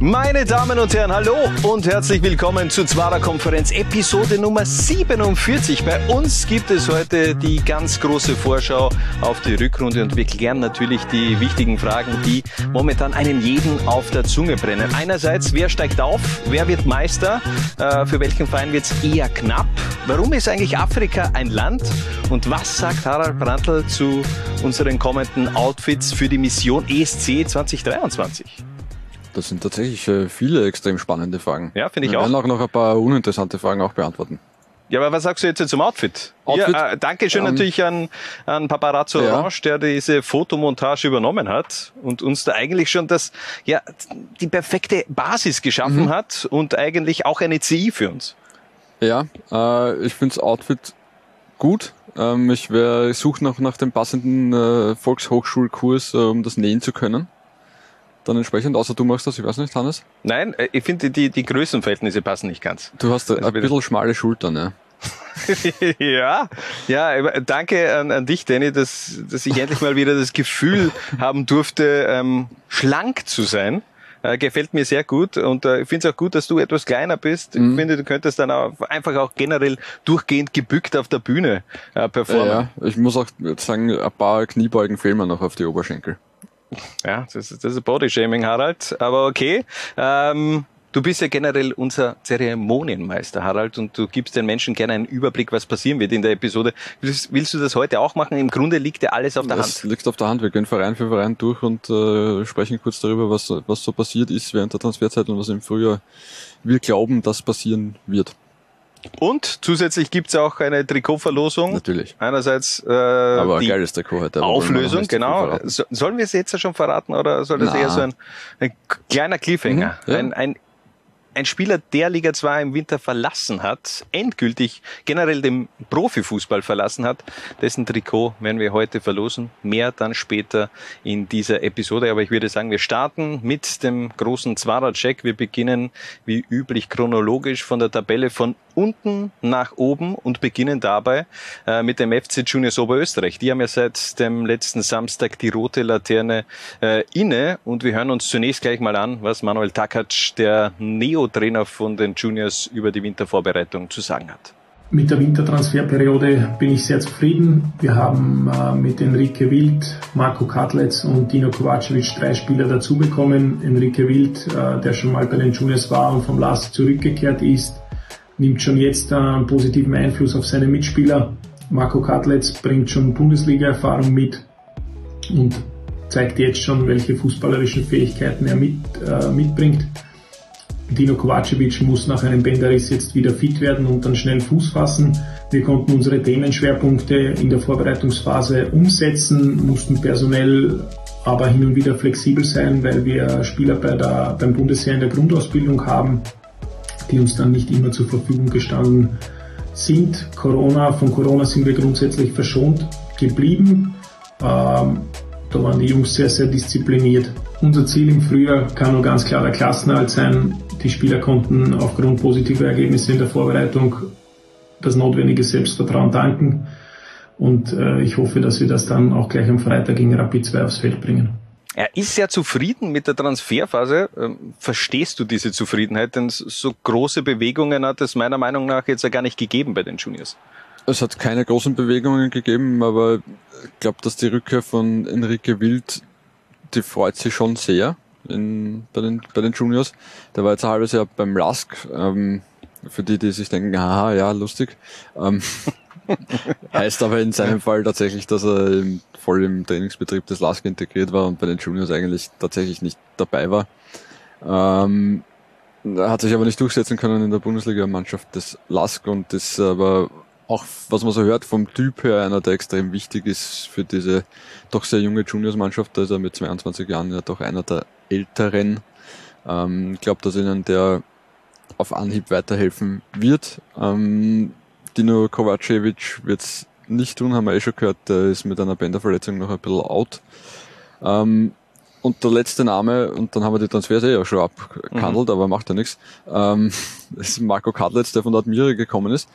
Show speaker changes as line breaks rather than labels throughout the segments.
Meine Damen und Herren, hallo und herzlich willkommen zur Zwarer Konferenz Episode Nummer 47. Bei uns gibt es heute die ganz große Vorschau auf die Rückrunde und wir klären natürlich die wichtigen Fragen, die momentan einem jeden auf der Zunge brennen. Einerseits, wer steigt auf? Wer wird Meister? Äh, für welchen Verein wird es eher knapp? Warum ist eigentlich Afrika ein Land? Und was sagt Harald Brandl zu unseren kommenden Outfits für die Mission ESC 2023?
Das sind tatsächlich äh, viele extrem spannende Fragen.
Ja, finde ich
Wir
auch.
werden auch noch ein paar uninteressante Fragen auch beantworten.
Ja, aber was sagst du jetzt zum Outfit?
Outfit?
Ja, äh, Dankeschön
Ähm,
natürlich an, an Paparazzo
Ja.
Orange, der diese Fotomontage übernommen hat und uns da eigentlich schon das, ja, die perfekte Basis geschaffen
Mhm.
hat und eigentlich auch eine CI für uns.
Ja, äh, ich finde das Outfit gut. Ähm, ich ich suche noch nach dem passenden äh, Volkshochschulkurs, äh, um das nähen zu können. Dann entsprechend, außer du machst das, ich weiß nicht, Hannes.
Nein, äh, ich finde, die, die Größenverhältnisse passen nicht ganz.
Du hast
Also
ein bisschen schmale Schultern, ja.
ja, ja, danke an, an dich, Danny, dass, dass ich endlich mal wieder das Gefühl haben durfte, ähm, schlank zu sein. Äh, gefällt mir sehr gut und äh, ich finde es auch gut, dass du etwas kleiner bist.
Mhm.
Ich finde, du könntest dann auch einfach auch generell durchgehend gebückt auf der Bühne äh, performen.
ja. Ich muss auch sagen, ein paar Kniebeugen fehlen mir noch auf die Oberschenkel.
Ja, das, ist- das ist Bodyshaming, Harald. Aber okay. Ähm, du bist ja generell unser Zeremonienmeister, Harald, und du gibst den Menschen gerne einen Überblick, was passieren wird in der Episode. Willst, willst du das heute auch machen? Im Grunde liegt ja alles auf der
Das
Hand.
liegt auf der Hand. Wir gehen Verein für Verein durch und äh, sprechen kurz darüber, was, was so passiert ist während der Transferzeit und was im Frühjahr wir glauben, dass passieren wird.
Und zusätzlich gibt's auch eine Trikotverlosung.
Natürlich.
Einerseits äh,
Aber
die
geiles Trikot heute.
Auflösung, genau. So, sollen wir es jetzt schon verraten oder soll das
Na.
eher so ein, ein kleiner Cliffhanger?
Mhm, ja.
ein, ein, ein Spieler, der Liga 2 im Winter verlassen hat, endgültig generell den Profifußball verlassen hat, dessen Trikot werden wir heute verlosen. Mehr dann später in dieser Episode. Aber ich würde sagen, wir starten mit dem großen Zwarer-Check. Wir beginnen wie üblich chronologisch von der Tabelle von unten nach oben und beginnen dabei äh, mit dem FC Juniors Oberösterreich. Die haben ja seit dem letzten Samstag die rote Laterne äh, inne und wir hören uns zunächst gleich mal an, was Manuel Takac, der Neo-Trainer von den Juniors, über die Wintervorbereitung zu sagen hat.
Mit der Wintertransferperiode bin ich sehr zufrieden. Wir haben äh, mit Enrique Wild, Marco Katlitz und Dino Kovacevic drei Spieler dazu bekommen. Enrique Wild, äh, der schon mal bei den Juniors war und vom Last zurückgekehrt ist, nimmt schon jetzt äh, einen positiven Einfluss auf seine Mitspieler. Marco Katlitz bringt schon Bundesliga-Erfahrung mit und zeigt jetzt schon, welche fußballerischen Fähigkeiten er mit, äh, mitbringt. Dino Kovacevic muss nach einem Bänderriss jetzt wieder fit werden und dann schnell Fuß fassen. Wir konnten unsere Themenschwerpunkte in der Vorbereitungsphase umsetzen, mussten personell aber hin und wieder flexibel sein, weil wir Spieler bei der, beim Bundesheer in der Grundausbildung haben, die uns dann nicht immer zur Verfügung gestanden sind. Corona, von Corona sind wir grundsätzlich verschont geblieben. Ähm, da waren die Jungs sehr, sehr diszipliniert. Unser Ziel im Frühjahr kann nur ganz klar der Klassenerhalt sein. Die Spieler konnten aufgrund positiver Ergebnisse in der Vorbereitung das notwendige Selbstvertrauen danken. Und äh, ich hoffe, dass wir das dann auch gleich am Freitag gegen Rapid 2 aufs Feld bringen.
Er ist sehr zufrieden mit der Transferphase. Ähm, Verstehst du diese Zufriedenheit? Denn so große Bewegungen hat es meiner Meinung nach jetzt ja gar nicht gegeben bei den Juniors.
Es hat keine großen Bewegungen gegeben, aber ich glaube, dass die Rückkehr von Enrique Wild, die freut sich schon sehr in, bei, den, bei den Juniors. Der war jetzt ein halbes Jahr beim Lask. Ähm, für die, die sich denken, haha, ja, lustig. Ähm, heißt aber in seinem Fall tatsächlich, dass er im, voll im Trainingsbetrieb des Lask integriert war und bei den Juniors eigentlich tatsächlich nicht dabei war. Ähm, er hat sich aber nicht durchsetzen können in der Bundesliga-Mannschaft des Lask und ist aber auch, was man so hört, vom Typ her einer, der extrem wichtig ist für diese doch sehr junge Juniors-Mannschaft. Da ist er mit 22 Jahren ja doch einer der Älteren. Ähm, ich glaube, dass ihnen der auf Anhieb weiterhelfen wird. Ähm, Dino Kovacevic wird's nicht tun, haben wir eh schon gehört, der ist mit einer Bänderverletzung noch ein bisschen out. Ähm, Und der letzte Name, und dann haben wir die Transfers eh auch schon abgehandelt, aber macht ja nichts, ähm, ist Marco Kadletz, der von der Admira gekommen ist.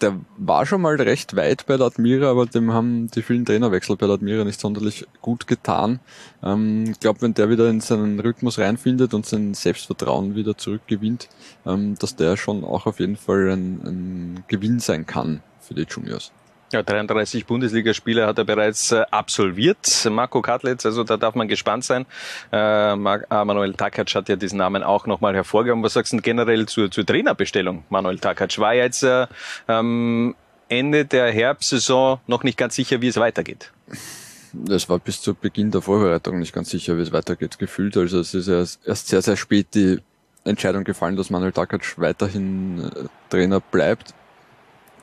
Der war schon mal recht weit bei der Admira, aber dem haben die vielen Trainerwechsel bei der Admira nicht sonderlich gut getan. Ähm, ich glaube, wenn der wieder in seinen Rhythmus reinfindet und sein Selbstvertrauen wieder zurückgewinnt, ähm, dass der schon auch auf jeden Fall ein, ein Gewinn sein kann für die Juniors.
Ja, 33 Bundesligaspiele hat er bereits äh, absolviert. Marco Katlitz, also da darf man gespannt sein. Äh, Manuel Takac hat ja diesen Namen auch nochmal hervorgehoben. Was sagst du generell zur, zur Trainerbestellung? Manuel Takac war jetzt äh, ähm, Ende der Herbstsaison noch nicht ganz sicher, wie es weitergeht.
Es war bis zu Beginn der Vorbereitung nicht ganz sicher, wie es weitergeht, gefühlt. Also es ist erst sehr, sehr spät die Entscheidung gefallen, dass Manuel Takac weiterhin Trainer bleibt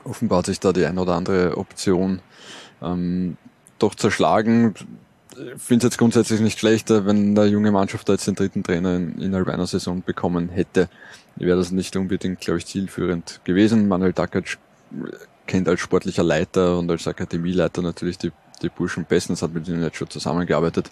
offenbar hat sich da die eine oder andere Option ähm, doch zerschlagen. Ich finde es jetzt grundsätzlich nicht schlechter, wenn der junge Mannschaft da jetzt den dritten Trainer in, innerhalb einer Saison bekommen hätte. Wäre das nicht unbedingt, glaube ich, zielführend gewesen. Manuel Dakac kennt als sportlicher Leiter und als Akademieleiter natürlich die, die Burschen bestens, hat mit ihnen jetzt schon zusammengearbeitet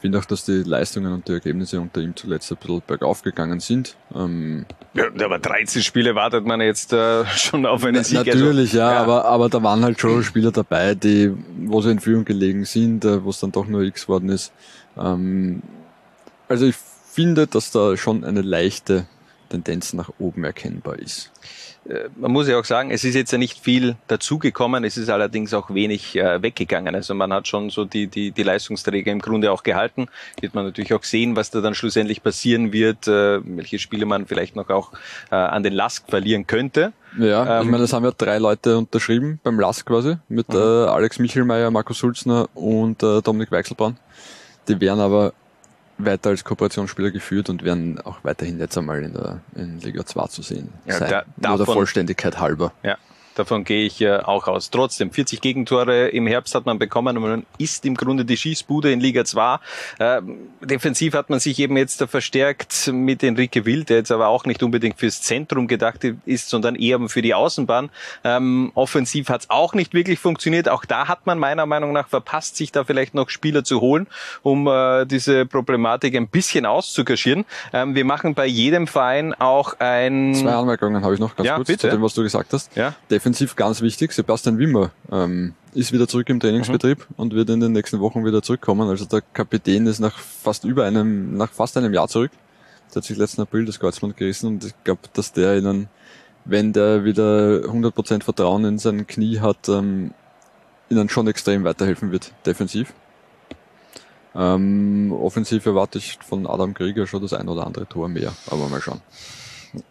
finde auch, dass die Leistungen und die Ergebnisse unter ihm zuletzt ein bisschen bergauf gegangen sind.
Ähm, ja, aber 13 Spiele wartet man jetzt äh, schon auf einen Sieg.
Also, natürlich, also, ja, ja, Aber, aber da waren halt schon Spieler dabei, die, wo sie in Führung gelegen sind, äh, wo es dann doch nur X worden ist. Ähm, also ich finde, dass da schon eine leichte Tendenz nach oben erkennbar ist.
Äh, man muss ja auch sagen, es ist jetzt ja nicht viel dazugekommen, es ist allerdings auch wenig äh, weggegangen. Also man hat schon so die, die, die Leistungsträger im Grunde auch gehalten. Wird man natürlich auch sehen, was da dann schlussendlich passieren wird, äh, welche Spiele man vielleicht noch auch äh, an den Lask verlieren könnte.
Ja, ähm, ich meine, das haben ja drei Leute unterschrieben beim Lask quasi, mit mhm. äh, Alex Michelmeier, Markus Sulzner und äh, Dominik Weichselbraun. Die werden aber weiter als Kooperationsspieler geführt und werden auch weiterhin jetzt einmal in der in Liga 2 zu sehen ja, sein. Da, davon, Nur der Vollständigkeit halber.
Ja, Davon gehe ich äh, auch aus. Trotzdem, 40 Gegentore im Herbst hat man bekommen und man ist im Grunde die Schießbude in Liga 2. Äh, defensiv hat man sich eben jetzt verstärkt mit Enrique Wild, der jetzt aber auch nicht unbedingt fürs Zentrum gedacht ist, sondern eher für die Außenbahn. Ähm, offensiv hat es auch nicht wirklich funktioniert. Auch da hat man meiner Meinung nach verpasst, sich da vielleicht noch Spieler zu holen, um äh, diese Problematik ein bisschen auszukaschieren. Ähm, wir machen bei jedem Verein auch ein...
Zwei Anmerkungen habe ich noch ganz ja, kurz bitte. zu dem, was du gesagt hast. Ja defensiv ganz wichtig. Sebastian Wimmer ähm, ist wieder zurück im Trainingsbetrieb mhm. und wird in den nächsten Wochen wieder zurückkommen. Also der Kapitän ist nach fast über einem, nach fast einem Jahr zurück. Der hat sich letzten April das Kreuzband gerissen und ich glaube, dass der ihnen, wenn der wieder 100% Vertrauen in sein Knie hat, ähm, ihnen schon extrem weiterhelfen wird, defensiv. Ähm, offensiv erwarte ich von Adam Krieger schon das ein oder andere Tor mehr, aber mal schauen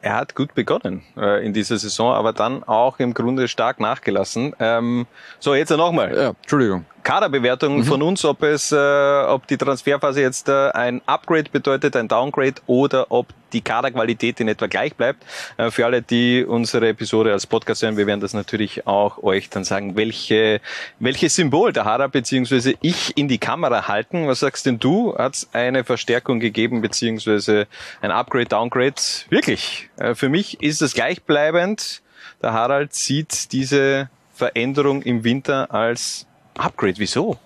er hat gut begonnen äh, in dieser Saison, aber dann auch im Grunde stark nachgelassen. Ähm, so, jetzt nochmal.
Ja, Entschuldigung.
Kaderbewertung mhm. von uns, ob es, äh, ob die Transferphase jetzt äh, ein Upgrade bedeutet, ein Downgrade oder ob die Kaderqualität in etwa gleich bleibt. Äh, für alle, die unsere Episode als Podcast hören, wir werden das natürlich auch euch dann sagen, welche, welches Symbol der Hara beziehungsweise ich in die Kamera halten. Was sagst denn du? Hat es eine Verstärkung gegeben beziehungsweise ein Upgrade, Downgrade? Wirklich. Äh, für mich ist es gleichbleibend. Der Harald sieht diese Veränderung im Winter als Upgrade, wieso?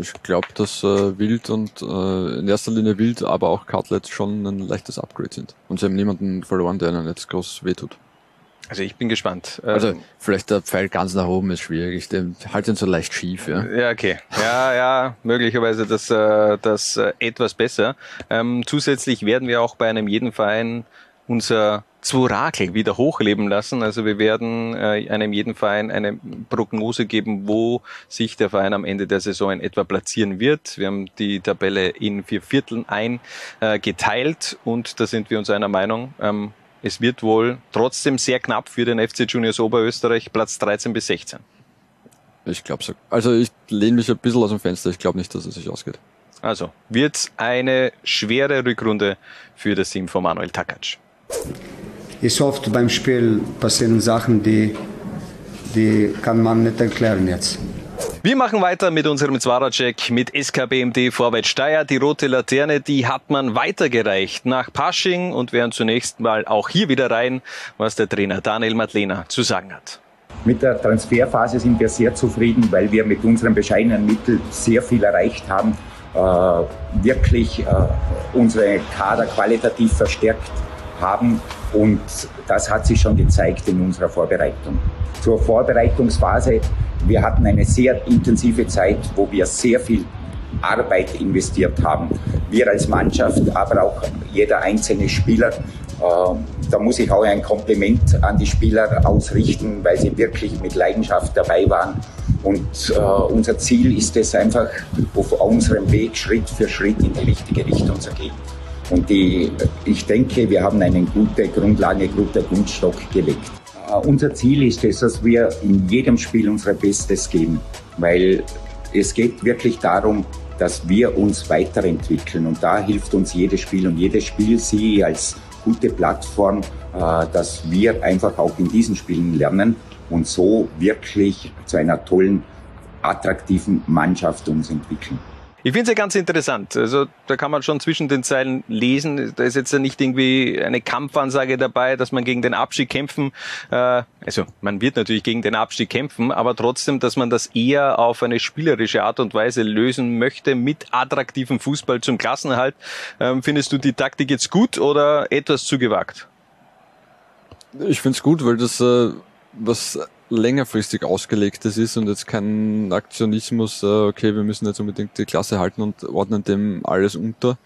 Ich glaube, dass äh, Wild und äh, in erster Linie Wild, aber auch Cutlets schon ein leichtes Upgrade sind. Und sie haben niemanden verloren, der ihnen jetzt groß wehtut.
Also ich bin gespannt.
Also ähm, vielleicht der Pfeil ganz nach oben ist schwierig. Der halt ihn so leicht schief, ja.
Ja, okay. Ja, ja, möglicherweise das, äh, das äh, etwas besser. Ähm, zusätzlich werden wir auch bei einem jeden Verein unser Zworakel wieder hochleben lassen. Also wir werden äh, einem jeden Verein eine Prognose geben, wo sich der Verein am Ende der Saison in etwa platzieren wird. Wir haben die Tabelle in vier Vierteln eingeteilt äh, und da sind wir uns einer Meinung. Ähm, es wird wohl trotzdem sehr knapp für den FC Juniors Oberösterreich Platz 13 bis 16.
Ich glaube so. Also ich lehne mich ein bisschen aus dem Fenster. Ich glaube nicht, dass es sich ausgeht.
Also wird eine schwere Rückrunde für das Team von Manuel Takac
ist oft beim Spiel passieren Sachen, die, die kann man nicht erklären jetzt.
Wir machen weiter mit unserem Zwarer-Check mit SKBMD Vorwärts Steyr. Die rote Laterne, die hat man weitergereicht nach Pasching und werden zunächst mal auch hier wieder rein, was der Trainer Daniel Madlena zu sagen hat.
Mit der Transferphase sind wir sehr zufrieden, weil wir mit unseren bescheidenen Mitteln sehr viel erreicht haben äh, wirklich äh, unsere Kader qualitativ verstärkt haben und das hat sich schon gezeigt in unserer Vorbereitung. Zur Vorbereitungsphase, wir hatten eine sehr intensive Zeit, wo wir sehr viel Arbeit investiert haben. Wir als Mannschaft, aber auch jeder einzelne Spieler. Äh, da muss ich auch ein Kompliment an die Spieler ausrichten, weil sie wirklich mit Leidenschaft dabei waren. Und äh, unser Ziel ist es einfach, auf unserem Weg Schritt für Schritt in die richtige Richtung zu gehen. Und die, ich denke, wir haben eine gute Grundlage, gute Grundstock gelegt. Uh, unser Ziel ist es, dass wir in jedem Spiel unser Bestes geben, weil es geht wirklich darum, dass wir uns weiterentwickeln. Und da hilft uns jedes Spiel. Und jedes Spiel ich als gute Plattform, uh, dass wir einfach auch in diesen Spielen lernen und so wirklich zu einer tollen, attraktiven Mannschaft uns entwickeln.
Ich finde es ja ganz interessant. Also da kann man schon zwischen den Zeilen lesen. Da ist jetzt ja nicht irgendwie eine Kampfansage dabei, dass man gegen den Abstieg kämpfen. Äh, also man wird natürlich gegen den Abstieg kämpfen, aber trotzdem, dass man das eher auf eine spielerische Art und Weise lösen möchte mit attraktivem Fußball zum Klassenerhalt. Ähm, findest du die Taktik jetzt gut oder etwas zu gewagt?
Ich finde es gut, weil das äh, was längerfristig ausgelegtes ist und jetzt kein Aktionismus, äh, okay, wir müssen jetzt unbedingt die Klasse halten und ordnen dem alles unter.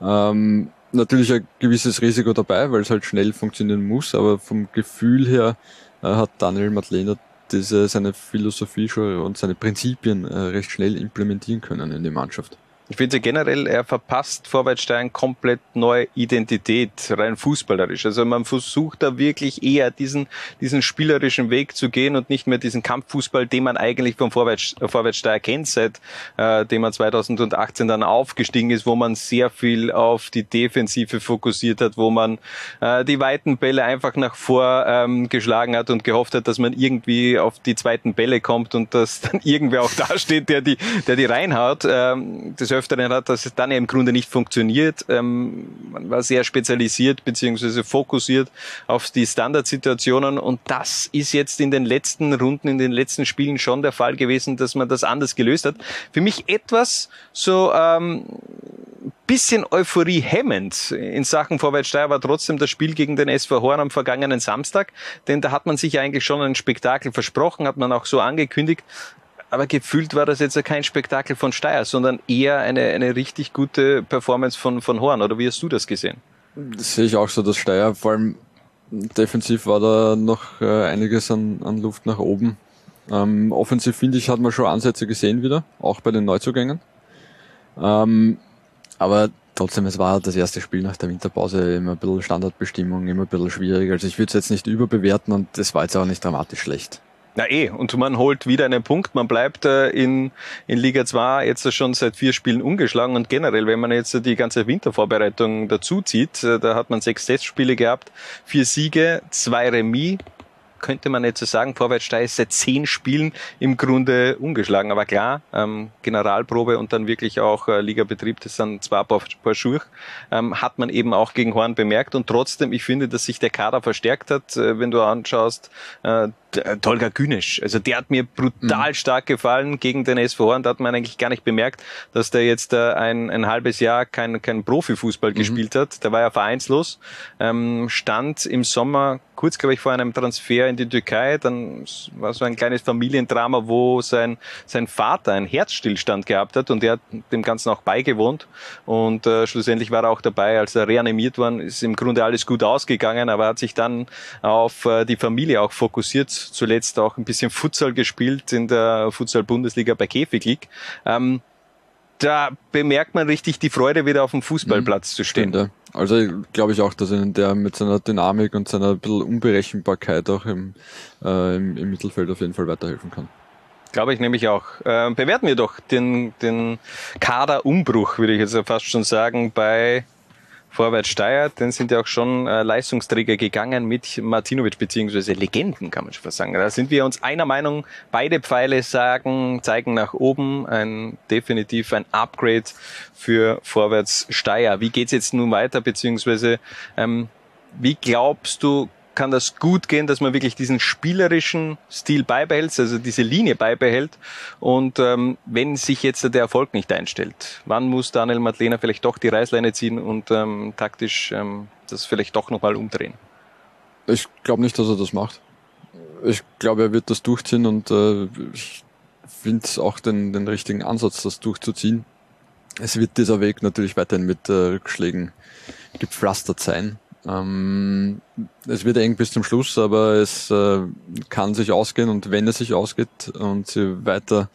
Ähm, natürlich ein gewisses Risiko dabei, weil es halt schnell funktionieren muss, aber vom Gefühl her äh, hat Daniel Madlener diese, seine Philosophie schon und seine Prinzipien äh, recht schnell implementieren können in die Mannschaft.
Ich finde generell, er verpasst Vorwärtsstein komplett neue Identität, rein fußballerisch. Also man versucht da wirklich eher diesen, diesen spielerischen Weg zu gehen und nicht mehr diesen Kampffußball, den man eigentlich vom Vorwärts, Vorwärtssteier kennt, seit äh, dem man 2018 dann aufgestiegen ist, wo man sehr viel auf die Defensive fokussiert hat, wo man äh, die weiten Bälle einfach nach vor ähm, geschlagen hat und gehofft hat, dass man irgendwie auf die zweiten Bälle kommt und dass dann irgendwer auch da steht, der die, der die reinhaut. Ähm, das Öfteren hat das dann ja im Grunde nicht funktioniert. Ähm, man war sehr spezialisiert beziehungsweise fokussiert auf die Standardsituationen und das ist jetzt in den letzten Runden, in den letzten Spielen schon der Fall gewesen, dass man das anders gelöst hat. Für mich etwas so ähm, bisschen Euphorie hemmend in Sachen Vorwärtssteier war trotzdem das Spiel gegen den SV Horn am vergangenen Samstag, denn da hat man sich eigentlich schon ein Spektakel versprochen, hat man auch so angekündigt aber gefühlt war das jetzt kein Spektakel von Steyr, sondern eher eine, eine richtig gute Performance von, von Horn. Oder wie hast du das gesehen?
Das sehe ich auch so, dass Steyr vor allem defensiv war da noch äh, einiges an, an Luft nach oben. Ähm, offensiv finde ich, hat man schon Ansätze gesehen wieder, auch bei den Neuzugängen. Ähm, aber trotzdem, es war das erste Spiel nach der Winterpause immer ein bisschen Standardbestimmung, immer ein bisschen schwierig. Also ich würde es jetzt nicht überbewerten und das war jetzt auch nicht dramatisch schlecht.
Na eh, und man holt wieder einen Punkt. Man bleibt äh, in, in Liga 2 jetzt schon seit vier Spielen ungeschlagen und generell, wenn man jetzt die ganze Wintervorbereitung dazu zieht, äh, da hat man sechs Testspiele gehabt, vier Siege, zwei Remis, könnte man jetzt so sagen, Vorwärtssteier ist seit zehn Spielen im Grunde ungeschlagen. Aber klar, ähm, Generalprobe und dann wirklich auch äh, Ligabetrieb, das sind zwei paar, paar Schuhe, ähm, hat man eben auch gegen Horn bemerkt. Und trotzdem, ich finde, dass sich der Kader verstärkt hat. Äh, wenn du anschaust, äh, Tolga Günisch. Also der hat mir brutal mhm. stark gefallen gegen den SV Horn. Da hat man eigentlich gar nicht bemerkt, dass der jetzt äh, ein, ein halbes Jahr kein, kein Profifußball mhm. gespielt hat. Der war ja vereinslos. Ähm, stand im Sommer kurz, glaube ich, vor einem Transfer in die Türkei. Dann war so ein kleines Familiendrama, wo sein, sein Vater einen Herzstillstand gehabt hat und der hat dem Ganzen auch beigewohnt. Und äh, schlussendlich war er auch dabei, als er reanimiert worden ist. Im Grunde alles gut ausgegangen, aber hat sich dann auf äh, die Familie auch fokussiert zuletzt auch ein bisschen Futsal gespielt in der Futsal-Bundesliga bei Käfig Ähm, da bemerkt man richtig die Freude, wieder auf dem Fußballplatz mhm, zu stehen.
Stimmt, ja. Also glaube ich auch, dass ihnen der mit seiner Dynamik und seiner bisschen Unberechenbarkeit auch im, äh, im, im Mittelfeld auf jeden Fall weiterhelfen kann.
Glaube ich nämlich auch. Äh, bewerten wir doch den, den Kaderumbruch, würde ich jetzt fast schon sagen, bei Vorwärts steuert, dann sind ja auch schon äh, Leistungsträger gegangen mit Martinovic, beziehungsweise Legenden, kann man schon fast sagen. Da sind wir uns einer Meinung, beide Pfeile sagen, zeigen nach oben, ein definitiv ein Upgrade für Vorwärts Steyr. Wie geht's jetzt nun weiter, beziehungsweise ähm, wie glaubst du, kann das gut gehen, dass man wirklich diesen spielerischen Stil beibehält, also diese Linie beibehält. Und ähm, wenn sich jetzt der Erfolg nicht einstellt, wann muss Daniel Madlena vielleicht doch die Reißleine ziehen und ähm, taktisch ähm, das vielleicht doch nochmal umdrehen?
Ich glaube nicht, dass er das macht. Ich glaube, er wird das durchziehen und äh, ich finde auch den, den richtigen Ansatz, das durchzuziehen. Es wird dieser Weg natürlich weiterhin mit äh, Rückschlägen gepflastert sein. Ähm, es wird eng bis zum Schluss, aber es äh, kann sich ausgehen und wenn es sich ausgeht und sie weiter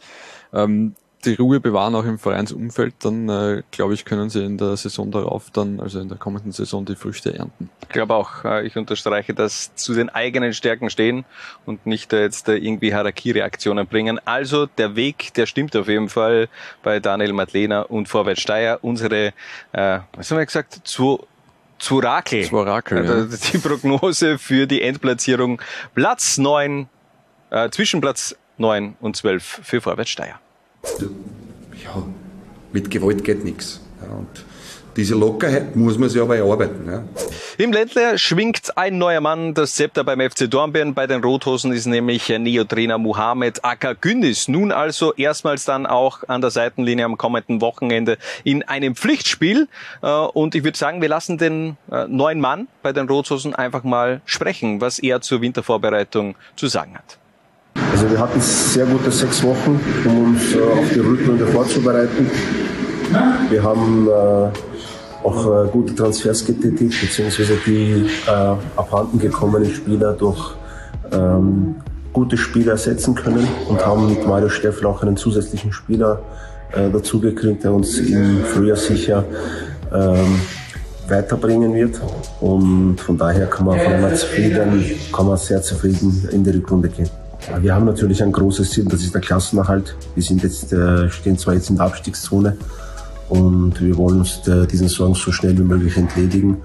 ähm, die Ruhe bewahren, auch im Vereinsumfeld, dann äh, glaube ich, können sie in der Saison darauf dann, also in der kommenden Saison, die Früchte ernten.
Ich glaube auch, äh, ich unterstreiche, dass zu den eigenen Stärken stehen und nicht äh, jetzt äh, irgendwie Harakiri-Aktionen bringen. Also der Weg, der stimmt auf jeden Fall bei Daniel Madlena und Vorwärts Steyr. Unsere, äh, was haben wir gesagt, zu Zurakel.
Zurakel,
ja.
ja.
Die Prognose für die Endplatzierung Platz neun äh, zwischen Platz neun und zwölf für Vorwärts Steyr.
Ja, mit Gewalt geht nichts. Ja, und diese Lockerheit muss man sich aber erarbeiten. Ja.
Im Ländler schwingt ein neuer Mann das Zepter beim FC Dornbirn. Bei den Rothosen ist nämlich Neo-Trainer Mohamed Akagündis. Nun also erstmals dann auch an der Seitenlinie am kommenden Wochenende in einem Pflichtspiel. Äh, Und ich würde sagen, wir lassen den äh, neuen Mann bei den Rothosen einfach mal sprechen, was er zur Wintervorbereitung zu sagen hat.
Also wir hatten sehr gute sechs Wochen, um uns äh, auf die Rückrunde vorzubereiten. Wir haben äh, auch äh, gute Transfers getätigt, beziehungsweise die äh, abhanden gekommenen Spieler durch ähm, gute Spieler ersetzen können und haben mit Mario Steffel auch einen zusätzlichen Spieler äh, dazu gekriegt, der uns im Frühjahr sicher ähm, weiterbringen wird. Und von daher kann man von einmal zufrieden, kann man sehr zufrieden in die Rückrunde gehen. Wir haben natürlich ein großes Ziel, das ist der Klassenerhalt. Wir sind jetzt, äh, stehen zwar jetzt in der Abstiegszone und wir wollen uns äh, diesen Sorgen so schnell wie möglich entledigen.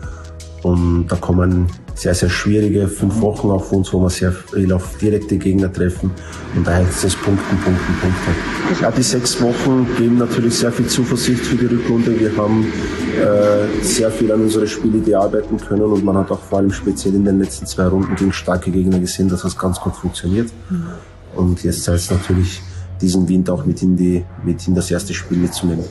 Und da kommen sehr, sehr schwierige fünf Wochen auf uns, wo wir sehr viel auf direkte Gegner treffen. Und daher ist es Punkten, Punkten, Punkte. Ja, die sechs Wochen geben natürlich sehr viel Zuversicht für die Rückrunde. Wir haben äh, sehr viel an unsere Spielidee arbeiten können und man hat auch vor allem speziell in den letzten zwei Runden gegen starke Gegner gesehen, dass das ganz gut funktioniert. Und jetzt heißt es natürlich, diesen Wind auch mit in, die, mit in das erste Spiel mitzunehmen.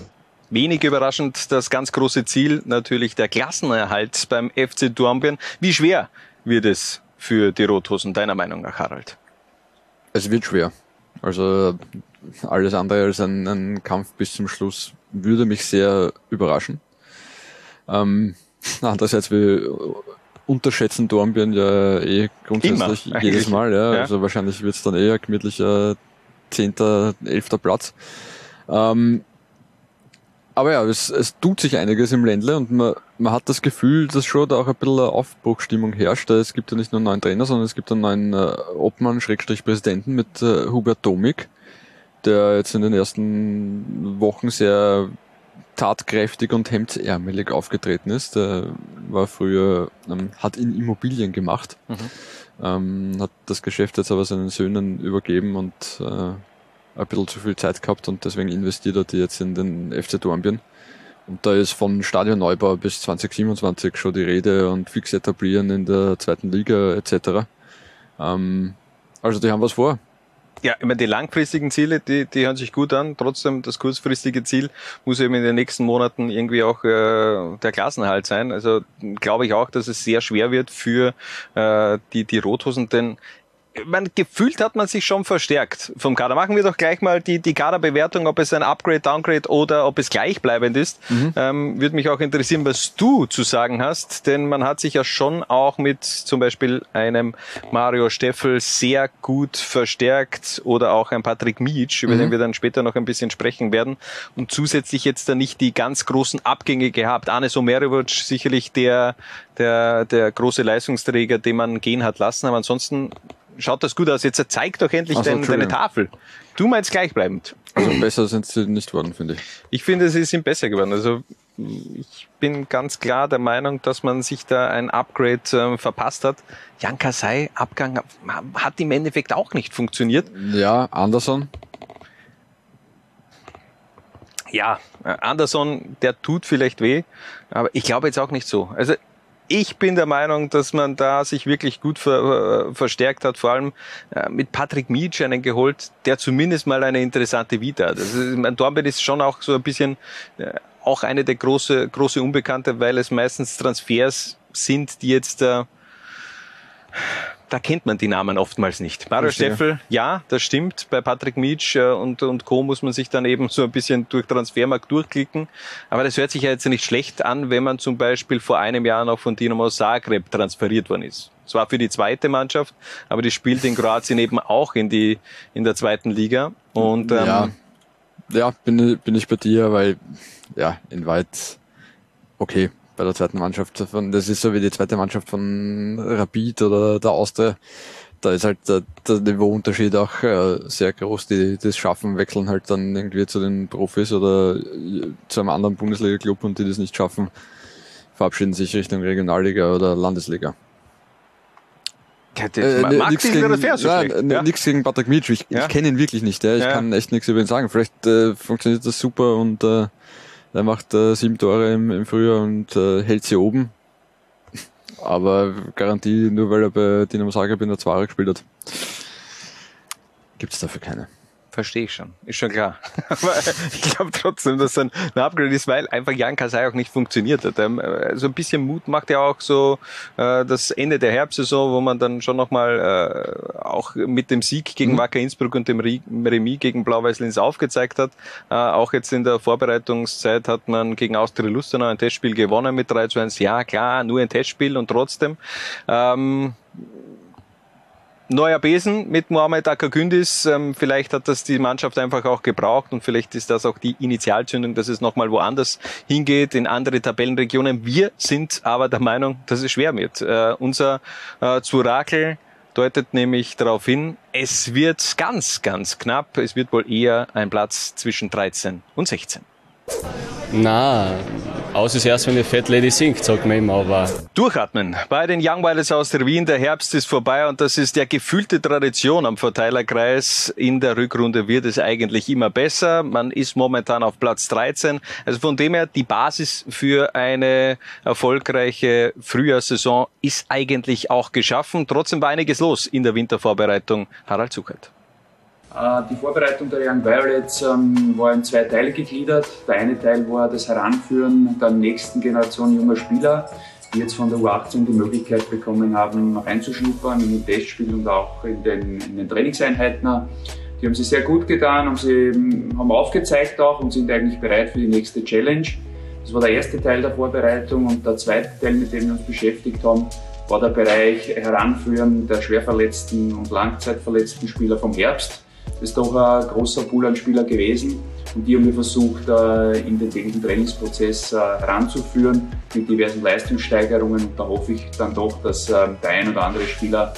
Wenig überraschend das ganz große Ziel, natürlich der Klassenerhalt beim FC Dornbirn. Wie schwer wird es für die Rothosen, deiner Meinung nach, Harald?
Es wird schwer. Also alles andere als ein, ein Kampf bis zum Schluss würde mich sehr überraschen. Ähm, andererseits, wir unterschätzen Dornbirn ja eh grundsätzlich
Immer,
jedes. Mal. Ja.
Ja.
Also wahrscheinlich wird es dann eher gemütlicher zehnter, elfter Platz. Ähm, aber ja, es, es tut sich einiges im Ländle und man, man hat das Gefühl, dass schon da auch ein bisschen eine Aufbruchstimmung herrscht. Es gibt ja nicht nur einen neuen Trainer, sondern es gibt einen neuen äh, Obmann, Schrägstrich Präsidenten mit äh, Hubert Domig, der jetzt in den ersten Wochen sehr tatkräftig und hemdsärmelig aufgetreten ist. Der war früher, ähm, hat in Immobilien gemacht, ähm, hat das Geschäft jetzt aber seinen Söhnen übergeben und äh, ein bisschen zu viel Zeit gehabt und deswegen investiert er die jetzt in den FC Dornbirn. Und da ist von Stadionneubau bis 2027 schon die Rede und fix etablieren in der zweiten Liga etc. Ähm, also die haben was vor.
Ja, immer die langfristigen Ziele, die, die hören sich gut an. Trotzdem, das kurzfristige Ziel muss eben in den nächsten Monaten irgendwie auch äh, der Klassenerhalt sein. Also glaube ich auch, dass es sehr schwer wird für äh, die, die Rothosen, denn man gefühlt hat man sich schon verstärkt vom Kader. Machen wir doch gleich mal die, die Kaderbewertung, ob es ein Upgrade, Downgrade oder ob es gleichbleibend ist. Ähm, Würde mich auch interessieren, was du zu sagen hast, denn man hat sich ja schon auch mit zum Beispiel einem Mario Steffel sehr gut verstärkt oder auch ein Patrick Mietsch, über
Mhm.
den wir dann später noch ein bisschen sprechen werden und zusätzlich jetzt da nicht die ganz großen Abgänge gehabt. Anes Omerovic sicherlich der, der, der große Leistungsträger, den man gehen hat lassen, aber ansonsten schaut das gut aus. Jetzt zeig doch endlich
so,
dein, deine. Tafel. Du meinst gleichbleibend.
Also besser sind sie nicht worden, finde ich.
Ich finde, sie sind besser geworden. Also ich bin ganz klar der Meinung, dass man sich da ein Upgrade ähm, verpasst hat. Jan Kasai, Abgang hat im Endeffekt auch nicht funktioniert.
Ja, Anderson.
Ja, äh, Anderson, der tut vielleicht weh, aber ich glaube jetzt auch nicht so. Also ich bin der Meinung, dass man da sich wirklich gut ver, verstärkt hat, vor allem äh, mit Patrick Mietsch einen geholt, der zumindest mal eine interessante Vita hat. Also, Dornbirn ist schon auch so ein bisschen äh, auch eine der große, große Unbekannte, weil es meistens Transfers sind, die jetzt äh, da kennt man die Namen oftmals nicht. Mario Steffel, ja, das stimmt. Bei Patrick Mietsch äh, und, und Co. muss man sich dann eben so ein bisschen durch Transfermarkt durchklicken. Aber das hört sich ja jetzt nicht schlecht an, wenn man zum Beispiel vor einem Jahr noch von Dinamo Zagreb transferiert worden ist. Zwar für die zweite Mannschaft, aber die spielt in Kroatien eben auch in die in der zweiten Liga. Und ähm,
ja, ja bin, bin ich bei dir, weil ja, in weit okay, bei der zweiten Mannschaft von, das ist so wie die zweite Mannschaft von Rapid oder der Austria. Da ist halt der, der Niveauunterschied auch äh, sehr groß. Die, das schaffen, wechseln halt dann irgendwie zu den Profis oder äh, zu einem anderen Bundesliga-Club und die das nicht schaffen, verabschieden sich Richtung Regionalliga oder Landesliga.
Äh, Max gegen, so
ja, Nichts gegen Patrick Mitsch. Ich, ja? ich kenne ihn wirklich nicht. Ja. Ich ja. kann echt nichts über ihn sagen. Vielleicht äh, funktioniert das super und äh, er macht äh, sieben Tore im, im Frühjahr und äh, hält sie oben. Aber Garantie, nur weil er bei Dinamo Zagreb in der Zweier gespielt hat, gibt es dafür keine.
Verstehe ich schon. Ist schon klar. Aber ich glaube trotzdem, dass ein, ein Upgrade ist, weil einfach Jan Kasai auch nicht funktioniert hat. Ähm, äh, so ein bisschen Mut macht ja auch so äh, das Ende der Herbstsaison, wo man dann schon nochmal äh, auch mit dem Sieg gegen mhm. Wacker Innsbruck und dem Remis gegen Blau-Weiß Linz aufgezeigt hat. Äh, auch jetzt in der Vorbereitungszeit hat man gegen Austria Lustenau ein Testspiel gewonnen mit 3 zu 1. Ja, klar, nur ein Testspiel und trotzdem. Ähm, neuer Besen mit Mohamed Akagündis. Ähm, vielleicht hat das die Mannschaft einfach auch gebraucht und vielleicht ist das auch die Initialzündung, dass es nochmal woanders hingeht, in andere Tabellenregionen. Wir sind aber der Meinung, dass es schwer wird. Äh, unser äh, Zurakel deutet nämlich darauf hin, es wird ganz, ganz knapp. Es wird wohl eher ein Platz zwischen 13 und 16.
Na, aus ist erst, wenn die Fat Lady singt, sagt man immer, aber.
Durchatmen. Bei den Young Wilders aus der Wien, der Herbst ist vorbei und das ist der gefühlte Tradition am Verteilerkreis. In der Rückrunde wird es eigentlich immer besser. Man ist momentan auf Platz 13. Also von dem her, die Basis für eine erfolgreiche Frühjahrssaison ist eigentlich auch geschaffen. Trotzdem war einiges los in der Wintervorbereitung. Harald Zuckert.
Äh, die Vorbereitung der Young Violets ähm, war in zwei Teile gegliedert. Der eine Teil war das Heranführen der nächsten Generation junger Spieler, die jetzt von der U18 die Möglichkeit bekommen haben, reinzuschnuppern in den Testspielen und auch in den, in den Trainingseinheiten. Die haben sich sehr gut getan, haben, sie, haben aufgezeigt auch und sind eigentlich bereit für die nächste Challenge. Das war der erste Teil der Vorbereitung und der zweite Teil, mit dem wir uns beschäftigt haben, war der Bereich Heranführen der schwerverletzten und langzeitverletzten Spieler vom Herbst. Ist doch ein großer Pool an Spieler gewesen und die haben wir versucht, äh, in den täglichen Trainingsprozess äh, heranzuführen mit diversen Leistungssteigerungen da hoffe ich dann doch, dass äh, der ein oder andere Spieler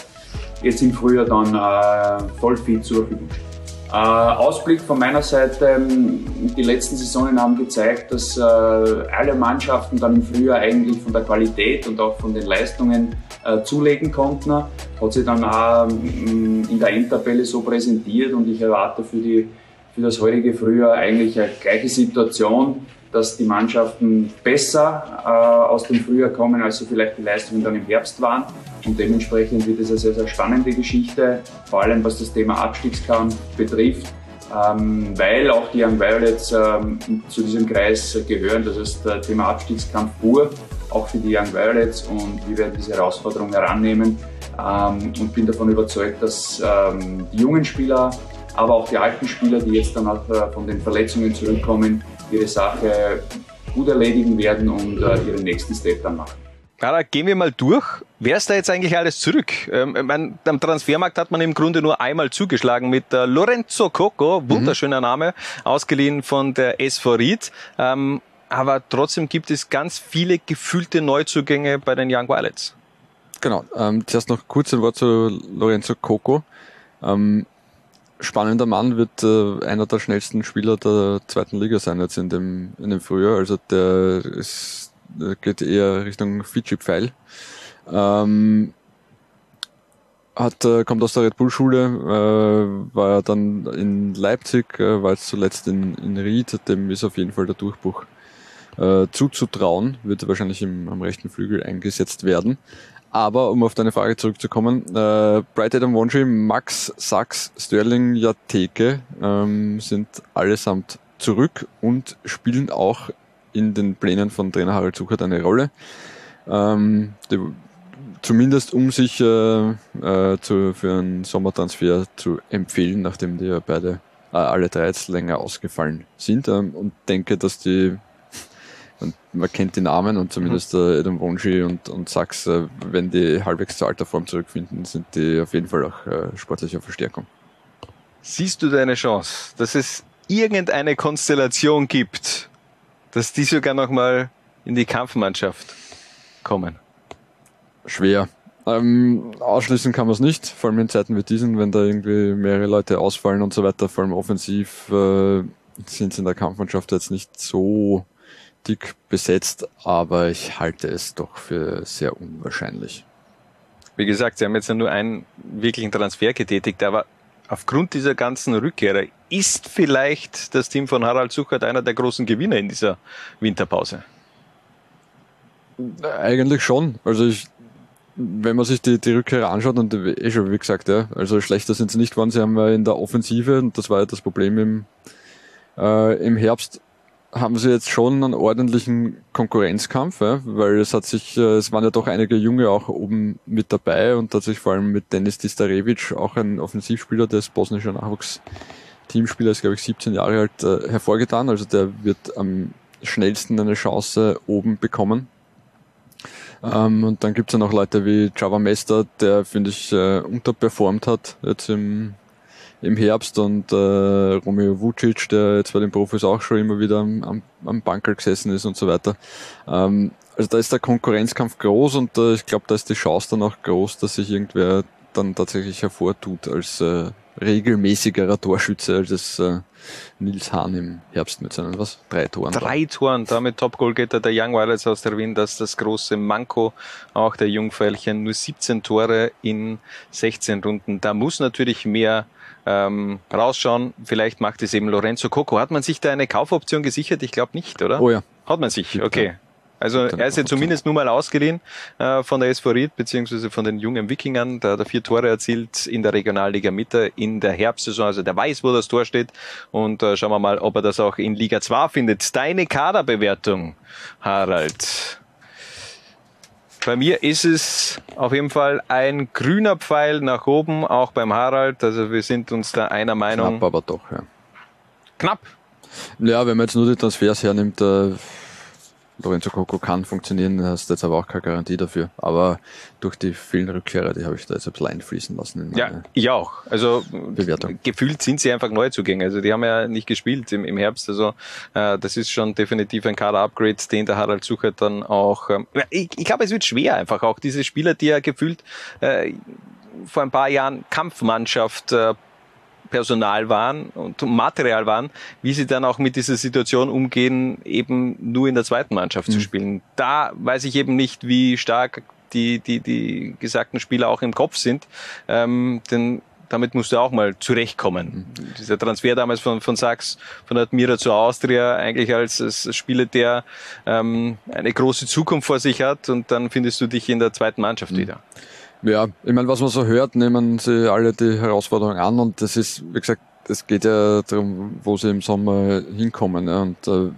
jetzt im Frühjahr dann voll fit zur Verfügung steht. Ausblick von meiner Seite, ähm, die letzten Saisonen haben gezeigt, dass alle Mannschaften dann im Frühjahr eigentlich von der Qualität und auch von den Leistungen äh, zulegen konnten. Hat sich dann auch mm, in der Endtabelle so präsentiert und ich erwarte für, die, für das heutige Frühjahr eigentlich eine gleiche Situation, dass die Mannschaften besser äh, aus dem Frühjahr kommen, als sie vielleicht die Leistungen dann im Herbst waren. Und dementsprechend wird es eine sehr, sehr spannende Geschichte, vor allem was das Thema Abstiegskampf betrifft. Ähm, weil auch die Young Violets ähm, zu diesem Kreis gehören. Das heißt, das Thema Abstiegskampf pur auch für die Young Violets und wir werden diese Herausforderung herannehmen ähm, und bin davon überzeugt, dass ähm, die jungen Spieler, aber auch die alten Spieler, die jetzt dann auch äh, von den Verletzungen zurückkommen, ihre Sache gut erledigen werden und äh, ihren nächsten Step dann machen.
Ja, gehen wir mal durch. Wer ist da jetzt eigentlich alles zurück? Ähm, mein, am Transfermarkt hat man im Grunde nur einmal zugeschlagen mit äh, Lorenzo Coco, wunderschöner mhm. Name, ausgeliehen von der SV Ried. Ähm, aber trotzdem gibt es ganz viele gefühlte Neuzugänge bei den Young Violets.
Genau. Ähm, zuerst noch kurz ein Wort zu Lorenzo Coco. Ähm, spannender Mann wird äh, einer der schnellsten Spieler der zweiten Liga sein jetzt in dem, in dem Frühjahr. Also der ist, der geht eher Richtung Fiji-Pfeil. Ähm, hat, äh, kommt aus der Red Bull Schule, äh, war dann in Leipzig, äh, war jetzt zuletzt in, in Ried, dem ist auf jeden Fall der Durchbruch äh, zuzutrauen. Wird wahrscheinlich im, am rechten Flügel eingesetzt werden. Aber um auf deine Frage zurückzukommen, äh, Bright Adam Wonji, Max, Sachs, Sterling, Jateke ähm, sind allesamt zurück und spielen auch in den Plänen von Trainer Harald Zuckert eine Rolle. Ähm, die, zumindest um sich äh, äh, zu, für einen Sommertransfer zu empfehlen, nachdem die ja beide äh, alle drei jetzt länger ausgefallen sind ähm, und denke, dass die und man kennt die Namen und zumindest mhm. äh, Adam Wonji und, und Sachs, äh, wenn die halbwegs zur alter Form zurückfinden, sind die auf jeden Fall auch äh, sportliche Verstärkung.
Siehst du deine Chance, dass es irgendeine Konstellation gibt, dass die sogar nochmal in die Kampfmannschaft kommen?
Schwer. Ähm, ausschließen kann man es nicht, vor allem in Zeiten wie diesen, wenn da irgendwie mehrere Leute ausfallen und so weiter, vor allem offensiv äh, sind sie in der Kampfmannschaft jetzt nicht so dick besetzt, aber ich halte es doch für sehr unwahrscheinlich.
Wie gesagt, Sie haben jetzt ja nur einen wirklichen Transfer getätigt, aber aufgrund dieser ganzen Rückkehrer ist vielleicht das Team von Harald Suchert einer der großen Gewinner in dieser Winterpause.
Eigentlich schon. Also ich, wenn man sich die, die Rückkehrer anschaut und eh schon wie gesagt, ja, also schlechter sind sie nicht geworden. Sie haben ja in der Offensive, und das war ja das Problem im, äh, im Herbst, haben sie jetzt schon einen ordentlichen Konkurrenzkampf, weil es hat sich, äh, es waren ja doch einige Junge auch oben mit dabei und hat sich vor allem mit Dennis Distarevic, auch ein Offensivspieler des bosnischen Nachwuchs-Teamspieler, ist glaube ich 17 Jahre alt, äh, hervorgetan. Also der wird am schnellsten eine Chance oben bekommen. Ähm, und dann gibt's ja noch Leute wie Java Mester, der finde ich äh, unterperformt hat jetzt im im Herbst und äh, Romeo Vucic, der jetzt bei den Profis auch schon immer wieder am, am, am Banker gesessen ist und so weiter. Ähm, also da ist der Konkurrenzkampf groß und äh, ich glaube, da ist die Chance dann auch groß, dass sich irgendwer dann tatsächlich hervortut als äh, regelmäßigerer Torschütze als das äh, Nils Hahn im Herbst mit seinen was? Drei Toren.
Drei Toren, damit Top-Goalgetter der Young Violets aus der Wien, das ist das große Manko auch der Jungfeilchen. Nur 17 Tore in 16 Runden. Da muss natürlich mehr ähm, rausschauen. Vielleicht macht es eben Lorenzo Coco. Hat man sich da eine Kaufoption gesichert? Ich glaube nicht, oder?
Oh ja.
Hat man sich, okay. Also er ist ja zumindest nur mal ausgeliehen äh, von der SV Ried, beziehungsweise von den jungen Wikingern. Da hat er vier Tore erzielt in der Regionalliga Mitte in der Herbstsaison. Also der weiß, wo das Tor steht. Und äh, schauen wir mal, ob er das auch in Liga 2 findet. Deine Kaderbewertung, Harald. Bei mir ist es auf jeden Fall ein grüner Pfeil nach oben, auch beim Harald. Also wir sind uns da einer Meinung.
Knapp, aber doch, ja.
Knapp?
Ja, wenn man jetzt nur die Transfers hernimmt, äh, Lorenzo Coco kann funktionieren, hast jetzt aber auch keine Garantie dafür. Aber durch die vielen Rückkehrer, die habe ich da jetzt ein bisschen einfließen lassen.
ja, ich auch. Also Bewertung. gefühlt sind sie einfach Neuzugänge. Also die haben ja nicht gespielt im, im Herbst. Also äh, das ist schon definitiv ein Kader-Upgrade, den der Harald Suchert dann auch. Ähm, ich, ich glaube, es wird schwer einfach auch diese Spieler, die ja gefühlt äh, vor ein paar Jahren Kampfmannschaft äh, Personal waren und Material waren, wie sie dann auch mit dieser Situation umgehen, eben nur in der zweiten Mannschaft mhm. zu spielen. Da weiß ich eben nicht, wie stark die, die, die gesagten Spieler auch im Kopf sind. Ähm, denn damit musst du auch mal zurechtkommen. Mhm. Dieser Transfer damals von, von Sachs, von Admira zu Austria, eigentlich als, als Spieler, der ähm, eine große Zukunft vor sich hat und dann findest du dich in der zweiten Mannschaft mhm. wieder.
Ja, ich meine, was man so hört, nehmen sie alle die Herausforderung an und das ist, wie gesagt, es geht ja darum, wo sie im Sommer hinkommen. Ja. Und äh,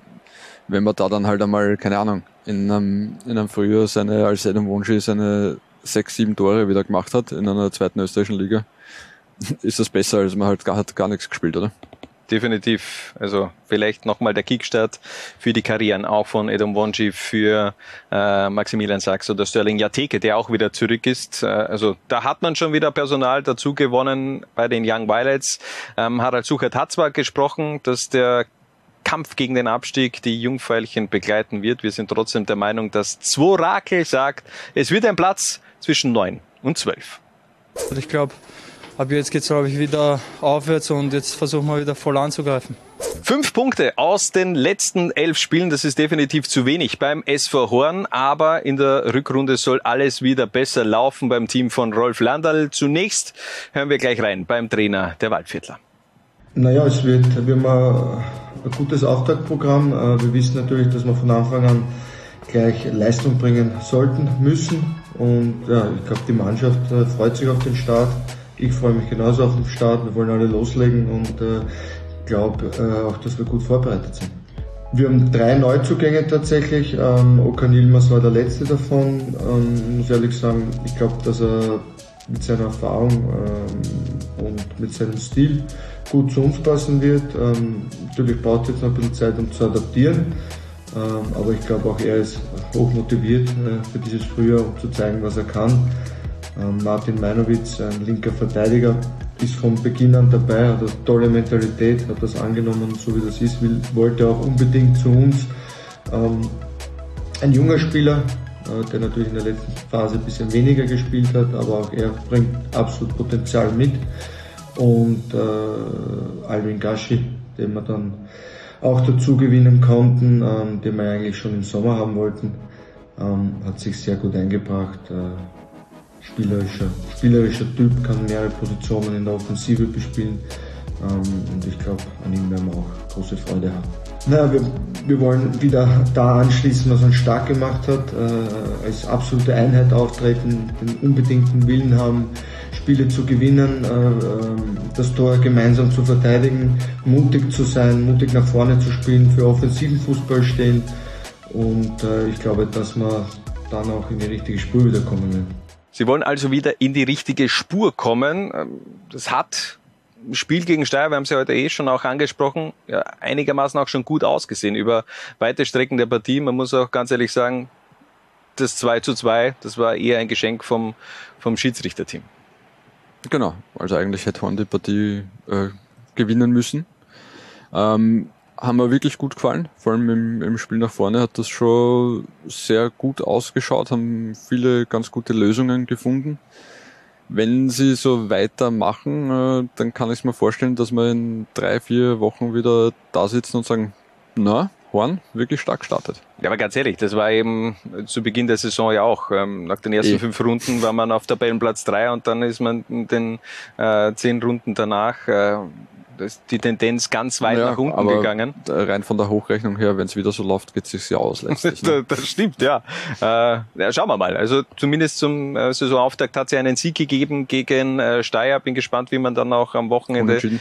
wenn man da dann halt einmal, keine Ahnung, in einem, in einem Frühjahr seine, als Adam Wunsch seine sechs, sieben Tore wieder gemacht hat in einer zweiten österreichischen Liga, ist das besser, als man halt gar, hat gar nichts gespielt, oder?
Definitiv. Also vielleicht nochmal der Kickstart für die Karrieren auch von Edom Wonji, für äh, Maximilian Sachs oder Sterling Jateke, der auch wieder zurück ist. Äh, also da hat man schon wieder Personal dazu gewonnen bei den Young Violets. Ähm, Harald Suchert hat zwar gesprochen, dass der Kampf gegen den Abstieg die Jungfeilchen begleiten wird. Wir sind trotzdem der Meinung, dass Zworakel sagt, es wird ein Platz zwischen neun und zwölf.
Ich glaube, Ab jetzt geht es, glaube ich, wieder aufwärts und jetzt versuchen wir wieder voll anzugreifen.
Fünf Punkte aus den letzten elf Spielen, das ist definitiv zu wenig beim SV Horn, aber in der Rückrunde soll alles wieder besser laufen beim Team von Rolf Landal. Zunächst hören wir gleich rein beim Trainer der Waldviertler.
Naja, es wird, wir haben ein, gutes Auftaktprogramm. Äh, wir wissen natürlich, dass wir von Anfang an gleich Leistung bringen sollten, müssen. Und ja, ich glaube, die Mannschaft äh, freut sich auf den Start. Ich freue mich genauso auf den Start. Wir wollen alle loslegen und äh, glaube äh, auch, dass wir gut vorbereitet sind. Wir haben drei Neuzugänge tatsächlich. Ähm, Okan Yilmaz war der letzte davon. Ähm, muss ehrlich sagen, ich glaube, dass er mit seiner Erfahrung ähm, und mit seinem Stil gut zu uns passen wird. Ähm, natürlich braucht es jetzt noch ein bisschen Zeit, um zu adaptieren. Ähm, aber ich glaube auch er ist hoch motiviert äh, für dieses Frühjahr, um zu zeigen, was er kann. Ähm, Martin Meinowitz, ein linker Verteidiger, ist von Beginn an dabei, hat eine tolle Mentalität, hat das angenommen, so wie das ist, will, wollte auch unbedingt zu uns. Ähm, ein junger Spieler, äh, der natürlich in der letzten Phase ein bisschen weniger gespielt hat, aber auch er bringt absolut Potenzial mit. Und äh, Alvin Gashi, den wir dann auch dazu gewinnen konnten, ähm, den wir eigentlich schon im Sommer haben wollten, ähm, hat sich sehr gut eingebracht. Äh, spielerischer, spielerischer Typ, kann mehrere Positionen in der Offensive bespielen. Ähm, und ich glaube, an ihm werden wir auch große Freude haben. Naja, wir, wir wollen wieder da anschließen, was uns stark gemacht hat, äh, als absolute Einheit auftreten, den unbedingten Willen haben, Spiele zu gewinnen, äh, ähm, das Tor gemeinsam zu verteidigen, mutig zu sein, mutig nach vorne zu spielen, für offensiven Fußball stehen. Und äh, ich glaube, dass wir dann auch in die richtige Spur wieder kommen werden.
Sie wollen also wieder in die richtige Spur kommen. Das hat im Spiel gegen Steyr, wir haben es ja heute eh schon auch angesprochen, ja, einigermaßen auch schon gut ausgesehen über weite Strecken der Partie. Man muss auch ganz ehrlich sagen, das 2 zu 2, das war eher ein Geschenk vom, vom Schiedsrichterteam.
Genau, also eigentlich hätte Horn die Partie äh, gewinnen müssen. Ähm, haben mir wirklich gut gefallen. Vor allem im, im Spiel nach vorne hat das schon sehr gut ausgeschaut, haben viele ganz gute Lösungen gefunden. Wenn sie so weitermachen, äh, dann kann ich mir vorstellen, dass wir in drei, vier Wochen wieder da sitzen und sagen, na, Horn wirklich stark startet.
Ja, aber ganz ehrlich, das war eben zu Beginn der Saison ja auch. Ähm, nach den ersten e. fünf Runden war man auf Tabellenplatz drei und dann ist man in den äh, zehn Runden danach äh, ist die Tendenz ganz weit ja, nach unten gegangen.
Rein von der Hochrechnung her, wenn es wieder so läuft, geht es sich ja aus letztlich.
Ne? das stimmt, ja. Äh, ja. Schauen wir mal. Also zumindest zum äh, Saisonauftakt hat ja einen Sieg gegeben gegen äh, Steyr. Bin gespannt, wie man dann auch am Wochenende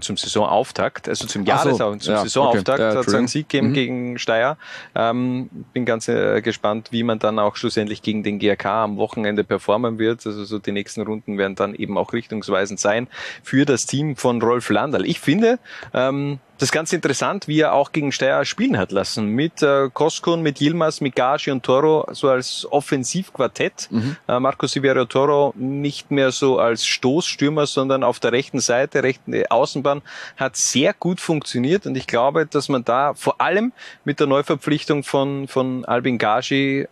zum Saisonauftakt, also zum Jahres, so, zum ja, Saisonauftakt okay. hat es einen Sieg gegeben mhm. gegen Steyr. Ähm, bin ganz äh, gespannt, wie man dann auch schlussendlich gegen den GRK am Wochenende performen wird. Also so die nächsten Runden werden dann eben auch richtungsweisend sein für das Team von Rolf Landal. Ich finde, ähm, das ist ganz interessant, wie er auch gegen Steyr spielen hat lassen. Mit äh, Koskun, mit Yilmaz, mit Gashi und Toro so als Offensivquartett. Mhm. Äh, Marco Silverio Toro nicht mehr so als Stoßstürmer, sondern auf der rechten Seite, rechten Außenbahn, hat sehr gut funktioniert. Und ich glaube, dass man da vor allem mit der Neuverpflichtung von, von Albin Gashi,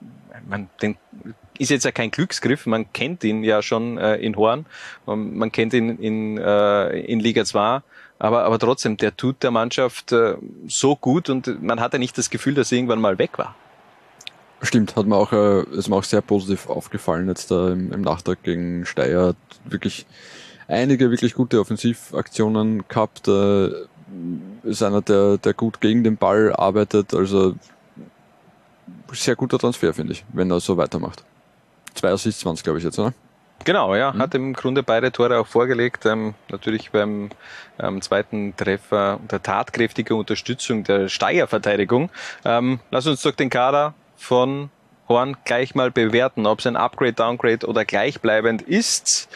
man, den ist jetzt ja kein Glücksgriff, man kennt ihn ja schon äh, in Horn, man kennt ihn in, äh, in Liga 2 aber, aber trotzdem, der tut der Mannschaft äh, so gut und man hatte nicht das Gefühl, dass er irgendwann mal weg war.
Stimmt, hat mir auch, äh, ist mir auch sehr positiv aufgefallen jetzt da im, im Nachtrag gegen Steyr. Wirklich einige wirklich gute Offensivaktionen gehabt. Äh, ist einer, der, der gut gegen den Ball arbeitet. Also sehr guter Transfer, finde ich, wenn er so weitermacht. Zwei Assists waren es, glaube ich, jetzt, oder?
Genau, ja, mhm. hat im Grunde beide Tore auch vorgelegt. Ähm, natürlich beim ähm, zweiten Treffer unter tatkräftiger Unterstützung der Steier-Verteidigung. Ähm, lass uns doch den Kader von Horn gleich mal bewerten, ob es ein Upgrade, Downgrade oder gleichbleibend ist.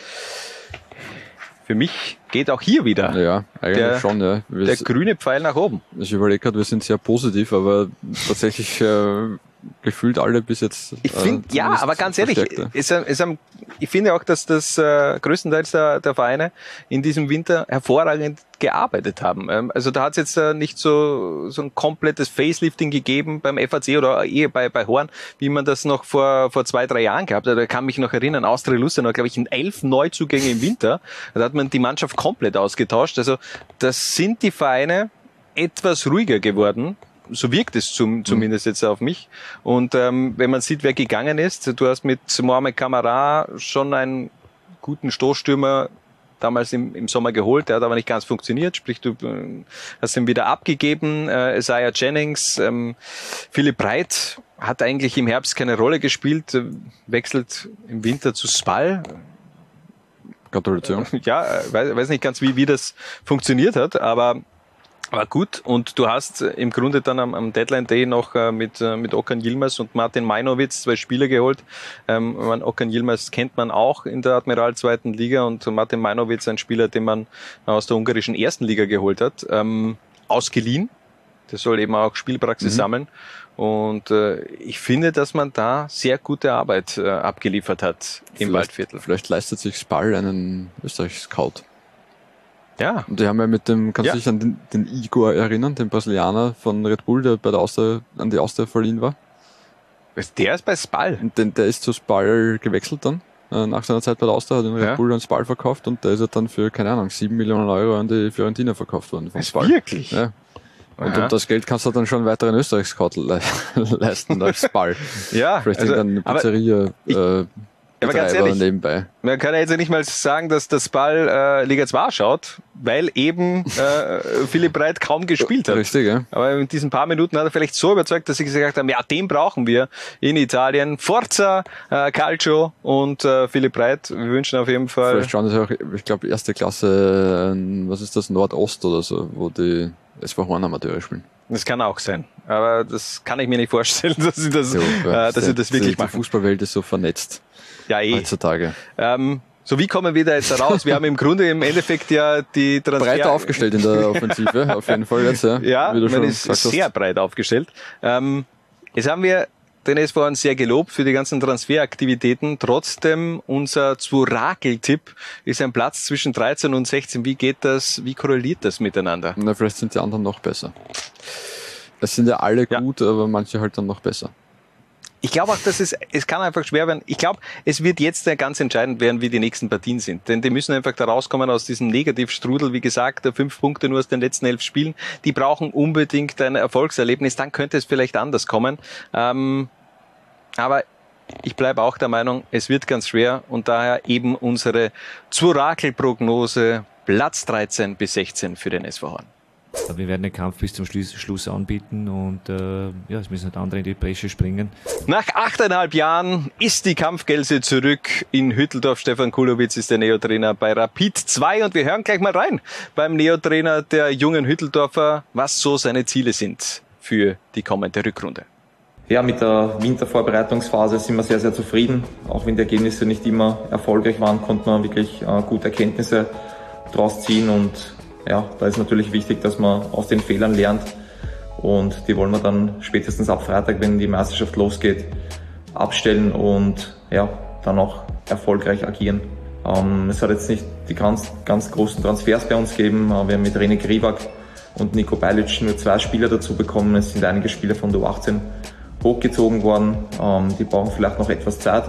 Für mich geht auch hier wieder
ja, eigentlich
der,
schon, ja.
der grüne Pfeil nach oben.
Ich überlege gerade, wir sind sehr positiv, aber tatsächlich äh, gefühlt alle bis jetzt.
Ich finde, äh, ja, aber ganz ehrlich, ist, ist, ich finde auch, dass das äh, größtenteils der, der Vereine in diesem Winter hervorragend gearbeitet haben. Ähm, also da hat es jetzt äh, nicht so, so ein komplettes Facelifting gegeben beim FAC oder eh bei, bei Horn, wie man das noch vor, vor zwei, drei Jahren gehabt hat. Da kann mich noch erinnern, Austria Lustenau, glaube ich, in elf Neuzugänge im Winter. Da hat man die Mannschaft komplett ausgetauscht. Also das sind die Vereine etwas ruhiger geworden so wirkt es zum, mhm. zumindest jetzt auf mich. Und ähm, wenn man sieht, wer gegangen ist, du hast mit Mohamed Kamara schon einen guten Stoßstürmer damals im, im Sommer geholt, der hat aber nicht ganz funktioniert, sprich du äh, hast ihn wieder abgegeben, äh, Isaiah Jennings, ähm, Philipp Breit hat eigentlich im Herbst keine Rolle gespielt, äh, wechselt im Winter zu Spal.
Gratulation.
Ja, äh, weiß, weiß nicht ganz, wie, wie das funktioniert hat, aber war gut und du hast äh, im Grunde dann am, am Deadline Day noch äh, mit, äh, mit Okan Yilmaz und Martin Meinowitz zwei Spieler geholt. Ähm, man, Okan Yilmaz kennt man auch in der Admiral zweiten Liga und Martin Meinowitz ein Spieler, den man aus der ungarischen ersten Liga geholt hat, ähm, ausgeliehen. Der soll eben auch Spielpraxis
Mhm.
sammeln. Und äh, ich finde, dass man da sehr gute Arbeit äh, abgeliefert hat im
Vielleicht-
Waldviertel.
Vielleicht leistet sich Spal einen Österreich-Scout.
Ja.
Und die haben ja mit dem, kannst
Ja.
du dich an den, den Igor erinnern, den Brasilianer von Red Bull, der bei der Austria, an die Austria verliehen war?
Der ist bei Spal.
Den, der ist zu Spal gewechselt dann. äh, Nach seiner Zeit bei der Austria hat ihn Red
Ja.
Bull an Spal verkauft und der ist ja dann für, keine Ahnung, sieben Millionen Euro an die Fiorentina verkauft worden. Von Spal.
wirklich?
Ja. Und
Aha.
um das Geld kannst du dann schon einen weiteren Österreich-Scout le leisten als Spal.
Ja,
Vielleicht
also,
irgendeine
aber
Pizzeria äh,
aber ganz ehrlich,
nebenbei.
Man kann ja jetzt ja nicht mal sagen, dass das Ball äh, Liga 2 schaut, weil eben äh, Philipp Breit kaum gespielt hat.
Richtig, ja.
Aber in diesen paar Minuten hat er vielleicht so überzeugt, dass sie gesagt haben, ja, den brauchen wir in Italien. Forza, äh, Calcio und äh, Philipp Breit. Wir wünschen auf jeden Fall.
Vielleicht schauen sie auch, ich glaube, erste Klasse, äh, was ist das, Nordost oder so, wo die SV Horn Amateure spielen.
Das kann auch sein. Aber das kann ich mir nicht vorstellen, dass sie das,
So,
äh, dass sie das wirklich
die, Die
machen.
Fußballwelt ist so vernetzt
Ja, eh.
heutzutage.
Ähm, so, wie kommen wir da jetzt raus? Wir haben im Grunde im Endeffekt ja die Transfer...
Breiter aufgestellt in der Offensive, auf jeden Fall jetzt, ja.
Ja, man ist
gesagt hast.
sehr breit aufgestellt. Ähm, jetzt haben wir den SV sehr gelobt für die ganzen Transferaktivitäten. Trotzdem, unser Zwurakel-Tipp ist ein Platz zwischen 13 und 16. Wie geht das, wie korreliert das miteinander?
Na, vielleicht sind die anderen noch besser. Es sind ja alle gut, aber manche halt dann noch besser.
Ich glaube auch, dass es, es kann einfach schwer werden. Ich glaube, es wird jetzt ganz entscheidend werden, wie die nächsten Partien sind. Denn die müssen einfach da rauskommen aus diesem Negativstrudel. Wie gesagt, fünf Punkte nur aus den letzten elf Spielen. Die brauchen unbedingt ein Erfolgserlebnis. Dann könnte es vielleicht anders kommen. Ähm, aber ich bleibe auch der Meinung, es wird ganz schwer und daher eben unsere Zurakel-Prognose Platz 13 bis 16 für den SV Horn.
Wir werden den Kampf bis zum Schluss, anbieten und äh, ja, es müssen halt andere in die Bresche springen.
Nach achteinhalb Jahren ist die Kampfgelse zurück in Hütteldorf. Stefan Kulowitz ist der Neotrainer bei Rapid 2 und wir hören gleich mal rein beim Neotrainer der jungen Hütteldorfer, was so seine Ziele sind für die kommende Rückrunde.
Ja, mit der Wintervorbereitungsphase sind wir sehr, sehr zufrieden. Auch wenn die Ergebnisse nicht immer erfolgreich waren, konnte man wirklich äh, gute Erkenntnisse draus ziehen. Und ja, da ist natürlich wichtig, dass man aus den Fehlern lernt. Und die wollen wir dann spätestens ab Freitag, wenn die Meisterschaft losgeht, abstellen und ja, dann auch erfolgreich agieren. Ähm, es hat jetzt nicht die ganz, ganz großen Transfers bei uns gegeben. Äh, Wir haben mit René Grivak und Nico Beilic nur zwei Spieler dazu bekommen. Es sind einige Spieler von der U18 hochgezogen worden. Ähm, die brauchen vielleicht noch etwas Zeit,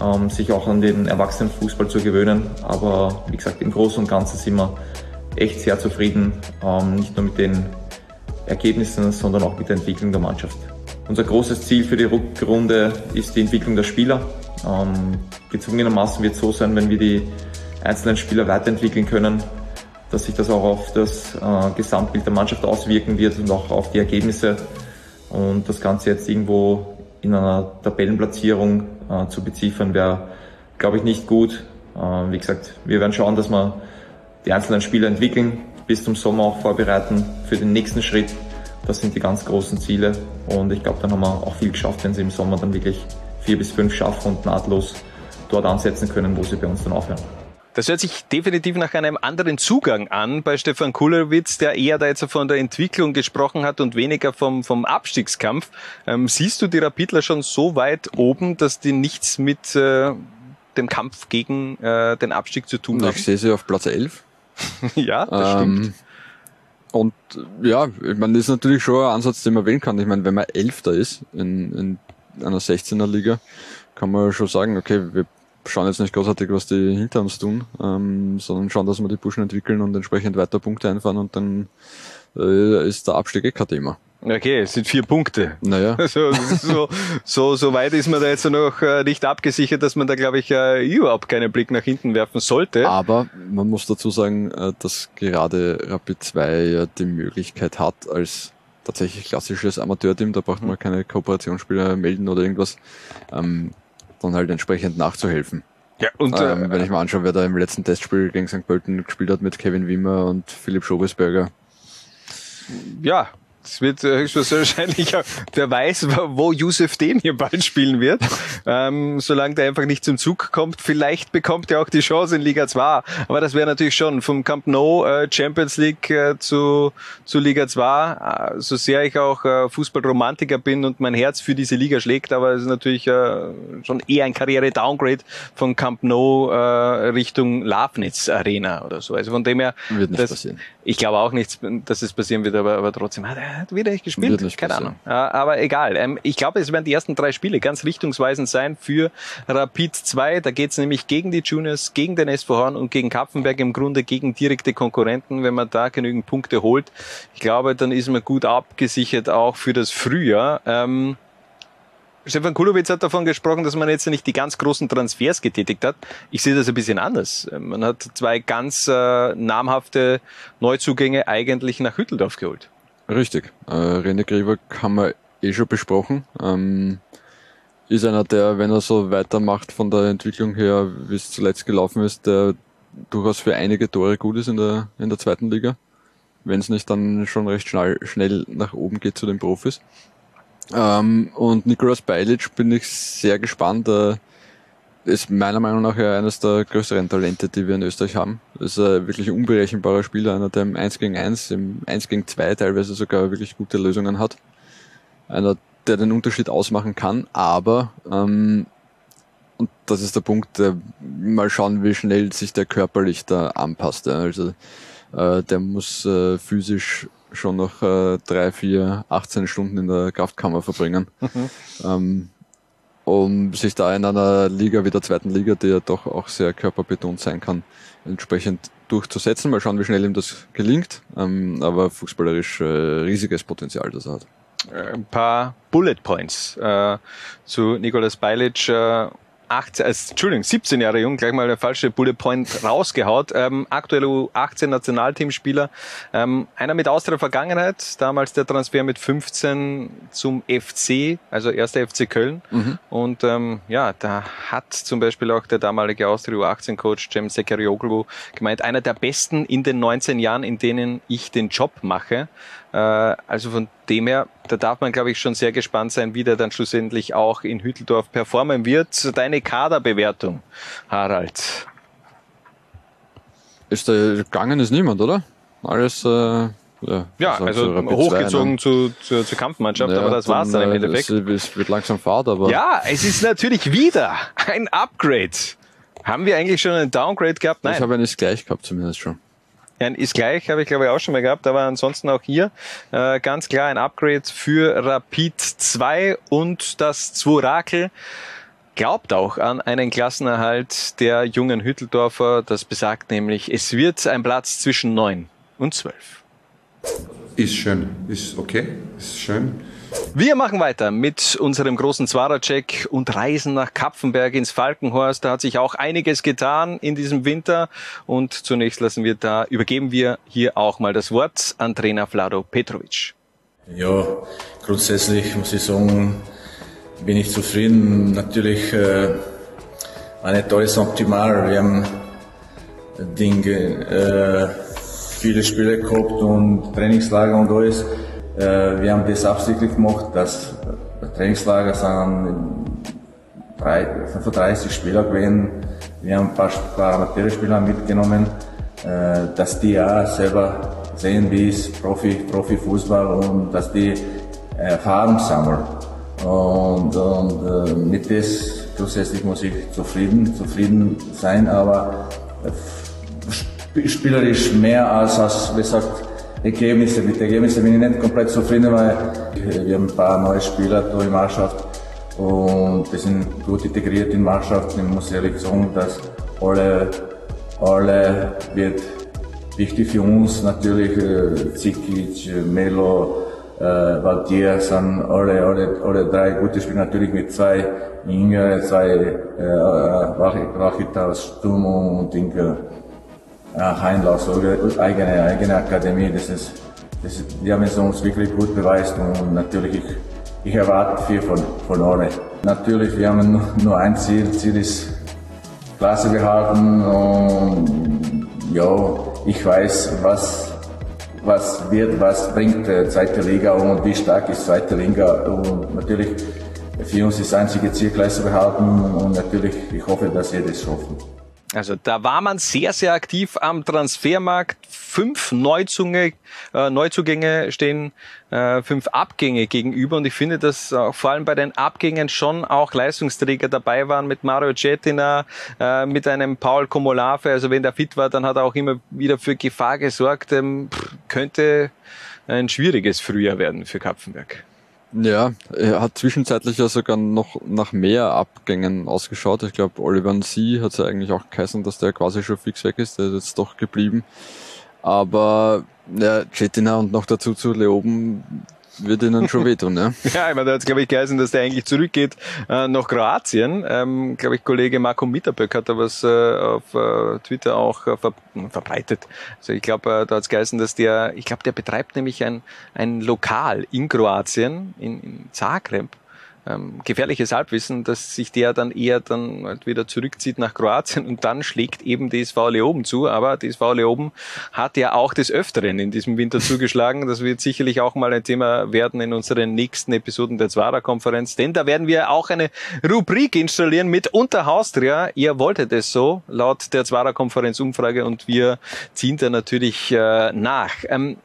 ähm, sich auch an den Erwachsenenfußball zu gewöhnen. Aber wie gesagt, im Großen und Ganzen sind wir echt sehr zufrieden. Ähm, nicht nur mit den Ergebnissen, sondern auch mit der Entwicklung der Mannschaft. Unser großes Ziel für die Rückrunde ist die Entwicklung der Spieler. Ähm, gezwungenermaßen wird es so sein, wenn wir die einzelnen Spieler weiterentwickeln können, dass sich das auch auf das äh, Gesamtbild der Mannschaft auswirken wird und auch auf die Ergebnisse. Und das Ganze jetzt irgendwo in einer Tabellenplatzierung äh, zu beziffern, wäre, glaube ich, nicht gut. Äh, wie gesagt, wir werden schauen, dass wir die einzelnen Spieler entwickeln, bis zum Sommer auch vorbereiten für den nächsten Schritt. Das sind die ganz großen Ziele. Und ich glaube, dann haben wir auch viel geschafft, wenn sie im Sommer dann wirklich vier bis fünf schaffen und nahtlos dort ansetzen können, wo sie bei uns dann aufhören.
Das hört sich definitiv nach einem anderen Zugang an bei Stefan Kullerwitz, der eher da jetzt von der Entwicklung gesprochen hat und weniger vom, vom Abstiegskampf. Ähm, siehst du die Rapidler schon so weit oben, dass die nichts mit äh, dem Kampf gegen äh, den Abstieg zu tun haben?
Ich sehe sie auf Platz 11.
ja, das stimmt.
Ähm, und ja, ich meine, das ist natürlich schon ein Ansatz, den man wählen kann. Ich meine, wenn man Elfter ist in, in einer 16er Liga, kann man schon sagen, okay, wir schauen jetzt nicht großartig, was die hinter uns tun, ähm, sondern schauen, dass wir die Burschen entwickeln und entsprechend weiter Punkte einfahren und dann äh, ist der Abstieg eh kein Thema.
Okay, es sind vier Punkte.
Naja.
So, so, so, so weit ist man da jetzt noch äh, nicht abgesichert, dass man da, glaube ich, äh, überhaupt keinen Blick nach hinten werfen sollte.
Aber man muss dazu sagen, äh, dass gerade Rapid 2 ja die Möglichkeit hat, als tatsächlich klassisches Amateurteam, da braucht man keine Kooperationsspieler melden oder irgendwas, ähm, dann halt entsprechend nachzuhelfen.
Ja, und
ähm,
äh,
wenn ich mal anschaue, wer da im letzten Testspiel gegen St. Pölten gespielt hat mit Kevin Wimmer und Philipp Schobesberger.
ja, es wird äh, höchstwahrscheinlich, auch- wer weiß, wo Yusuf den hier bald spielen wird. ähm, solange der einfach nicht zum Zug kommt. Vielleicht bekommt er auch die Chance in Liga 2. Aber das wäre natürlich schon vom Camp Nou äh, Champions League äh, zu, zu Liga 2. Äh, so sehr ich auch äh, Fußballromantiker bin und mein Herz für diese Liga schlägt, aber es ist natürlich äh, schon eher ein Karriere-Downgrade von Camp Nou äh, Richtung Lafnitz Arena oder so. Also von dem her,
Wird nicht
das,
passieren.
ich glaube auch nicht, dass es passieren wird, aber, aber trotzdem hat er hat wieder nicht gespielt.
Nicht
Keine
passieren.
Ahnung. Ja, aber egal. Ähm, ich glaube, es werden die ersten drei Spiele ganz richtungsweisend sein für Rapid 2. Da geht es nämlich gegen die Juniors, gegen den SV Horn und gegen Kapfenberg im Grunde gegen direkte Konkurrenten. Wenn man da genügend Punkte holt, ich glaube, dann ist man gut abgesichert auch für das Frühjahr. Ähm, Stefan Kulowitz hat davon gesprochen, dass man jetzt nicht die ganz großen Transfers getätigt hat. Ich sehe das ein bisschen anders. Man hat zwei ganz äh, namhafte Neuzugänge eigentlich nach Hütteldorf geholt.
Richtig. Äh, René Grieber haben wir eh schon besprochen. Ähm, ist einer, der, wenn er so weitermacht von der Entwicklung her, wie es zuletzt gelaufen ist, der durchaus für einige Tore gut ist in der, in der zweiten Liga. Wenn es nicht dann schon recht schnell, schnell nach oben geht zu den Profis. Ähm, und Nikolaus Beilic bin ich sehr gespannt. Äh, ist meiner Meinung nach ja eines der größeren Talente, die wir in Österreich haben. Ist ein wirklich unberechenbarer Spieler, einer, der im 1 gegen 1, im 1 gegen 2 teilweise sogar wirklich gute Lösungen hat. Einer, der den Unterschied ausmachen kann, aber ähm, und das ist der Punkt, äh, mal schauen, wie schnell sich der körperlich da anpasst. Ja. Also äh, der muss äh, physisch schon noch äh, drei, vier, 18 Stunden in der Kraftkammer verbringen. ähm, um sich da in einer Liga wie der zweiten Liga, die ja doch auch sehr körperbetont sein kann, entsprechend durchzusetzen. Mal schauen, wie schnell ihm das gelingt. Ähm, aber fußballerisch äh, riesiges Potenzial, das er hat.
Äh, ein paar Bullet Points äh, zu Nikolaus Beilic. Äh, 18, äh, Entschuldigung, 17 Jahre jung, gleich mal der falsche Bullet Point rausgehaut. Ähm, aktuell U18 Nationalteamspieler. Ähm, einer mit Austria Vergangenheit, damals der Transfer mit 15 zum FC, also erster FC Köln.
Mhm.
Und ähm, ja, da hat zum Beispiel auch der damalige Austria U18-Coach Cem Sekerioglu gemeint, einer der besten in den 19 Jahren, in denen ich den Job mache. Äh, also von dem her, da darf man, glaube ich, schon sehr gespannt sein, wie der dann schlussendlich auch in Hütteldorf performen wird. Deine Kaderbewertung, Harald.
Ist da gegangen ist niemand, oder? Alles, äh, ja,
Ja,
so-
also hochgezogen
2,
zu, zu, zur Kampfmannschaft,
Ja,
aber das war's dann im
äh,
Endeffekt.
Es, es wird langsam Fahrt, aber
Ja, es ist natürlich wieder ein Upgrade. Haben wir eigentlich schon einen Downgrade gehabt? Nein.
ich habe eines gleich gehabt zumindest schon.
Ist gleich, habe ich glaube ich auch schon mal gehabt, aber ansonsten auch hier äh, ganz klar ein Upgrade für Rapid 2 und das Zworakel glaubt auch an einen Klassenerhalt der jungen Hütteldorfer. Das besagt nämlich, es wird ein Platz zwischen 9 und 12.
Ist schön, ist okay, ist schön.
Wir machen weiter mit unserem großen Zwarer-Check und reisen nach Kapfenberg ins Falkenhorst. Da hat sich auch einiges getan in diesem Winter. Und zunächst lassen wir da, übergeben wir hier auch mal das Wort an Trainer Vlado Petrovic.
Ja, grundsätzlich muss ich sagen, bin ich zufrieden. Natürlich äh, war nicht alles optimal. Wir haben Dinge, äh, viele Spiele gehabt und Trainingslager und alles. Äh, wir haben das absichtlich gemacht, dass äh, Trainingslager sind drei, 35 Spieler gewesen. Wir haben ein paar, paar Amateurspieler mitgenommen, äh, dass die ja selber sehen, wie es Profi, Profifußball und dass die Erfahrung sammeln. Und, und äh, mit das grundsätzlich muss ich zufrieden, zufrieden sein, aber sp- spielerisch mehr als, als wie gesagt, Ergebnisse. Mit Ergebnissen bin ich nicht komplett zufrieden, weil wir haben ein paar neue Spieler da in Mannschaft und die sind gut integriert in Mannschaft. Ich muss ehrlich sagen, dass alle, alle wird wichtig für uns natürlich. Äh, Zikic, Melo, äh, Valtier sind alle, alle, alle drei gute Spieler, natürlich mit zwei Jüngere, zwei äh, Rachita aus Sturm und Inke äh, Heinlaus, eigene, eigene Akademie, das ist, das ist, die haben es uns wirklich gut beweist und natürlich ich, ich erwarte viel von, von alle. Natürlich, wir haben nur, nur ein Ziel, Ziel ist Klasse behalten und ja, ich weiß, was, was wird, was bringt äh, zweite Liga und wie stark ist zweite Liga und natürlich für uns ist das einzige Ziel Klasse behalten und natürlich, ich hoffe, dass wir das schaffen.
Also da war man sehr, sehr aktiv am Transfermarkt. Fünf Neuzunge, äh, Neuzugänge stehen äh, fünf Abgänge gegenüber. Und ich finde, dass äh, vor allem bei den Abgängen schon auch Leistungsträger dabei waren mit Mario Cetina, äh, mit einem Paul Komolave. Also wenn der fit war, dann hat er auch immer wieder für Gefahr gesorgt. Ähm, könnte ein schwieriges Frühjahr werden für Kapfenberg.
Ja, er hat zwischenzeitlich ja sogar noch nach mehr Abgängen ausgeschaut. Ich glaube, Oliver C. hat es ja eigentlich auch geheißen, dass der quasi schon fix weg ist. Der ist jetzt doch geblieben. Aber ja, Cetina und noch dazu zu Leoben wird ihnen schon wehtun, ne?
ja, ich meine, da hat es, glaube ich, geheißen, dass der eigentlich zurückgeht äh, nach Kroatien. Ähm, glaube ich, Kollege Marco Mitterböck hat da was äh, auf äh, Twitter auch äh, ver verbreitet. Also ich glaube, äh, da hat es geheißen, dass der, ich glaube, der betreibt nämlich ein, ein Lokal in Kroatien, in, in Zagreb, ähm, gefährliches Halbwissen, dass sich der dann eher dann halt wieder zurückzieht nach Kroatien und dann schlägt eben DSV Leoben zu. Aber DSV Leoben hat ja auch des Öfteren in diesem Winter zugeschlagen. Das wird sicherlich auch mal ein Thema werden in unseren nächsten Episoden der Zwarer-Konferenz, denn da werden wir auch eine Rubrik installieren mit Unterhaustria. Ihr wolltet es so, laut der Zwarer-Konferenz-Umfrage und wir ziehen da natürlich äh, nach. Ähm,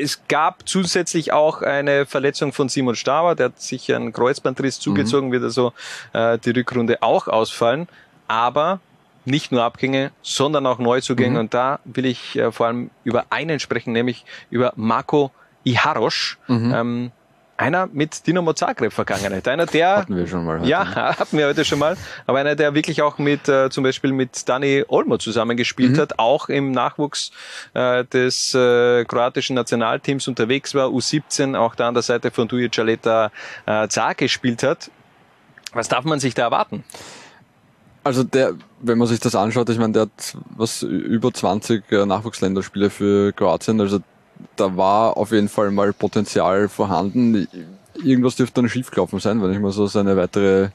es gab zusätzlich auch eine Verletzung von Simon Staber, der hat sich einen Kreuzbandriss mhm. zugezogen, mhm. wird also äh, die Rückrunde auch ausfallen. Aber nicht nur Abgänge, sondern auch Neuzugänge. Mhm. Und da will ich äh, vor allem über einen sprechen, nämlich über Marco Iharosch. Mhm. Ähm, einer mit Dinamo Zagreb Vergangenheit. Einer, der.
Hatten wir schon mal. Heute,
ja, ne? hatten wir heute schon mal. Aber einer, der wirklich auch mit, äh, zum Beispiel mit Dani Olmo zusammengespielt mhm. hat, auch im Nachwuchs äh, des äh, kroatischen Nationalteams unterwegs war, U17, auch da an der Seite von Dujo Caleta äh, Zar gespielt hat. Was darf man sich da erwarten?
Also der, wenn man sich das anschaut, ich meine, der hat was über 20 äh, Nachwuchsländerspiele für Kroatien, also da war auf jeden Fall mal Potenzial vorhanden. Irgendwas dürfte dann schiefgelaufen sein, wenn ich mal so seine weitere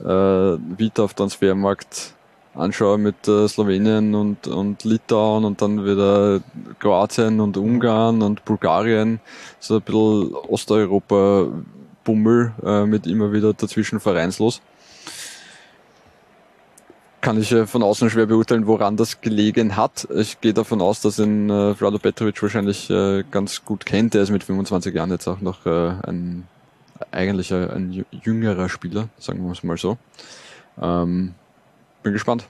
äh, Vita auf Transfermarkt anschaue mit äh, Slowenien und, und Litauen und dann wieder Kroatien und Ungarn und Bulgarien. So ein bisschen Osteuropa-Bummel äh, mit immer wieder dazwischen vereinslos kann ich äh, von außen schwer beurteilen, woran das gelegen hat. Ich gehe davon aus, dass ihn äh, Vlado Petrovic wahrscheinlich äh, ganz gut kennt. Er ist mit 25 Jahren jetzt auch noch äh, ein eigentlich ein jüngerer Spieler, sagen wir es mal so. Ähm, bin gespannt.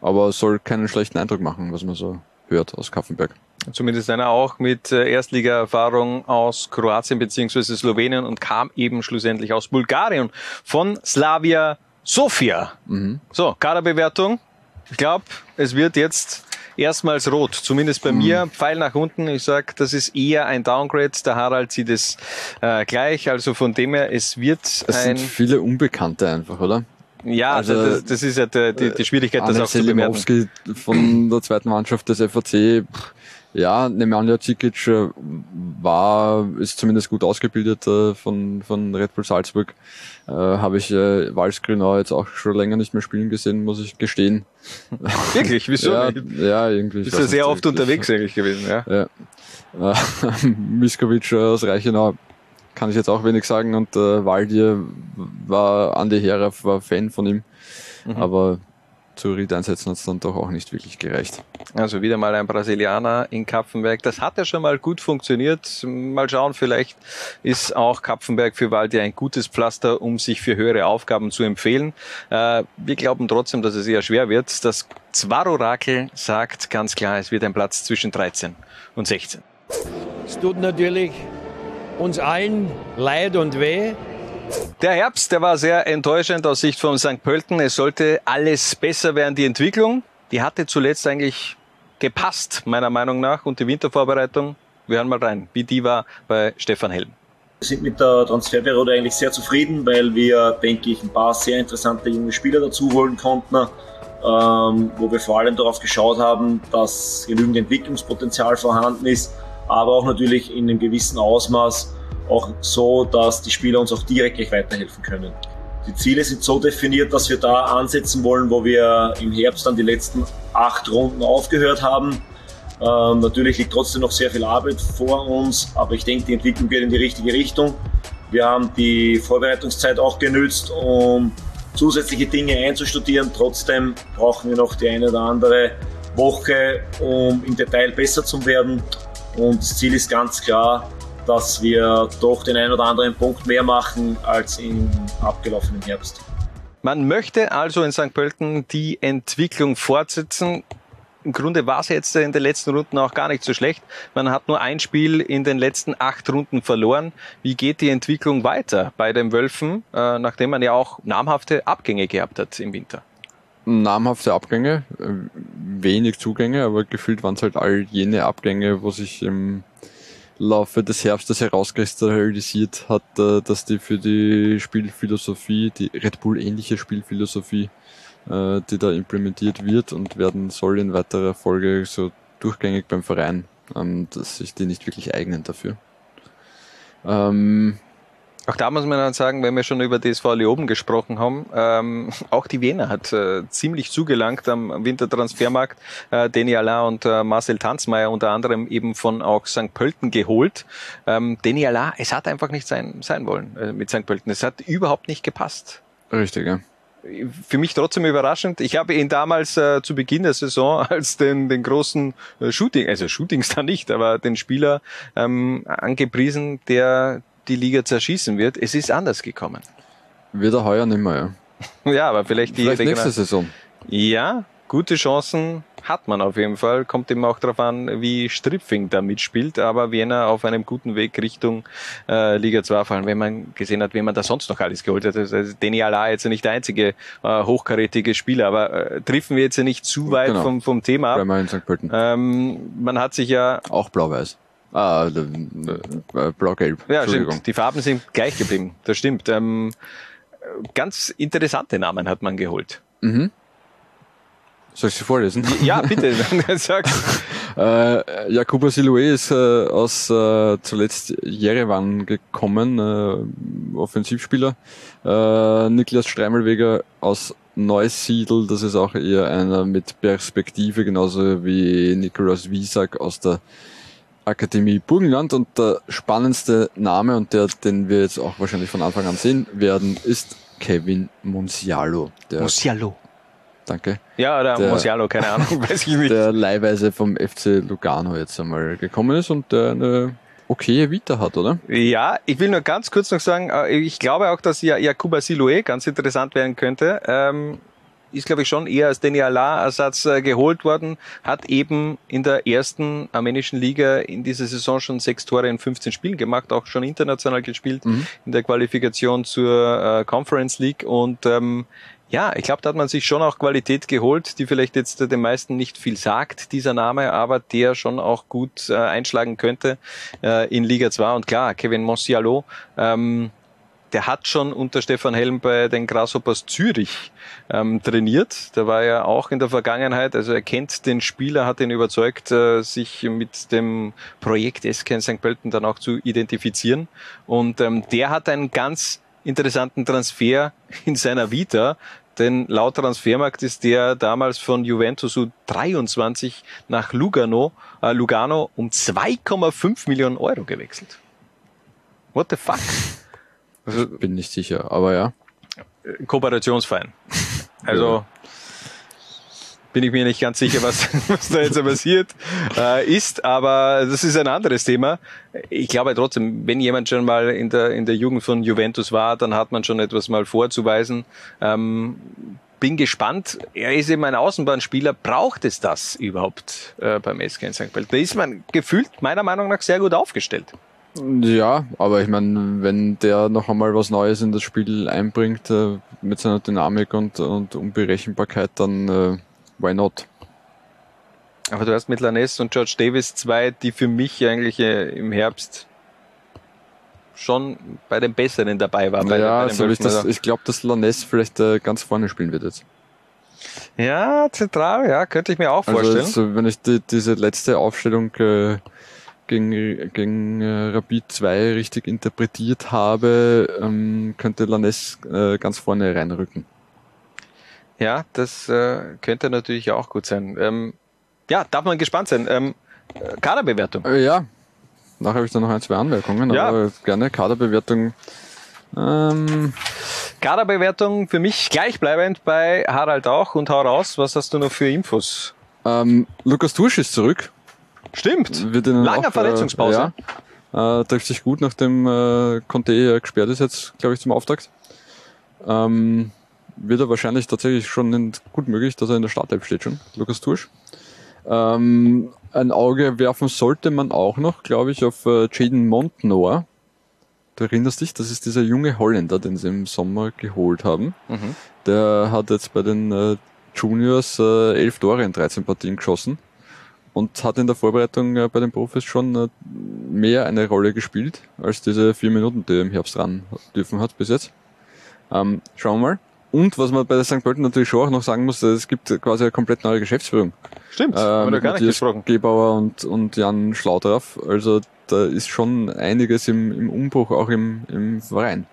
Aber soll keinen schlechten Eindruck machen, was man so hört aus Kaffenberg.
Zumindest einer auch mit äh, Erstliga-Erfahrung aus Kroatien beziehungsweise Slowenien und kam eben schlussendlich aus Bulgarien von Slavia Sofia. Mhm. So, Kaderbewertung. Ich glaube, es wird jetzt erstmals rot, zumindest bei mhm. mir. Pfeil nach unten. Ich sag, das ist eher ein Downgrade. Der Harald sieht es äh, gleich. Also von dem her, es wird
es sind viele Unbekannte einfach, oder?
Ja, also, das, das ist ja die, die, die Schwierigkeit, das auch zu bemerken.
von der zweiten Mannschaft des FAC, ja, Nemanja Cikic äh, war, ist zumindest gut ausgebildet äh, von, von Red Bull Salzburg. Äh, Habe ich äh, Walsgrünau jetzt auch schon länger nicht mehr spielen gesehen, muss ich gestehen.
Wirklich? Wieso?
ja, ja, irgendwie.
Bist du sehr oft unterwegs eigentlich gewesen, ja?
Ja. Äh, Miskovic aus Reichenau kann ich jetzt auch wenig sagen und äh, Waldir war, Andi Herav war Fan von ihm, mhm. aber zu Ried einsetzen hat es dann doch auch nicht wirklich gereicht.
Also wieder mal ein Brasilianer in Kapfenberg. Das hat ja schon mal gut funktioniert. Mal schauen, vielleicht ist auch Kapfenberg für Waldi ein gutes Pflaster, um sich für höhere Aufgaben zu empfehlen. Äh, wir glauben trotzdem, dass es eher schwer wird. Das Zwarorakel sagt ganz klar, es wird ein Platz zwischen 13 und 16.
Es tut natürlich uns allen leid und weh,
der Herbst, der war sehr enttäuschend aus Sicht von St. Pölten. Es sollte alles besser werden. Die Entwicklung, die hatte zuletzt eigentlich gepasst, meiner Meinung nach. Und die Wintervorbereitung, wir hören mal rein, wie die war bei Stefan Helm.
Wir sind mit der Transferperiode eigentlich sehr zufrieden, weil wir, denke ich, ein paar sehr interessante junge Spieler dazu holen konnten, ähm, wo wir vor allem darauf geschaut haben, dass genügend Entwicklungspotenzial vorhanden ist, aber auch natürlich in einem gewissen Ausmaß auch so, dass die Spieler uns auch direkt gleich weiterhelfen können. Die Ziele sind so definiert, dass wir da ansetzen wollen, wo wir im Herbst dann die letzten acht Runden aufgehört haben. Ähm, natürlich liegt trotzdem noch sehr viel Arbeit vor uns, aber ich denke, die Entwicklung geht in die richtige Richtung. Wir haben die Vorbereitungszeit auch genützt, um zusätzliche Dinge einzustudieren. Trotzdem brauchen wir noch die eine oder andere Woche, um im Detail besser zu werden. Und das Ziel ist ganz klar, dass wir doch den einen oder anderen Punkt mehr machen als im abgelaufenen Herbst.
Man möchte also in St. Pölten die Entwicklung fortsetzen. Im Grunde war es jetzt in den letzten Runden auch gar nicht so schlecht. Man hat nur ein Spiel in den letzten acht Runden verloren. Wie geht die Entwicklung weiter bei den Wölfen, äh, nachdem man ja auch namhafte Abgänge gehabt hat im Winter?
Namhafte Abgänge, äh, wenig Zugänge, aber gefühlt waren es halt all jene Abgänge, wo sich im Laufe des Herbstes herauskristallisiert hat, äh, dass die für die Spielphilosophie, die Red Bull ähnliche Spielphilosophie, äh, die da implementiert wird und werden soll in weiterer Folge so durchgängig beim Verein, ähm, dass sich die nicht wirklich eignen dafür. Ähm,
auch da muss man dann sagen, wenn wir schon über DSV Leoben gesprochen haben, ähm, auch die Wiener hat äh, ziemlich zugelangt am Wintertransfermarkt. Äh, Deni Alain und äh, Marcel Tanzmeier unter anderem eben von auch St. Pölten geholt. Ähm, Deni Alain, es hat einfach nicht sein, sein wollen äh, mit St. Pölten. Es hat überhaupt nicht gepasst.
Richtig, ja
für mich trotzdem überraschend. Ich habe ihn damals äh, zu Beginn der Saison als den, den großen äh, Shooting, also Shootings da nicht, aber den Spieler ähm, angepriesen, der die Liga zerschießen wird. Es ist anders gekommen.
Wird er heuer nicht mehr,
ja. ja, aber vielleicht die
vielleicht nächste Saison.
Ja, gute Chancen hat man auf jeden Fall. Kommt eben auch darauf an, wie Stripfing da mitspielt. Aber Vienna auf einem guten Weg Richtung äh, Liga 2, vor allem wenn man gesehen hat, wen man da sonst noch alles geholt hat. Also Deni Ala jetzt nicht der einzige äh, hochkarätige Spieler, aber äh, triffen wir jetzt nicht zu weit genau. vom, vom Thema ab. Ähm, man hat sich ja...
Auch blau-weiß. Ah, äh, blau-gelb.
Ja, stimmt. Die Farben sind gleich geblieben. Das stimmt. Ähm, ganz interessante Namen hat man geholt.
Mhm. Soll ich sie vorlesen?
Ja, bitte. Sag.
äh, Jakuba Siloué ist äh, aus äh, zuletzt Jerewan gekommen, äh, Offensivspieler. Äh, Niklas Streimelweger aus Neusiedl, das ist auch eher einer mit Perspektive, genauso wie Nikolaus Wiesack aus der Akademie Burgenland und der spannendste Name und der, den wir jetzt auch wahrscheinlich von Anfang an sehen werden, ist Kevin Monsialo.
Der, Musialo.
Danke.
Ja, oder der, Musialo, keine Ahnung, weiß ich nicht.
Der leihweise vom FC Lugano jetzt einmal gekommen ist und der eine okaye Vita hat, oder?
Ja, ich will nur ganz kurz noch sagen, äh, ich glaube auch, dass ja Jakuba Siloé ganz interessant werden könnte. Ähm, ist, glaube ich, schon eher als Deni Ersatz äh, geholt worden, hat eben in der ersten armenischen Liga in dieser Saison schon sechs Tore in 15 Spielen gemacht, auch schon international gespielt mhm. in der Qualifikation zur äh, Conference League und ähm, ja, ich glaube, da hat man sich schon auch Qualität geholt, die vielleicht jetzt den meisten nicht viel sagt, dieser Name, aber der schon auch gut äh, einschlagen könnte äh, in Liga 2. Und klar, Kevin Monsialo, ähm, der hat schon unter Stefan Helm bei den Grasshoppers Zürich ähm, trainiert. Der war ja auch in der Vergangenheit, also er kennt den Spieler, hat ihn überzeugt, äh, sich mit dem Projekt SK St. Pölten dann auch zu identifizieren. Und ähm, der hat einen ganz interessanten Transfer in seiner Vita, denn laut Transfermarkt ist der damals von Juventus U23 nach Lugano, äh, Lugano um 2,5 Millionen Euro gewechselt. What the fuck?
Also, Bin nicht sicher, aber ja.
Kooperationsverein. Also ja. bin ich mir nicht ganz sicher, was, was da jetzt passiert äh, ist, aber das ist ein anderes Thema. Ich glaube trotzdem, wenn jemand schon mal in der, in der Jugend von Juventus war, dann hat man schon etwas mal vorzuweisen. Ähm, bin gespannt. Er ist eben ein Außenbahnspieler. Braucht es das überhaupt äh, beim SK in St. Pölten? Da ist man gefühlt meiner Meinung nach sehr gut aufgestellt.
Ja, aber ich meine, wenn der noch einmal was Neues in das Spiel einbringt, äh, mit seiner Dynamik und, und Unberechenbarkeit, dann äh, why not?
Aber du hast mit Lanes und George Davis zwei, die für mich eigentlich äh, im Herbst schon bei den Besseren dabei war. Bei,
ja,
bei den
so wie ich, das, ich glaube, dass Lanes vielleicht äh, ganz vorne spielen wird jetzt.
ja, zentral, ja, könnte ich mir auch
Also
vorstellen.
jetzt, wenn ich die, diese letzte Aufstellung äh, gegen, gegen äh, Rapid 2 richtig interpretiert habe, ähm, könnte Lanes äh, ganz vorne reinrücken.
Ja, das äh, könnte natürlich auch gut sein. Ähm, ja, darf man gespannt sein. Ähm, äh, Kaderbewertung.
Äh, ja, nachher habe ich da noch ein, zwei Anmerkungen,
Ja.
aber gerne Kaderbewertung. Ähm,
Kaderbewertung für mich gleichbleibend bei Harald auch und hau raus. Was hast du noch für Infos?
ähm, Lukas Tursch ist zurück.
Stimmt.
Wird ihnen
Langer
auch,
Verletzungspause.
Äh, ja, äh, trifft sich gut, nachdem äh, Conte ja gesperrt ist jetzt, glaube ich, zum Auftakt. Ähm, wird er wahrscheinlich tatsächlich schon gut möglich, dass er in der Startelf steht schon, Lukas Tursch. Ähm, ein Auge werfen sollte man auch noch, glaube ich, auf äh, Jaden Montnoir. Du erinnerst dich, das ist dieser junge Holländer, den sie im Sommer geholt haben.
Mhm.
Der hat jetzt bei den äh, Juniors äh, elf Tore in 13 Partien geschossen und hat in der Vorbereitung äh, bei den Profis schon äh, mehr eine Rolle gespielt als diese vier Minuten, die er im Herbst ran dürfen hat bis jetzt. Ähm, schauen wir mal. Und was man bei der St. Pölten natürlich schon auch noch sagen muss, es gibt quasi eine komplett neue Geschäftsführung.
Stimmt,
äh,
haben wir gar nicht gesprochen.
Gebauer und, und Jan Schlaudraff. Also da ist schon einiges im, im Umbruch, auch im, im Verein.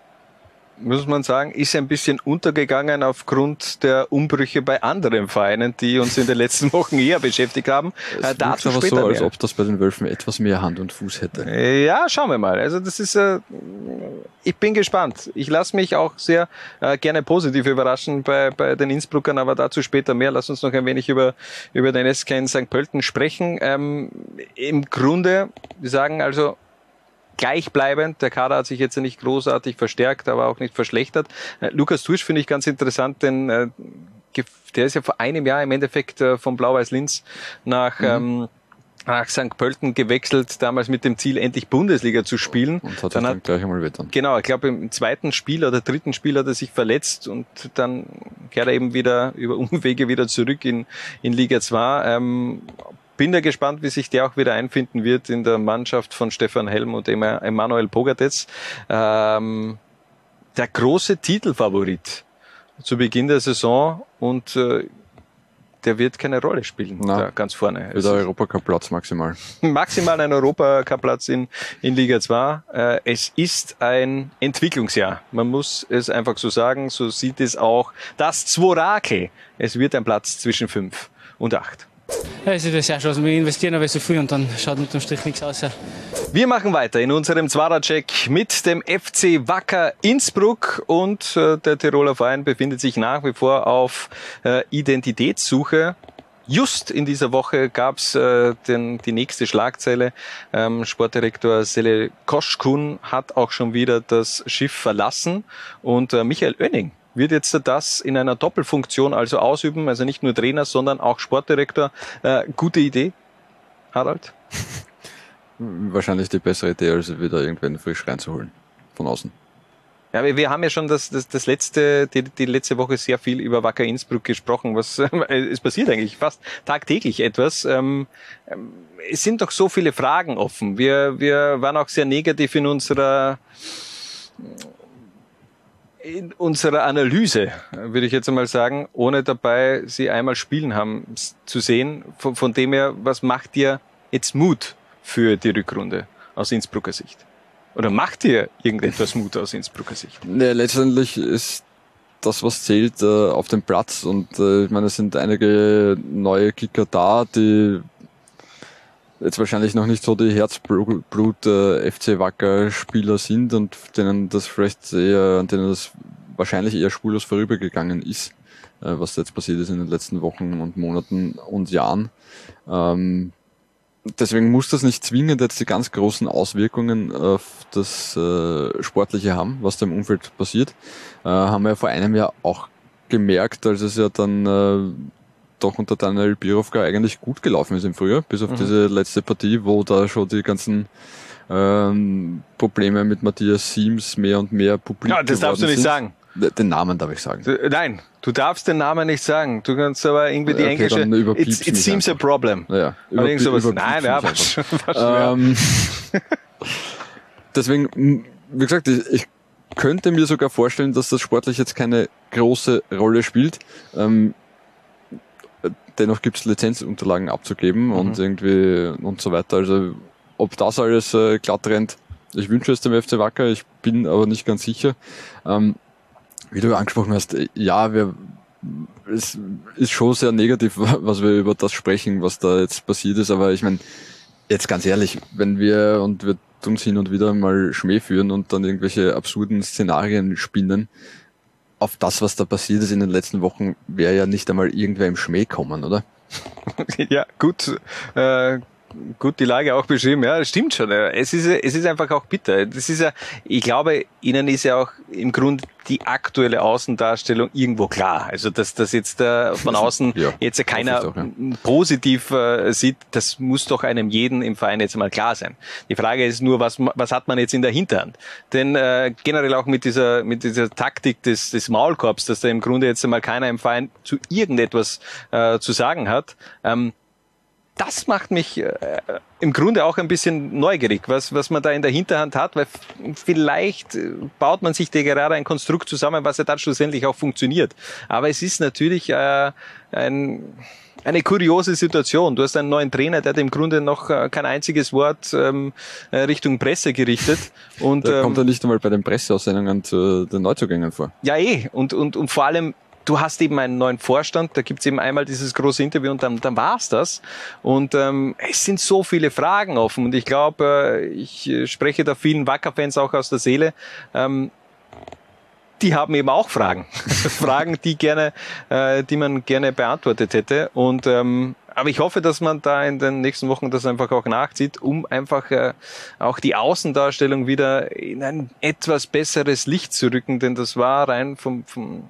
Muss man sagen, ist ein bisschen untergegangen aufgrund der Umbrüche bei anderen Vereinen, die uns in den letzten Wochen eher beschäftigt haben. Äh,
Es
dazu
wirkt aber so, als
mehr.
ob das bei den Wölfen etwas mehr Hand und Fuß hätte.
Äh, Ja, schauen wir mal. Also das ist, äh, ich bin gespannt. Ich lasse mich auch sehr äh, gerne positiv überraschen bei, bei den Innsbruckern, aber dazu später mehr. Lass uns noch ein wenig über, über den SK in St. Pölten sprechen. Ähm, Im Grunde, wir sagen also, gleichbleibend. Der Kader hat sich jetzt nicht großartig verstärkt, aber auch nicht verschlechtert. Äh, Lukas Tursch finde ich ganz interessant, denn äh, der ist ja vor einem Jahr im Endeffekt äh, von Blau-Weiß-Linz nach ähm, nach St. Pölten gewechselt, damals mit dem Ziel, endlich Bundesliga zu spielen.
Und hat sich dann gleich einmal wettern.
Genau, ich glaube im zweiten Spiel oder dritten Spiel hat er sich verletzt und dann kehrt er eben wieder über Umwege wieder zurück in, in Liga 2. Ähm, bin da gespannt, wie sich der auch wieder einfinden wird in der Mannschaft von Stefan Helm und Ema- Emanuel Pogatetz. Ähm, der große Titelfavorit zu Beginn der Saison und äh, der wird keine Rolle spielen da ganz vorne.
Wieder Europacup-Platz maximal.
maximal ein Europacup-Platz in, in Liga 2. Äh, es ist ein Entwicklungsjahr. Man muss es einfach so sagen. So sieht es auch das Zworake. Es wird ein Platz zwischen 5 und 8.
Ja, es ist sehr schön. Wir investieren aber so viel und dann schaut unterm Strich nichts aus. Ja.
Wir machen weiter in unserem Zwarer-Check mit dem FC Wacker Innsbruck und äh, der Tiroler Verein befindet sich nach wie vor auf äh, Identitätssuche. Just in dieser Woche gab's äh, die nächste Schlagzeile. Ähm, Sportdirektor Sele Koschkun hat auch schon wieder das Schiff verlassen und äh, Michael Oenning wird jetzt das in einer Doppelfunktion also ausüben, also nicht nur Trainer, sondern auch Sportdirektor. Äh, gute Idee, Harald?
Wahrscheinlich die bessere Idee, als wieder irgendwen frisch reinzuholen. Von außen.
Ja, wir, haben ja schon das, das, das letzte, die, die letzte Woche sehr viel über Wacker Innsbruck gesprochen. Was es passiert eigentlich fast tagtäglich etwas. Ähm, ähm, es sind doch so viele Fragen offen. Wir, wir waren auch sehr negativ in unserer in unserer Analyse, würde ich jetzt einmal sagen, ohne dabei sie einmal spielen haben zu sehen. Von, von dem her, was macht dir jetzt Mut für die Rückrunde aus Innsbrucker Sicht? Oder macht dir irgendetwas Mut aus Innsbrucker Sicht?
Ja, letztendlich ist das, was zählt, äh, auf dem Platz. Und äh, ich meine, es sind einige neue Kicker da, die jetzt wahrscheinlich noch nicht so die Herzblut äh, FC Wacker Spieler sind und denen das vielleicht eher, an denen das wahrscheinlich eher spurlos vorübergegangen ist, äh, was jetzt passiert ist in den letzten Wochen und Monaten und Jahren. Ähm, deswegen muss das nicht zwingend jetzt die ganz großen Auswirkungen auf das äh, Sportliche haben, was da im Umfeld passiert. Haben wir vor einem Jahr auch gemerkt, als es ja dann doch unter Daniel Birovka eigentlich gut gelaufen ist im Frühjahr, bis auf
Mhm.
diese letzte Partie, wo da schon die ganzen ähm, Probleme mit Matthias Siems mehr und mehr publik
Ja, das darfst du nicht
sind.
sagen.
D- Den Namen darf ich sagen.
Nein, du darfst den Namen nicht sagen. Du kannst aber irgendwie die
Okay,
englische.
dann überpiepst
It, seems a problem.
Ja,
irgend sowas.
überpiepst
Nein, ja, war
einfach.
schon, war ja.
ähm, deswegen wie gesagt, ich, ich könnte mir sogar vorstellen, dass das sportlich jetzt keine große Rolle spielt. Ähm, dennoch gibt es Lizenzunterlagen abzugeben mhm. und irgendwie und so weiter. Also ob das alles äh, glatt rennt, ich wünsche es dem FC Wacker, ich bin aber nicht ganz sicher. Ähm, wie du angesprochen hast, ja, wir, es ist schon sehr negativ, was wir über das sprechen, was da jetzt passiert ist, aber ich meine, jetzt ganz ehrlich, wenn wir und wir uns hin und wieder mal Schmäh führen und dann irgendwelche absurden Szenarien spinnen, auf das, was da passiert ist in den letzten Wochen, wäre ja nicht einmal irgendwer im Schmäh kommen, oder?
ja, gut. Äh gut die Lage auch beschrieben. Ja, das stimmt schon. Es ist, es ist einfach auch bitter. Das ist ja, ich glaube, Ihnen ist ja auch im Grunde die aktuelle Außendarstellung irgendwo klar. Also, dass das jetzt äh, von außen ja, jetzt ja keiner auch, ja. positiv äh, sieht, das muss doch einem jeden im Verein jetzt mal klar sein. Die Frage ist nur, was, was hat man jetzt in der Hinterhand? Denn äh, generell auch mit dieser, mit dieser Taktik des, des Maulkorbs, dass da im Grunde jetzt einmal keiner im Verein zu irgendetwas äh, zu sagen hat, ähm, das macht mich äh, im Grunde auch ein bisschen neugierig, was, was man da in der Hinterhand hat, weil vielleicht äh, baut man sich da gerade ein Konstrukt zusammen, was ja dann schlussendlich auch funktioniert. Aber es ist natürlich äh, ein, eine kuriose Situation. Du hast einen neuen Trainer, der hat im Grunde noch äh, kein einziges Wort ähm, äh, Richtung Presse gerichtet. Und,
da kommt er nicht einmal bei den Presseaussendungen zu den Neuzugängen vor.
Ja, eh. Und, und, und vor allem du hast eben einen neuen Vorstand, da gibt's eben einmal dieses große Interview und dann, dann war's das. Und ähm, es sind so viele Fragen offen und ich glaube, äh, ich äh, spreche da vielen Wacker-Fans auch aus der Seele. Ähm, die haben eben auch Fragen. Fragen, die gerne, äh, die man gerne beantwortet hätte. Und ähm, aber ich hoffe, dass man da in den nächsten Wochen das einfach auch nachzieht, um einfach äh, auch die Außendarstellung wieder in ein etwas besseres Licht zu rücken, denn das war rein vom, vom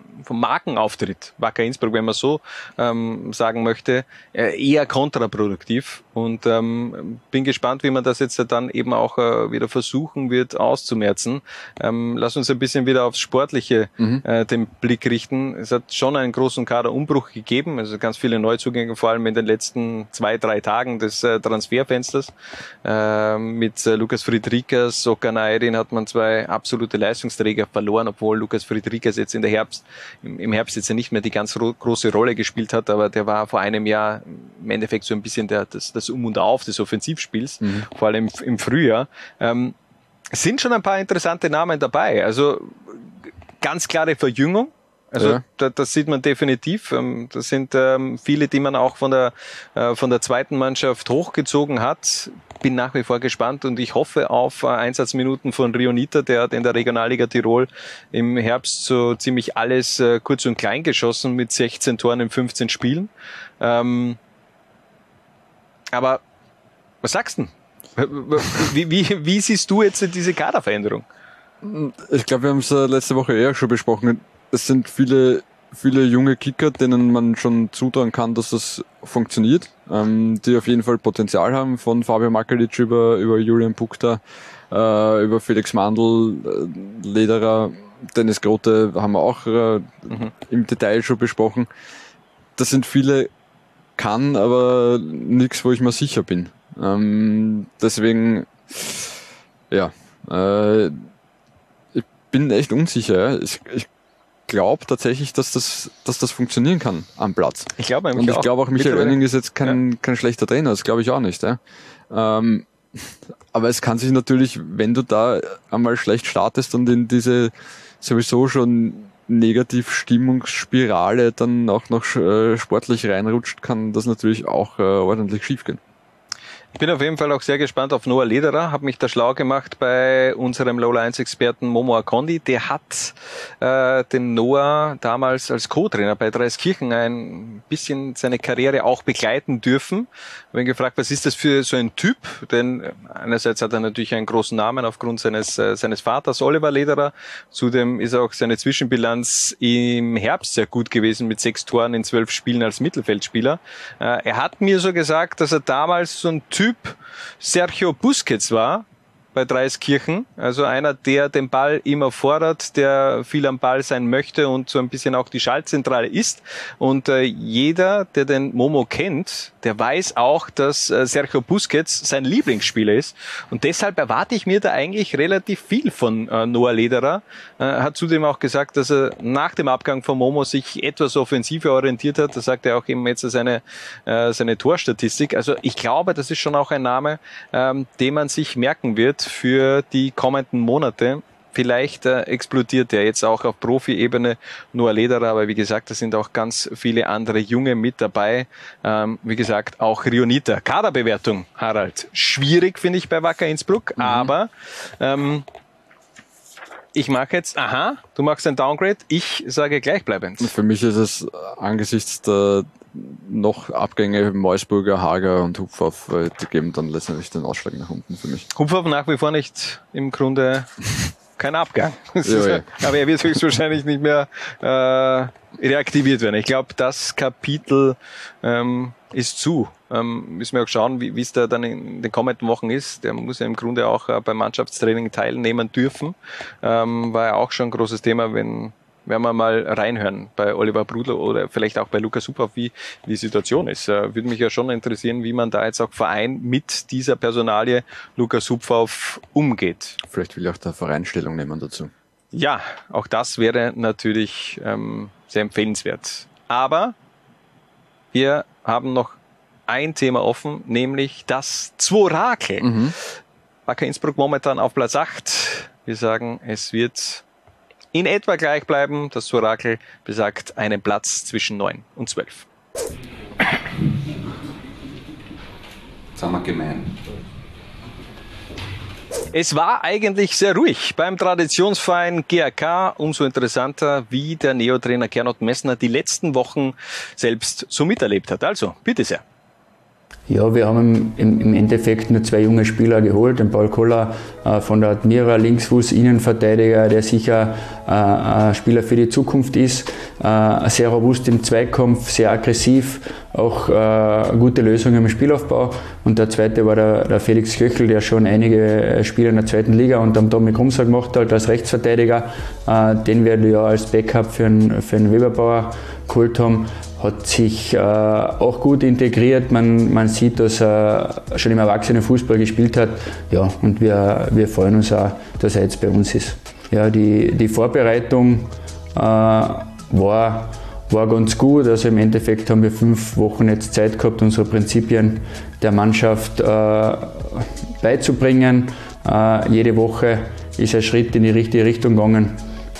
vom Markenauftritt Wacker Innsbruck, wenn man so ähm, sagen möchte, äh, eher kontraproduktiv. Und ähm, bin gespannt, wie man das jetzt dann eben auch äh, wieder versuchen wird auszumerzen. Ähm, lass uns ein bisschen wieder aufs Sportliche mhm. äh, den Blick richten. Es hat schon einen großen Kaderumbruch gegeben, also ganz viele Neuzugänge, vor allem in den letzten zwei, drei Tagen des äh, Transferfensters. Äh, mit äh, Lukas Friedrichs, Okanairin hat man zwei absolute Leistungsträger verloren, obwohl Lukas Friedrichs jetzt in der Herbst, im Herbst jetzt ja nicht mehr die ganz große Rolle gespielt hat, aber der war vor einem Jahr im Endeffekt so ein bisschen der, das, das Um und Auf des Offensivspiels, mhm. vor allem im Frühjahr. Ähm, sind schon ein paar interessante Namen dabei. Also ganz klare Verjüngung. Also ja. da, das sieht man definitiv. Ähm, das sind ähm, viele, die man auch von der äh, von der zweiten Mannschaft hochgezogen hat. Bin nach wie vor gespannt und ich hoffe auf äh, Einsatzminuten von Rionita. Der hat in der Regionalliga Tirol im Herbst so ziemlich alles äh, kurz und klein geschossen mit 16 Toren in 15 Spielen. Ähm, aber was sagst du? Wie, wie, wie siehst du jetzt diese Kaderveränderung?
Ich glaube, wir haben es letzte Woche eher schon besprochen. Es sind viele, viele junge Kicker, denen man schon zutrauen kann, dass das funktioniert, ähm, die auf jeden Fall Potenzial haben, von Fabio Makalic über, über Julian Bukta, äh, über Felix Mandl, äh, Lederer, Dennis Grote haben wir auch äh, mhm. im Detail schon besprochen. Das sind viele kann, aber nichts, wo ich mir sicher bin. Ähm, deswegen, ja, äh, ich bin echt unsicher. Ich, ich glaube tatsächlich, dass das, dass das funktionieren kann am Platz.
Ich glaube
Und ich glaube auch, Michael Renning ist jetzt kein, ja. kein schlechter Trainer, das glaube ich auch nicht. Ja. Ähm, aber es kann sich natürlich, wenn du da einmal schlecht startest und in diese sowieso schon Negativstimmungsspirale dann auch noch äh, sportlich reinrutscht, kann das natürlich auch äh, ordentlich schiefgehen.
Ich bin auf jeden Fall auch sehr gespannt auf Noah Lederer, habe mich da schlau gemacht bei unserem Lola 1 Experten Momo Akondi. Der hat äh, den Noah damals als Co-Trainer bei Dreiskirchen ein bisschen seine Karriere auch begleiten dürfen. Ich bin gefragt, was ist das für so ein Typ? Denn einerseits hat er natürlich einen großen Namen aufgrund seines, äh, seines Vaters Oliver Lederer. Zudem ist auch seine Zwischenbilanz im Herbst sehr gut gewesen mit sechs Toren in zwölf Spielen als Mittelfeldspieler. Äh, er hat mir so gesagt, dass er damals so ein Typ Typ Sergio Busquets war, bei Dreiskirchen. Also einer, der den Ball immer fordert, der viel am Ball sein möchte und so ein bisschen auch die Schaltzentrale ist. Und äh, jeder, der den Momo kennt, der weiß auch, dass äh, Sergio Busquets sein Lieblingsspieler ist. Und deshalb erwarte ich mir da eigentlich relativ viel von äh, Noah Lederer. Äh, hat zudem auch gesagt, dass er nach dem Abgang von Momo sich etwas offensiver orientiert hat. Da sagt er auch eben jetzt seine, äh, seine Torstatistik. Also ich glaube, das ist schon auch ein Name, ähm, den man sich merken wird für die kommenden Monate. Vielleicht äh, explodiert er jetzt auch auf Profi-Ebene nur Lederer, aber wie gesagt, da sind auch ganz viele andere Junge mit dabei. Ähm, wie gesagt, auch Rionita. Kaderbewertung, Harald. Schwierig finde ich bei Wacker Innsbruck, mhm. aber ähm, ich mache jetzt, aha, du machst ein Downgrade, ich sage gleichbleibend.
Für mich ist es angesichts der noch Abgänge Meusburger, Hager und Hupfauf, die geben dann letztendlich den Ausschlag nach unten für mich.
Hupfauf nach wie vor nicht im Grunde kein Abgang. Ja, ja. Aber er wird höchstwahrscheinlich nicht mehr äh, reaktiviert werden. Ich glaube, das Kapitel ähm, ist zu. Ähm, müssen wir auch schauen, wie es da dann in den kommenden Wochen ist. Der muss ja im Grunde auch äh, beim Mannschaftstraining teilnehmen dürfen. Ähm, war ja auch schon ein großes Thema, wenn werden wir mal reinhören bei Oliver Brudler oder vielleicht auch bei Lukas Superhoff, wie die Situation ist. Äh, würde mich ja schon interessieren, wie man da jetzt auch Verein mit dieser Personalie Lukas Superhoff umgeht.
Vielleicht will auch der Verein Stellung nehmen dazu.
Ja, auch das wäre natürlich ähm, sehr empfehlenswert. Aber wir haben noch ein Thema offen, nämlich das Zworakel. Mhm. Wacker Innsbruck momentan auf Platz 8. Wir sagen, es wird in etwa gleich bleiben. Das Orakel besagt einen Platz zwischen 9 und 12.
Sagen wir gemein.
Es war eigentlich sehr ruhig beim Traditionsverein GAK. Umso interessanter, wie der Neotrainer Gernot Messner die letzten Wochen selbst so miterlebt hat. Also, bitte sehr.
Ja, wir haben im, im, Endeffekt nur zwei junge Spieler geholt. Den Paul Koller äh, von der Admira, Linksfuß, Innenverteidiger, der sicher äh, ein Spieler für die Zukunft ist. Äh, sehr robust im Zweikampf, sehr aggressiv, auch äh, gute Lösungen im Spielaufbau. Und der zweite war der, der, Felix Köchel, der schon einige Spiele in der zweiten Liga und am Dominik Rumser gemacht hat als Rechtsverteidiger. Äh, den werden wir ja als Backup für einen, für einen Weberbauer geholt haben hat sich äh, auch gut integriert. Man, man sieht, dass er schon im Erwachsenenfußball gespielt hat. Ja, und wir, wir freuen uns auch, dass er jetzt bei uns ist. Ja, die, die Vorbereitung äh, war, war ganz gut. Also im Endeffekt haben wir fünf Wochen jetzt Zeit gehabt, unsere Prinzipien der Mannschaft äh, beizubringen. Äh, jede Woche ist ein Schritt in die richtige Richtung gegangen.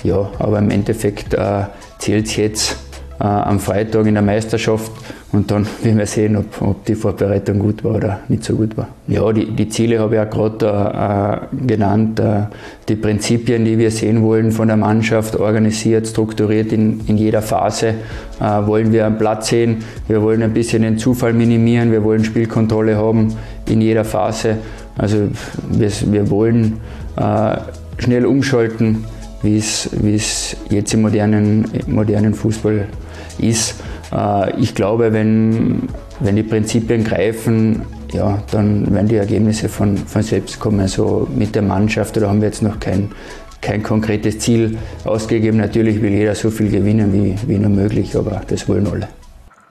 Ja, aber im Endeffekt äh, zählt es jetzt äh, am Freitag in der Meisterschaft und dann werden wir sehen, ob, ob, die Vorbereitung gut war oder nicht so gut war. Ja, die, die Ziele habe ich ja gerade äh, genannt, äh, die Prinzipien, die wir sehen wollen von der Mannschaft, organisiert, strukturiert in, in jeder Phase, äh, wollen wir einen Platz sehen, wir wollen ein bisschen den Zufall minimieren, wir wollen Spielkontrolle haben in jeder Phase. Also wir, wir wollen äh, schnell umschalten, wie es jetzt im modernen, modernen Fußball ist. Äh, ich glaube, wenn, wenn die Prinzipien greifen, ja, dann werden die Ergebnisse von, von selbst kommen. Also mit der Mannschaft, da haben wir jetzt noch kein, kein konkretes Ziel ausgegeben. Natürlich will jeder so viel gewinnen wie, wie nur möglich, aber das wollen alle.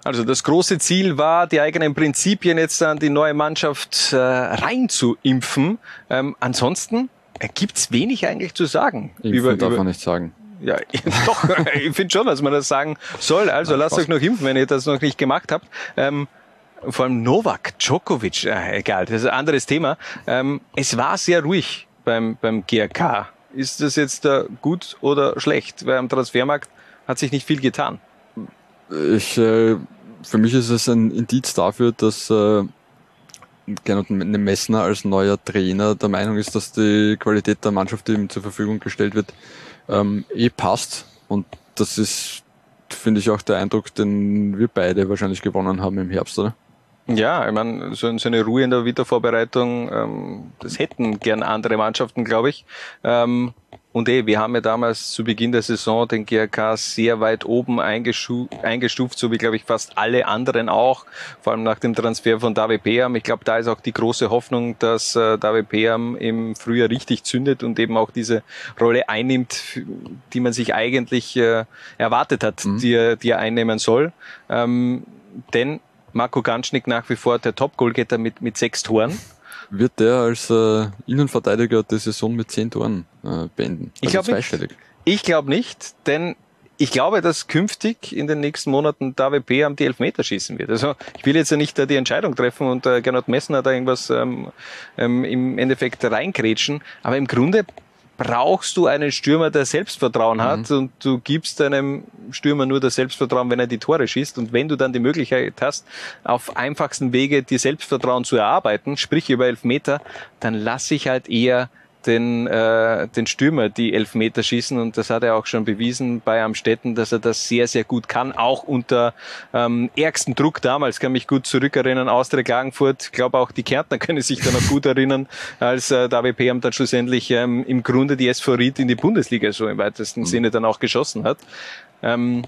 Also das große Ziel war, die eigenen Prinzipien jetzt an die neue Mannschaft äh, reinzuimpfen. Ähm, ansonsten gibt es wenig eigentlich zu sagen.
Impfen über, darf über, man nicht sagen.
Ja, doch, ich finde schon, dass man das sagen soll. Also lasst euch noch impfen, wenn ihr das noch nicht gemacht habt. Ähm, vor allem Novak Djokovic, äh, egal, das ist ein anderes Thema. Ähm, es war sehr ruhig beim, beim GRK. Ist das jetzt äh, gut oder schlecht? Weil am Transfermarkt hat sich nicht viel getan.
Ich, äh, für mich ist es ein Indiz dafür, dass äh, Gernot Messner als neuer Trainer der Meinung ist, dass die Qualität der Mannschaft, die ihm zur Verfügung gestellt wird, ähm, eh passt. Und das ist, finde ich, auch der Eindruck, den wir beide wahrscheinlich gewonnen haben im Herbst, oder?
Ja, ich meine, so, so eine Ruhe in der Wiedervorbereitung, ähm, das hätten gern andere Mannschaften, glaube ich. Ähm, und eh, wir haben ja damals zu Beginn der Saison den GRK sehr weit oben eingestu eingestuft, so wie, glaube ich, fast alle anderen auch, vor allem nach dem Transfer von David Peam. Ich glaube, da ist auch die große Hoffnung, dass äh, David Peam im Frühjahr richtig zündet und eben auch diese Rolle einnimmt, die man sich eigentlich äh, erwartet hat, mhm. die, er, die er einnehmen soll. Ähm, denn Marco Ganschnick nach wie vor der Top-Goalgetter mit, mit sechs Toren
wird der als äh, Innenverteidiger der Saison mit zehn Toren äh, beenden.
Also ich glaube zweistellig. Ich glaube nicht, denn ich glaube, dass künftig in den nächsten Monaten David am die Elfmeter schießen wird. Also ich will jetzt ja nicht äh, die Entscheidung treffen und äh, Gernot Messner da irgendwas ähm, ähm, im Endeffekt reingrätschen, aber im Grunde brauchst du einen Stürmer, der Selbstvertrauen hat mhm. und du gibst einem Stürmer nur das Selbstvertrauen, wenn er die Tore schießt und wenn du dann die Möglichkeit hast, auf einfachsten Wege dir Selbstvertrauen zu erarbeiten, sprich über elf Meter, dann lass ich halt eher den, äh, den Stürmer die Elfmeter schießen und das hat er auch schon bewiesen bei Amstetten, dass er das sehr, sehr gut kann, auch unter ähm, ärgsten Druck damals, kann mich gut zurückerinnern, Austria Klagenfurt, ich glaube auch die Kärntner können sich da noch gut erinnern, als äh, David Peam dann schlussendlich ähm, im Grunde die SV Ried in die Bundesliga so im weitesten mhm. Sinne dann auch geschossen hat. Ähm,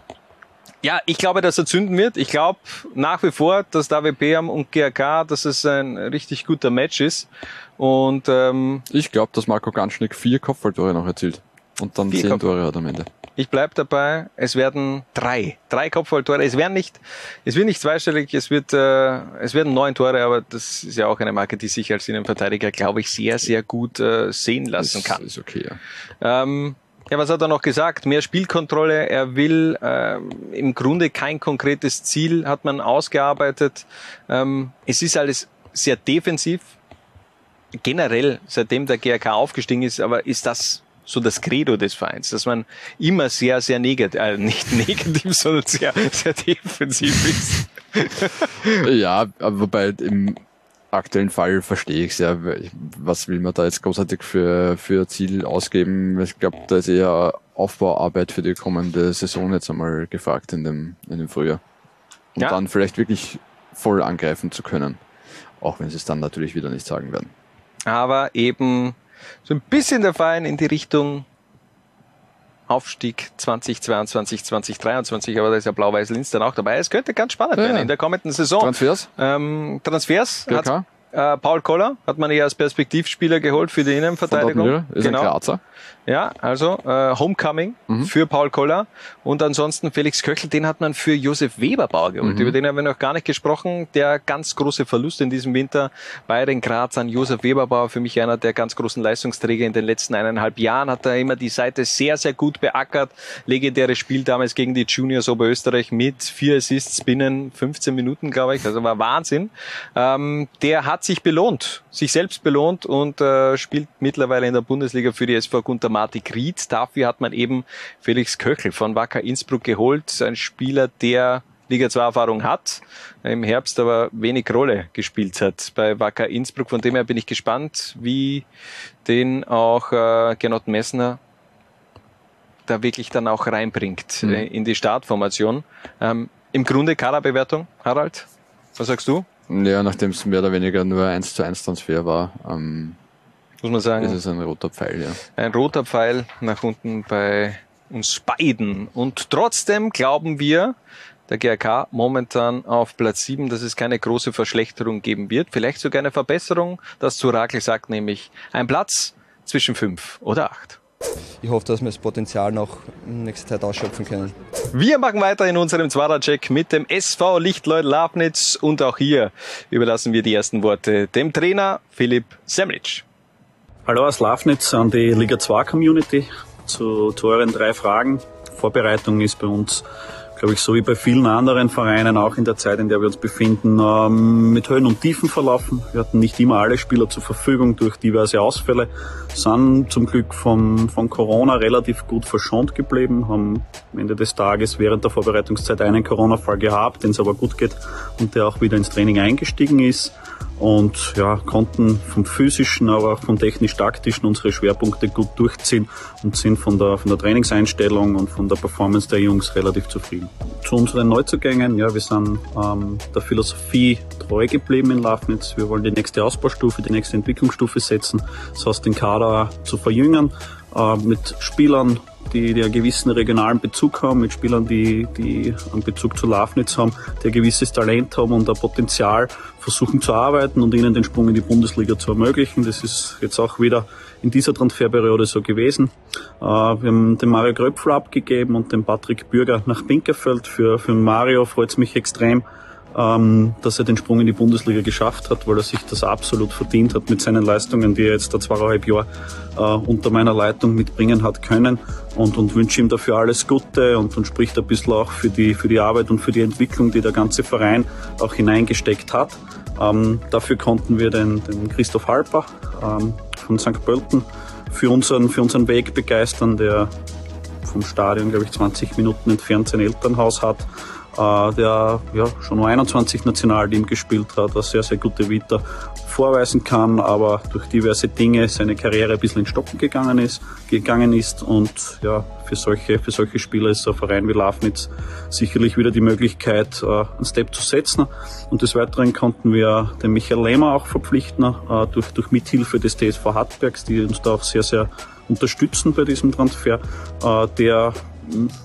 ja, ich glaube, dass er zünden wird. Ich glaube nach wie vor, dass David Peam und GRK, dass es ein richtig guter Match ist. Und ähm,
ich glaube, dass Marco Ganschnick vier Kopfballtore noch erzielt und dann zehn Kopf Tore hat am Ende.
Ich bleib dabei. Es werden drei, drei Kopfballtore. Es werden nicht, es wird nicht zweistellig. Es wird, äh, es werden neun Tore, aber das ist ja auch eine Marke, die sich als Innenverteidiger, glaube ich, sehr, sehr gut äh, sehen lassen
das
kann.
Ist okay. Ja.
Ähm, ja, was hat er noch gesagt? Mehr Spielkontrolle. Er will äh, im Grunde kein konkretes Ziel, hat man ausgearbeitet. Ähm, es ist alles sehr defensiv generell, seitdem der GRK aufgestiegen ist, aber ist das so das Credo des Vereins, dass man immer sehr, sehr negativ, äh, nicht negativ, sondern sehr, sehr defensiv ist.
ja, wobei im aktuellen Fall verstehe ich es ja. Was will man da jetzt großartig für, für Ziel ausgeben? Ich glaube, da ist eher Aufbauarbeit für die kommende Saison jetzt einmal gefragt in dem, in dem Frühjahr. Und ja. dann vielleicht wirklich voll angreifen zu können. Auch wenn sie es dann natürlich wieder nicht sagen werden
aber eben so ein bisschen der Verein in die Richtung Aufstieg 2022, 2023, aber da ist ja Blau-Weiß-Linz dann auch dabei. Es könnte ganz spannend ja, werden in der kommenden Saison.
Transfers?
Ähm, Transfers hat äh, Paul Koller, hat man ja als Perspektivspieler geholt für die Innenverteidigung.
Ist genau. ein Grazer.
Ja, also äh, Homecoming mhm. für Paul Koller und ansonsten Felix Köchel, den hat man für Josef Weberbauer geholt. Mhm. Über den haben wir noch gar nicht gesprochen. Der ganz große Verlust in diesem Winter bei den Grazern. Josef Weberbauer, für mich einer der ganz großen Leistungsträger in den letzten eineinhalb Jahren, hat er immer die Seite sehr, sehr gut beackert. Legendäres Spiel damals gegen die Juniors Oberösterreich mit vier Assists binnen 15 Minuten, glaube ich. Also war Wahnsinn. Ähm, der hat sich belohnt, sich selbst belohnt und äh, spielt mittlerweile in der Bundesliga für die SV Gunter Matik Ried. Dafür hat man eben Felix Köchel von Wacker Innsbruck geholt. Ein Spieler, der Liga 2 Erfahrung hat, im Herbst aber wenig Rolle gespielt hat bei Wacker Innsbruck. Von dem her bin ich gespannt, wie den auch äh, Gernot Messner da wirklich dann auch reinbringt mhm. äh, in die Startformation. Ähm, Im Grunde Kaderbewertung, Harald, was sagst du?
Ja, nachdem es mehr oder weniger nur 1 zu 1 Transfer war, ähm,
muss man sagen.
Das ist ein roter Pfeil, ja.
Ein roter Pfeil nach unten bei uns beiden. Und trotzdem glauben wir, der GRK momentan auf Platz 7, dass es keine große Verschlechterung geben wird. Vielleicht sogar eine Verbesserung. Das zu Rakel sagt nämlich ein Platz zwischen 5 oder 8.
Ich hoffe, dass wir das Potenzial noch in nächster Zeit ausschöpfen können.
Wir machen weiter in unserem Zwarer-Check mit dem SV Lichtleut Labnitz und auch hier überlassen wir die ersten Worte dem Trainer Philipp Semlitsch.
Hallo aus Lafnitz an die Liga 2 Community zu, euren drei Fragen. Vorbereitung ist bei uns, glaube ich, so wie bei vielen anderen Vereinen, auch in der Zeit, in der wir uns befinden, ähm, mit Höhen und Tiefen verlaufen. Wir hatten nicht immer alle Spieler zur Verfügung durch diverse Ausfälle, sind zum Glück vom, von Corona relativ gut verschont geblieben, haben am Ende des Tages während der Vorbereitungszeit einen Corona-Fall gehabt, den es aber gut geht und der auch wieder ins Training eingestiegen ist und ja, konnten vom physischen, aber auch vom technisch-taktischen unsere Schwerpunkte gut durchziehen und sind von der, von der Trainingseinstellung und von der Performance der Jungs relativ zufrieden. Zu unseren Neuzugängen, ja, wir sind ähm, der Philosophie treu geblieben in Lafnitz. Wir wollen die nächste Ausbaustufe, die nächste Entwicklungsstufe setzen, das heißt den Kader zu verjüngen äh, mit Spielern, die, die einen gewissen regionalen Bezug haben, mit Spielern, die, die einen Bezug zu Lafnitz haben, die ein gewisses Talent haben und ein Potenzial versuchen zu arbeiten und ihnen den Sprung in die Bundesliga zu ermöglichen. Das ist jetzt auch wieder in dieser Transferperiode so gewesen. Äh, wir haben den Mario Gröpfel abgegeben und den Patrick Bürger nach Pinkerfeld. Für, für Mario freut es mich extrem, ähm, dass er den Sprung in die Bundesliga geschafft hat, weil er sich das absolut verdient hat mit seinen Leistungen, die er jetzt da zweieinhalb Jahre äh, unter meiner Leitung mitbringen hat können und, und wünsche ihm dafür alles Gute und, und spricht ein bisschen auch für die, für die Arbeit und für die Entwicklung, die der ganze Verein auch hineingesteckt hat. Ähm, dafür konnten wir den, den Christoph Halper ähm, von St. Pölten für unseren, für unseren Weg begeistern, der vom Stadion, glaube ich, 20 Minuten entfernt sein Elternhaus hat der ja, schon nur 21 Nationalteam gespielt hat, eine sehr, sehr gute Vita vorweisen kann, aber durch diverse Dinge seine Karriere ein bisschen in Stocken gegangen ist, gegangen ist und ja, für solche, für solche Spieler ist ein Verein wie Lafnitz sicherlich wieder die Möglichkeit, äh, einen Step zu setzen. Und des Weiteren konnten wir den Michael Lehmer auch verpflichten, äh, durch, durch Mithilfe des TSV Hartbergs, die uns da auch sehr, sehr unterstützen bei diesem Transfer, äh, der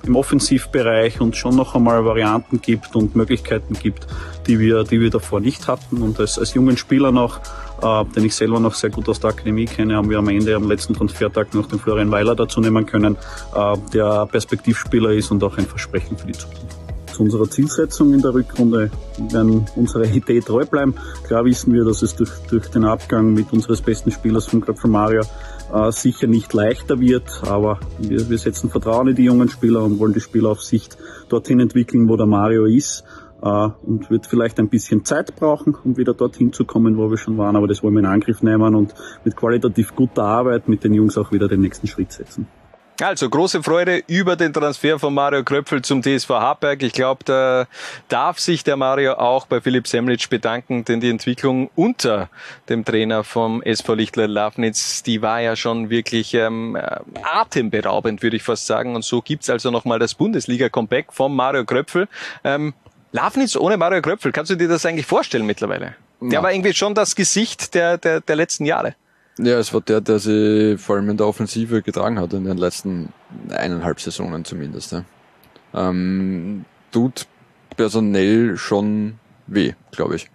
im Offensivbereich uns schon noch einmal Varianten gibt und Möglichkeiten gibt, die wir, die wir davor nicht hatten. Und als, als jungen Spieler noch, äh, den ich selber noch sehr gut aus der Akademie kenne, haben wir am Ende am letzten Transfertag noch den Florian Weiler dazu nehmen können, äh, der Perspektivspieler ist und auch ein Versprechen für die Zukunft zu unserer Zielsetzung in der Rückrunde. Werden unserer Idee treu bleiben. Klar wissen wir, dass es durch, durch den Abgang mit unseres besten Spielers von Köpfer Mario äh, sicher nicht leichter wird, aber wir, wir setzen Vertrauen in die jungen Spieler und wollen die Spieler auf Sicht dorthin entwickeln, wo der Mario ist. Uh, und wird vielleicht ein bisschen Zeit brauchen, um wieder dorthin zu kommen, wo wir schon waren, aber das wollen wir in Angriff nehmen und mit qualitativ guter Arbeit mit den Jungs auch wieder den nächsten Schritt setzen.
Also große Freude über den Transfer von Mario Kröpfel zum TSV Hartberg. Ich glaube, da darf sich der Mario auch bei Philipp Semlitsch bedanken, denn die Entwicklung unter dem Trainer vom SV Lichtler Lafnitz, die war ja schon wirklich ähm, atemberaubend, würde ich fast sagen. Und so gibt's also nochmal das Bundesliga-Comeback von Mario Kröpfel. Ähm, Lafnitz ohne Mario Kröpfel, kannst du dir das eigentlich vorstellen mittlerweile? Ja. Der war irgendwie schon das Gesicht der, der, der letzten Jahre.
Ja, es war der, der sie vor allem in der Offensive getragen hat, in den letzten eineinhalb Saisonen zumindest. Ja. Ähm, tut personell schon weh, glaube ich.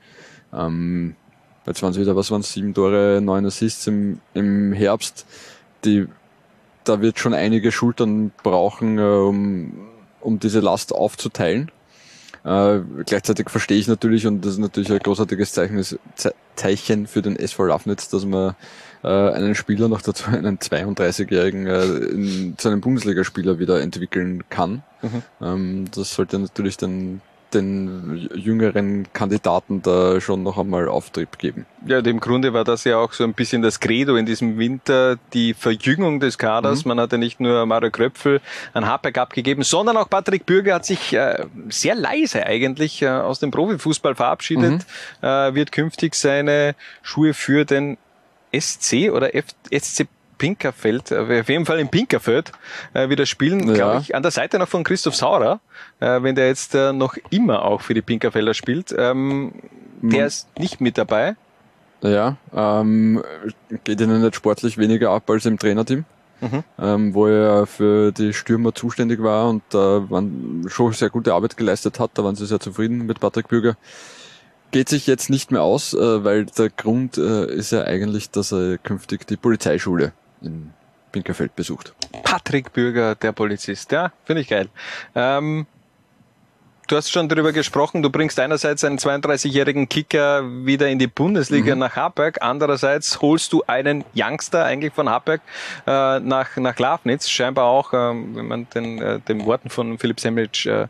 Ähm, jetzt waren es wieder, was waren es, sieben Tore, neun Assists im, im Herbst. Die, da wird schon einige Schultern brauchen, äh, um, um diese Last aufzuteilen. Äh, gleichzeitig verstehe ich natürlich, und das ist natürlich ein großartiges Zeichen, Zeichen für den SV Lafnitz, dass man äh, einen Spieler, noch dazu einen 32-Jährigen, äh, zu einem Bundesligaspieler wieder entwickeln kann. Mhm. Ähm, das sollte natürlich den den jüngeren Kandidaten da schon noch einmal Auftrieb geben.
Ja, im Grunde war das ja auch so ein bisschen das Credo in diesem Winter, die Verjüngung des Kaders. Mhm. Man hatte nicht nur Mario Kröpfel an Hartberg abgegeben, sondern auch Patrick Bürger hat sich äh, sehr leise eigentlich äh, aus dem Profifußball verabschiedet, mhm. äh, wird künftig seine Schuhe für den SC oder F SC Pinkerfeld, äh, auf jeden Fall in Pinkerfeld äh, wieder spielen, ja. glaube ich, an der Seite noch von Christoph Saurer, äh, wenn der jetzt äh, noch immer auch für die Pinkerfelder spielt. Ähm, der hm. ist nicht mit dabei.
Ja, ähm, geht ihnen nicht sportlich weniger ab als im Trainerteam, mhm. ähm, wo er für die Stürmer zuständig war und da äh, schon sehr gute Arbeit geleistet hat. Da waren sie sehr zufrieden mit Patrick Bürger geht sich jetzt nicht mehr aus, äh, weil der Grund äh, ist ja eigentlich, dass er künftig die Polizeischule in Pinkerfeld besucht.
Patrick Bürger, der Polizist, ja, finde ich geil. Ähm, Du hast schon darüber gesprochen, du bringst einerseits einen 32-jährigen Kicker wieder in die Bundesliga mhm. nach Hartberg, andererseits holst du einen Youngster eigentlich von Hartberg äh, nach, nach Lafnitz, scheinbar auch, äh, wenn man den, äh, den Worten von Philipp Semmelitsch äh,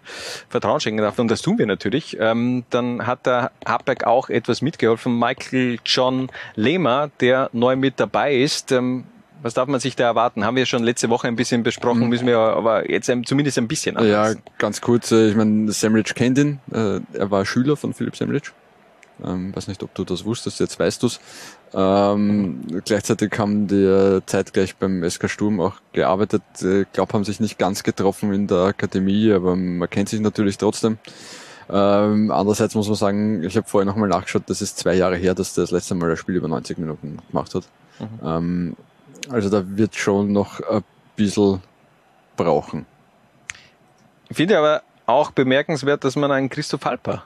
Vertrauen schenken darf, und das tun wir natürlich, ähm, dann hat der Hartberg auch etwas mitgeholfen. Michael John Lehmer, der neu mit dabei ist, ähm, was darf man sich da erwarten? Haben wir schon letzte Woche ein bisschen besprochen, müssen wir aber jetzt zumindest ein bisschen
anpassen. Ja, ganz kurz, äh, ich meine, Semrich kennt ihn, äh, er war Schüler von Philipp Semrich. Ähm, weiß nicht, ob du das wusstest, jetzt weißt du's. Ähm, gleichzeitig haben die zeitgleich beim SK Sturm auch gearbeitet. Ich äh, glaube, haben sich nicht ganz getroffen in der Akademie, aber man kennt sich natürlich trotzdem. Ähm, andererseits muss man sagen, ich habe vorher nochmal nachgeschaut, das ist zwei Jahre her, dass der das letzte Mal ein Spiel über 90 Minuten gemacht hat. Mhm. Ähm, Also da wird schon noch ein bisschen brauchen.
Ich finde aber auch bemerkenswert, dass man einen Christoph Halper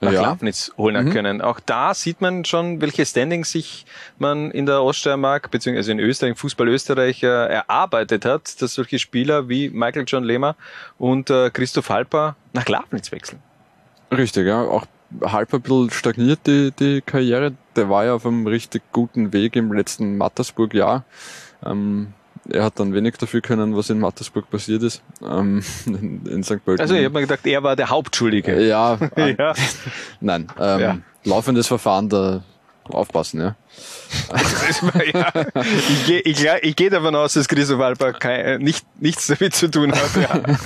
nach
Ja.
Lafnitz holen hat
Mhm.
können. Auch da sieht man schon, welche Standings sich man in der Oststeiermark beziehungsweise in Österreich, Fußball Österreich äh, erarbeitet hat, dass solche Spieler wie Michael John Lehmer und äh, Christoph Halper nach Lafnitz wechseln.
Richtig, ja. Auch halb ein bisschen stagniert die, die Karriere. Der war ja auf einem richtig guten Weg im letzten Mattersburg-Jahr. Ähm, er hat dann wenig dafür können, was in Mattersburg passiert ist. Ähm, in, in St. Pölten.
Also ich habe mir gedacht, er war der Hauptschuldige.
Ja, äh,
ja.
nein. Ähm,
Ja.
Laufendes Verfahren, da aufpassen, ja.
ja. Ich gehe ich, ich geh davon aus, dass Christoph kein, äh, nicht, nichts damit zu tun hat. Ja.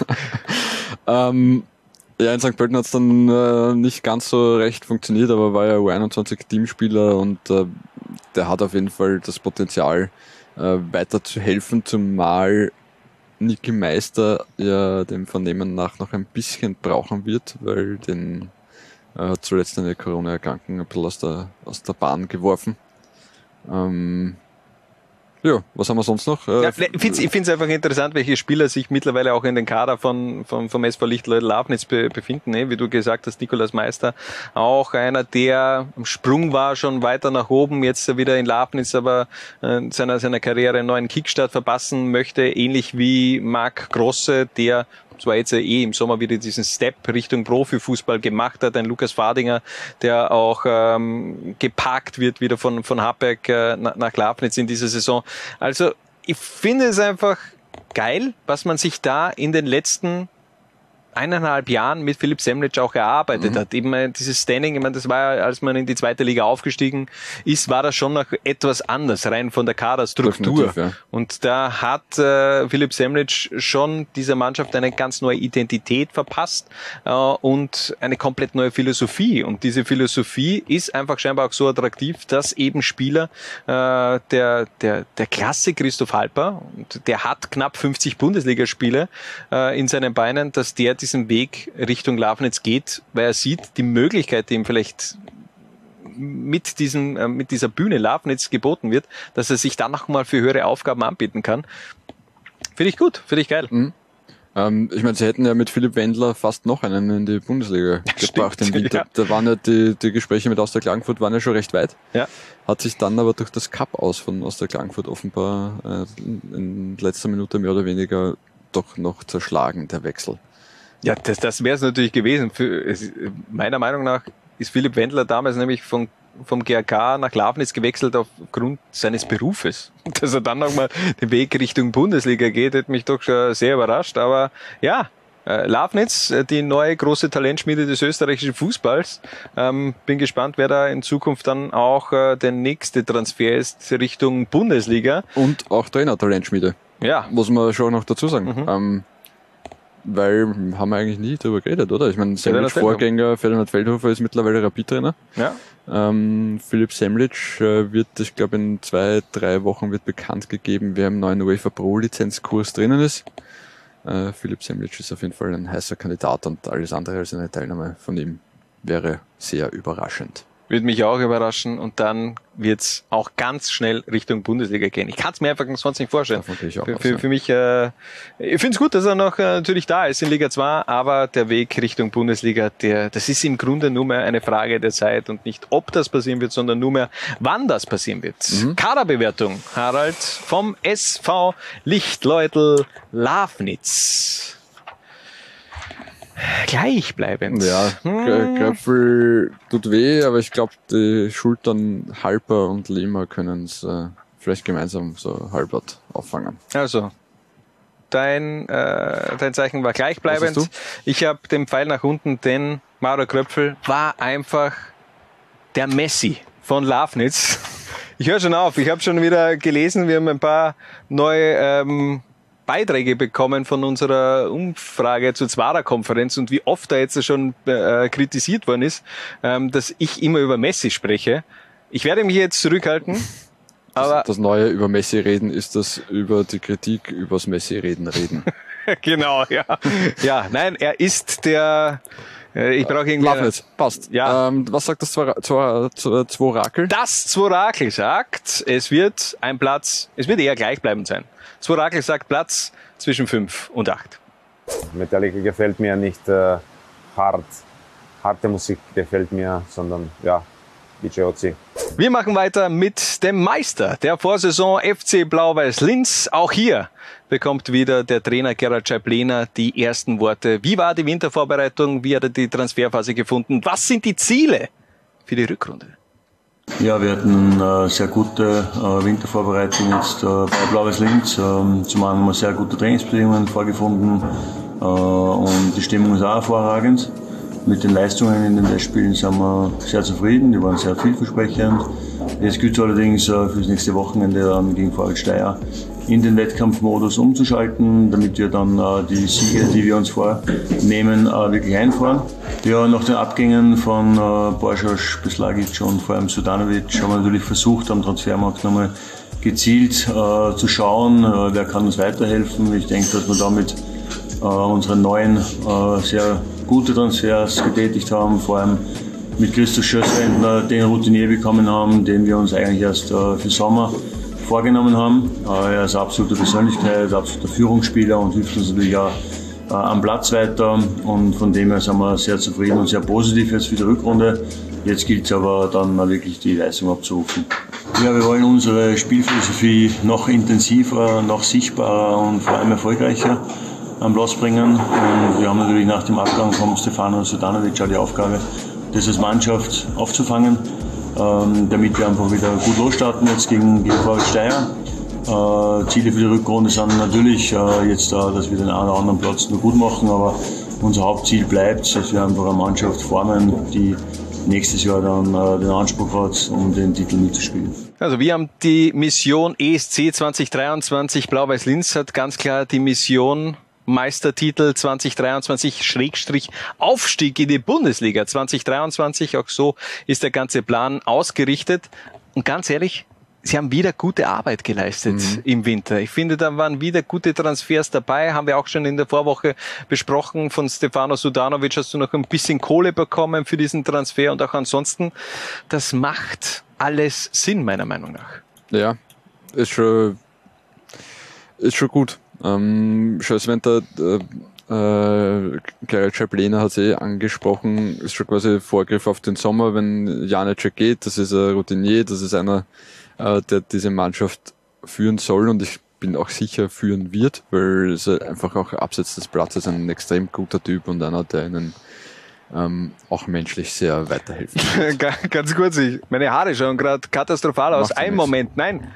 Ähm, ja, in St. Pölten hat es dann äh, nicht ganz so recht funktioniert, aber war ja U21 Teamspieler und äh, der hat auf jeden Fall das Potenzial, äh, weiter zu helfen, zumal Niki Meister ja dem Vernehmen nach noch ein bisschen brauchen wird, weil den äh, zuletzt eine Corona-Erkrankung ein bisschen aus der, aus der Bahn geworfen. Ähm, ja, was haben wir sonst noch? Äh,
Ja, ne, ich finde es einfach interessant, welche Spieler sich mittlerweile auch in den Kader von, von, vom SV Lichtleut Lafnitz be, befinden. Ne? Wie du gesagt hast, Nikolaus Meister, auch einer, der am Sprung war, schon weiter nach oben, jetzt wieder in Lafnitz, aber äh, seiner, seiner Karriere einen neuen Kickstart verpassen möchte, ähnlich wie Marc Grosse, der zwar jetzt eh im Sommer wieder diesen Step Richtung Profifußball gemacht hat, ein Lukas Fadinger, der auch ähm, geparkt wird wieder von, von Habeck äh, nach, Lafnitz in dieser Saison. Also ich finde es einfach geil, was man sich da in den letzten eineinhalb Jahren mit Philipp Semlitsch auch erarbeitet
Mhm.
hat. Eben dieses Standing, ich meine, das war ja, als man in die zweite Liga aufgestiegen ist, war das schon noch etwas anders, rein von der Kaderstruktur.
Ja.
Und da hat äh, Philipp Semlitsch schon dieser Mannschaft eine ganz neue Identität verpasst äh, und eine komplett neue Philosophie. Und diese Philosophie ist einfach scheinbar auch so attraktiv, dass eben Spieler äh, der, der, der Klasse Christoph Halper, und der hat knapp 50 Bundesligaspiele äh, in seinen Beinen, dass der diesen Weg Richtung Lafnitz geht, weil er sieht, die Möglichkeit, die ihm vielleicht mit diesem, äh, mit dieser Bühne Lafnitz geboten wird, dass er sich dann noch mal für höhere Aufgaben anbieten kann. Finde ich gut, finde ich geil.
Ähm, ich meine, sie hätten ja mit Philipp Wendler fast noch einen in die Bundesliga gebracht im Winter.
ja.
Da waren ja die, die Gespräche mit Austria Klagenfurt waren ja schon recht weit.
Ja.
Hat sich dann aber durch das Cup aus von Austria Klagenfurt offenbar äh, in letzter Minute mehr oder weniger doch noch zerschlagen, der Wechsel.
Ja, das, das wäre es natürlich gewesen. Für, es, meiner Meinung nach ist Philipp Wendler damals nämlich von, vom GRK nach Lafnitz gewechselt aufgrund seines Berufes. Dass er dann nochmal den Weg Richtung Bundesliga geht, hat mich doch schon sehr überrascht. Aber ja, äh, Lafnitz, äh, die neue große Talentschmiede des österreichischen Fußballs. Ähm, bin gespannt, wer da in Zukunft dann auch äh, der nächste Transfer ist Richtung Bundesliga.
Und auch Trainer-Talentschmiede.
Ja.
Muss man schon noch dazu sagen. Ähm, weil haben wir eigentlich nie darüber geredet, oder? Ich meine, Semlitsch. Vorgänger Ferdinand Feldhofer ist mittlerweile Rapid-Trainer.
Ja.
Ähm, Philipp Semlitsch äh, wird, ich glaube, in zwei, drei Wochen wird bekannt gegeben, wer im neuen UEFA Pro Lizenzkurs drinnen ist. Äh, Philipp Semlitsch ist auf jeden Fall ein heißer Kandidat und alles andere als eine Teilnahme von ihm wäre sehr überraschend.
Würde mich auch überraschen und dann wird's auch ganz schnell Richtung Bundesliga gehen. Ich kann es mir einfach sonst nicht vorstellen. für, für, für mich, äh, ich finde es gut, dass er noch äh, natürlich da ist in Liga 2, aber der Weg Richtung Bundesliga, der, das ist im Grunde nur mehr eine Frage der Zeit und nicht ob das passieren wird, sondern nur mehr wann das passieren wird. Kaderbewertung, Harald, vom SV Lichtleutel Lafnitz. Gleichbleibend.
Ja,
Hm.
Köpfel tut weh, aber ich glaube, die Schultern Halper und Lima können es äh, vielleicht gemeinsam so halbert auffangen.
Also, dein, äh, dein Zeichen war gleichbleibend. Ich habe den Pfeil nach unten, denn Mauro Kröpfel war einfach der Messi von Lafnitz. Ich höre schon auf, ich habe schon wieder gelesen, wir haben ein paar neue ähm, Beiträge bekommen von unserer Umfrage zur Zwarer-Konferenz und wie oft da jetzt schon äh, kritisiert worden ist, ähm, dass ich immer über Messi spreche. Ich werde mich jetzt zurückhalten. Aber
Das Neue über Messi reden ist das über die Kritik übers Messi reden reden.
genau, ja. Ja, nein, er ist der, Äh, Ich brauche irgendwie.
Lafnitz, passt.
Ja.
Ähm, was sagt das Zworakel?
Das Zworakel sagt, es wird ein Platz, es wird eher gleichbleibend sein. Zworakel sagt Platz zwischen 5 und 8.
Metallica gefällt mir nicht äh, hart. Harte Musik gefällt mir, sondern ja, BJOC.
Wir machen weiter mit dem Meister der Vorsaison FC Blau-Weiß Linz. Auch hier bekommt wieder der Trainer Gerhard Scheibliner die ersten Worte. Wie war die Wintervorbereitung? Wie hat er die Transferphase gefunden? Was sind die Ziele für die Rückrunde?
Ja, wir hatten eine sehr gute äh, Wintervorbereitung jetzt äh, bei Blaues Linz. Ähm, zum einen haben wir sehr gute Trainingsbedingungen vorgefunden äh, und die Stimmung ist auch hervorragend. Mit den Leistungen in den Testspielen sind wir sehr zufrieden, die waren sehr vielversprechend. Jetzt gilt es allerdings äh, für das nächste Wochenende ähm, gegen Vorwärts Steyr in den Wettkampfmodus umzuschalten, damit wir dann äh, die Siege, die wir uns vornehmen, äh, wirklich einfahren. Ja, nach den Abgängen von äh, Borschas, Beslagic und vor allem Sudanovic haben wir natürlich versucht, am Transfermarkt nochmal gezielt äh, zu schauen, äh, wer kann uns weiterhelfen. Ich denke, dass wir damit äh, unsere neuen äh, sehr gute Transfers getätigt haben, vor allem mit Christoph Schösswendner den Routinier bekommen haben, den wir uns eigentlich erst für Sommer vorgenommen haben. Äh, er ist eine absolute Persönlichkeit, absoluter Führungsspieler und hilft uns natürlich auch äh, am Platz weiter. Und von dem her sind wir sehr zufrieden und sehr positiv jetzt für die Rückrunde. Jetzt gilt es aber dann mal wirklich die Leistung abzurufen. Ja, wir wollen unsere Spielphilosophie noch intensiver, noch sichtbarer und vor allem erfolgreicher am Platz bringen. Und wir haben natürlich nach dem Abgang von Stefano Sudanovic auch die Aufgabe, das als Mannschaft aufzufangen, ähm, damit wir einfach wieder gut losstarten jetzt gegen, gegen Steyr. Äh, Ziele für die Rückrunde sind natürlich äh, jetzt da, dass wir den einen oder anderen Platz nur gut machen, aber unser Hauptziel bleibt, dass wir einfach eine Mannschaft formen, die nächstes Jahr dann äh, den Anspruch hat, um den Titel mitzuspielen.
Also wir haben die Mission ESC 2023. Blau-Weiß Linz hat ganz klar die Mission Meistertitel 2023 Schrägstrich Aufstieg in die Bundesliga 2023. Auch so ist der ganze Plan ausgerichtet. Und ganz ehrlich, Sie haben wieder gute Arbeit geleistet im Winter. Ich finde, da waren wieder gute Transfers dabei. Haben wir auch schon in der Vorwoche besprochen. Von Stefano Sudanovic hast du noch ein bisschen Kohle bekommen für diesen Transfer und auch ansonsten. Das macht alles Sinn, meiner Meinung nach.
Ja, ist schon, ist schon gut. Ähm, Schösswenter, äh, äh, Gerald hat es eh angesprochen, ist schon quasi Vorgriff auf den Sommer, wenn Janicek geht. Das ist ein Routinier, das ist einer, äh, der diese Mannschaft führen soll und ich bin auch sicher führen wird, weil es einfach auch abseits des Platzes ein extrem guter Typ und einer, der ihnen ähm, auch menschlich sehr weiterhelfen wird.
Ga- Ganz kurz, ich, meine Haare schauen gerade katastrophal aus. Ein. Moment, nein.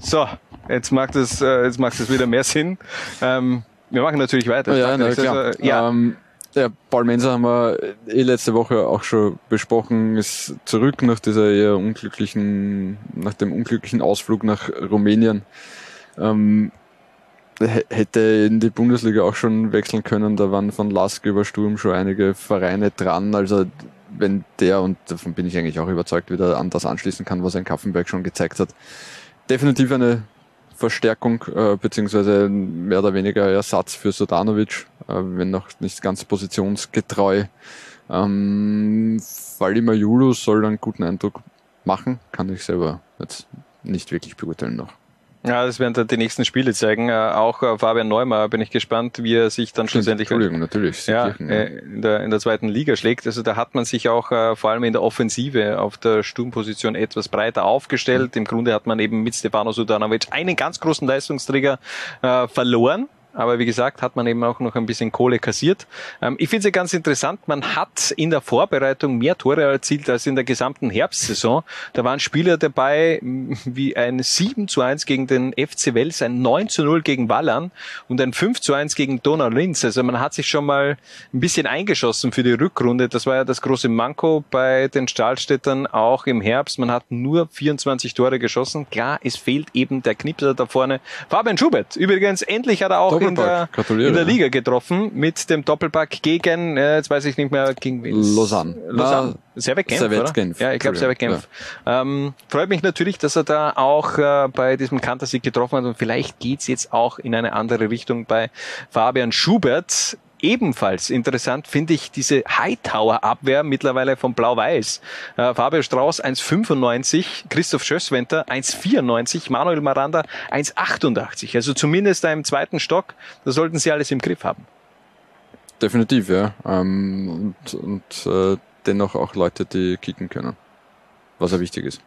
So, jetzt macht es, äh, jetzt macht es wieder mehr Sinn. Ähm, wir machen natürlich weiter.
Ja, na, klar.
also, ja.
Ähm, ja, Paul Menser haben wir eh letzte Woche auch schon besprochen, ist zurück nach dieser eher unglücklichen, nach dem unglücklichen Ausflug nach Rumänien. Ähm, hätte in die Bundesliga auch schon wechseln können, da waren von Lask über Sturm schon einige Vereine dran, also wenn der, und davon bin ich eigentlich auch überzeugt, wieder an das anschließen kann, was ein Kaffenberg schon gezeigt hat, definitiv eine Verstärkung äh, beziehungsweise mehr oder weniger Ersatz für Sodanovic, äh, wenn noch nicht ganz positionsgetreu. Ähm, Valima Julu soll einen guten Eindruck machen, kann ich selber jetzt nicht wirklich beurteilen noch.
Ja, das werden dann die nächsten Spiele zeigen. Äh, auch äh, Fabian Neumann bin ich gespannt, wie er sich dann
Stimmt,
schlussendlich
Entschuldigung, natürlich.
ja, äh, in, der, in der zweiten Liga schlägt. Also da hat man sich auch vor allem in der Offensive auf der Sturmposition etwas breiter aufgestellt. Im Grunde hat man eben mit Stefano Sudanovic einen ganz großen Leistungsträger verloren. Aber wie gesagt, hat man eben auch noch ein bisschen Kohle kassiert. Ähm, ich finde es ja ganz interessant, man hat in der Vorbereitung mehr Tore erzielt als in der gesamten Herbstsaison. Da waren Spieler dabei wie ein 7 zu 1 gegen den FC Wels, ein 9 zu 0 gegen Wallern und ein 5 zu 1 gegen Donau Linz. Also man hat sich schon mal ein bisschen eingeschossen für die Rückrunde. Das war ja das große Manko bei den Stahlstädtern auch im Herbst. Man hat nur 24 Tore geschossen. Klar, es fehlt eben der Knipser da vorne. Fabian Schubert, übrigens, endlich hat er auch in der, in der Liga getroffen mit dem Doppelpack gegen, äh, jetzt weiß ich nicht mehr, gegen wen.
Lausanne.
Lausanne. Servet Genf,
Servette
oder?
Genf.
Ja, ich glaube Servet Genf. Ähm, freut mich natürlich, dass er da auch äh, bei diesem Kantersieg getroffen hat und vielleicht geht's jetzt auch in eine andere Richtung bei Fabian Schubert. Ebenfalls interessant finde ich diese Hightower-Abwehr mittlerweile von Blau-Weiß. Äh, Fabio Strauß 1,95, Christoph Schösswenter 1,94, Manuel Maranda 1,88. Also zumindest im zweiten Stock, da sollten sie alles im Griff haben.
Definitiv, ja. Ähm, und und äh, dennoch auch Leute, die kicken können. Was ja wichtig ist.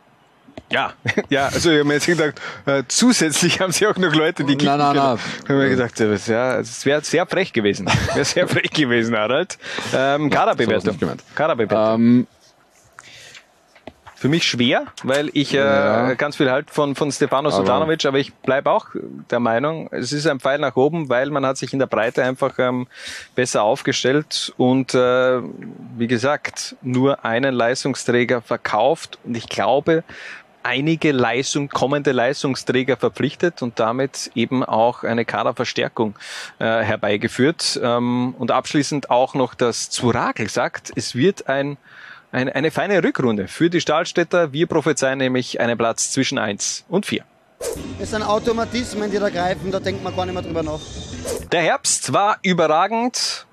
Ja, ja, also ich habe mir jetzt gedacht, äh, zusätzlich haben sie auch noch Leute, die kicken
Nein, nein, nein.
Ich habe mir gedacht, das, ja, es wäre sehr frech gewesen. Wäre sehr frech gewesen, Harald. Ähm, Kaderbewertung. Kaderbewertung. Für mich schwer, weil ich äh,
Ja.
ganz viel halt von, von Stefano
Aber-
Sotanovic, aber ich bleibe auch der Meinung, es ist ein Pfeil nach oben, weil man hat sich in der Breite einfach ähm, besser aufgestellt und äh, wie gesagt, nur einen Leistungsträger verkauft und ich glaube, einige Leistung, kommende Leistungsträger verpflichtet und damit eben auch eine Kaderverstärkung äh, herbeigeführt. Ähm, und abschließend auch noch das Zurakel sagt, es wird ein, ein, eine feine Rückrunde für die Stahlstädter. Wir prophezeien nämlich einen Platz zwischen 1 und 4.
Es sind Automatismen, die da greifen, da denkt man gar nicht mehr drüber nach.
Der Herbst war überragend.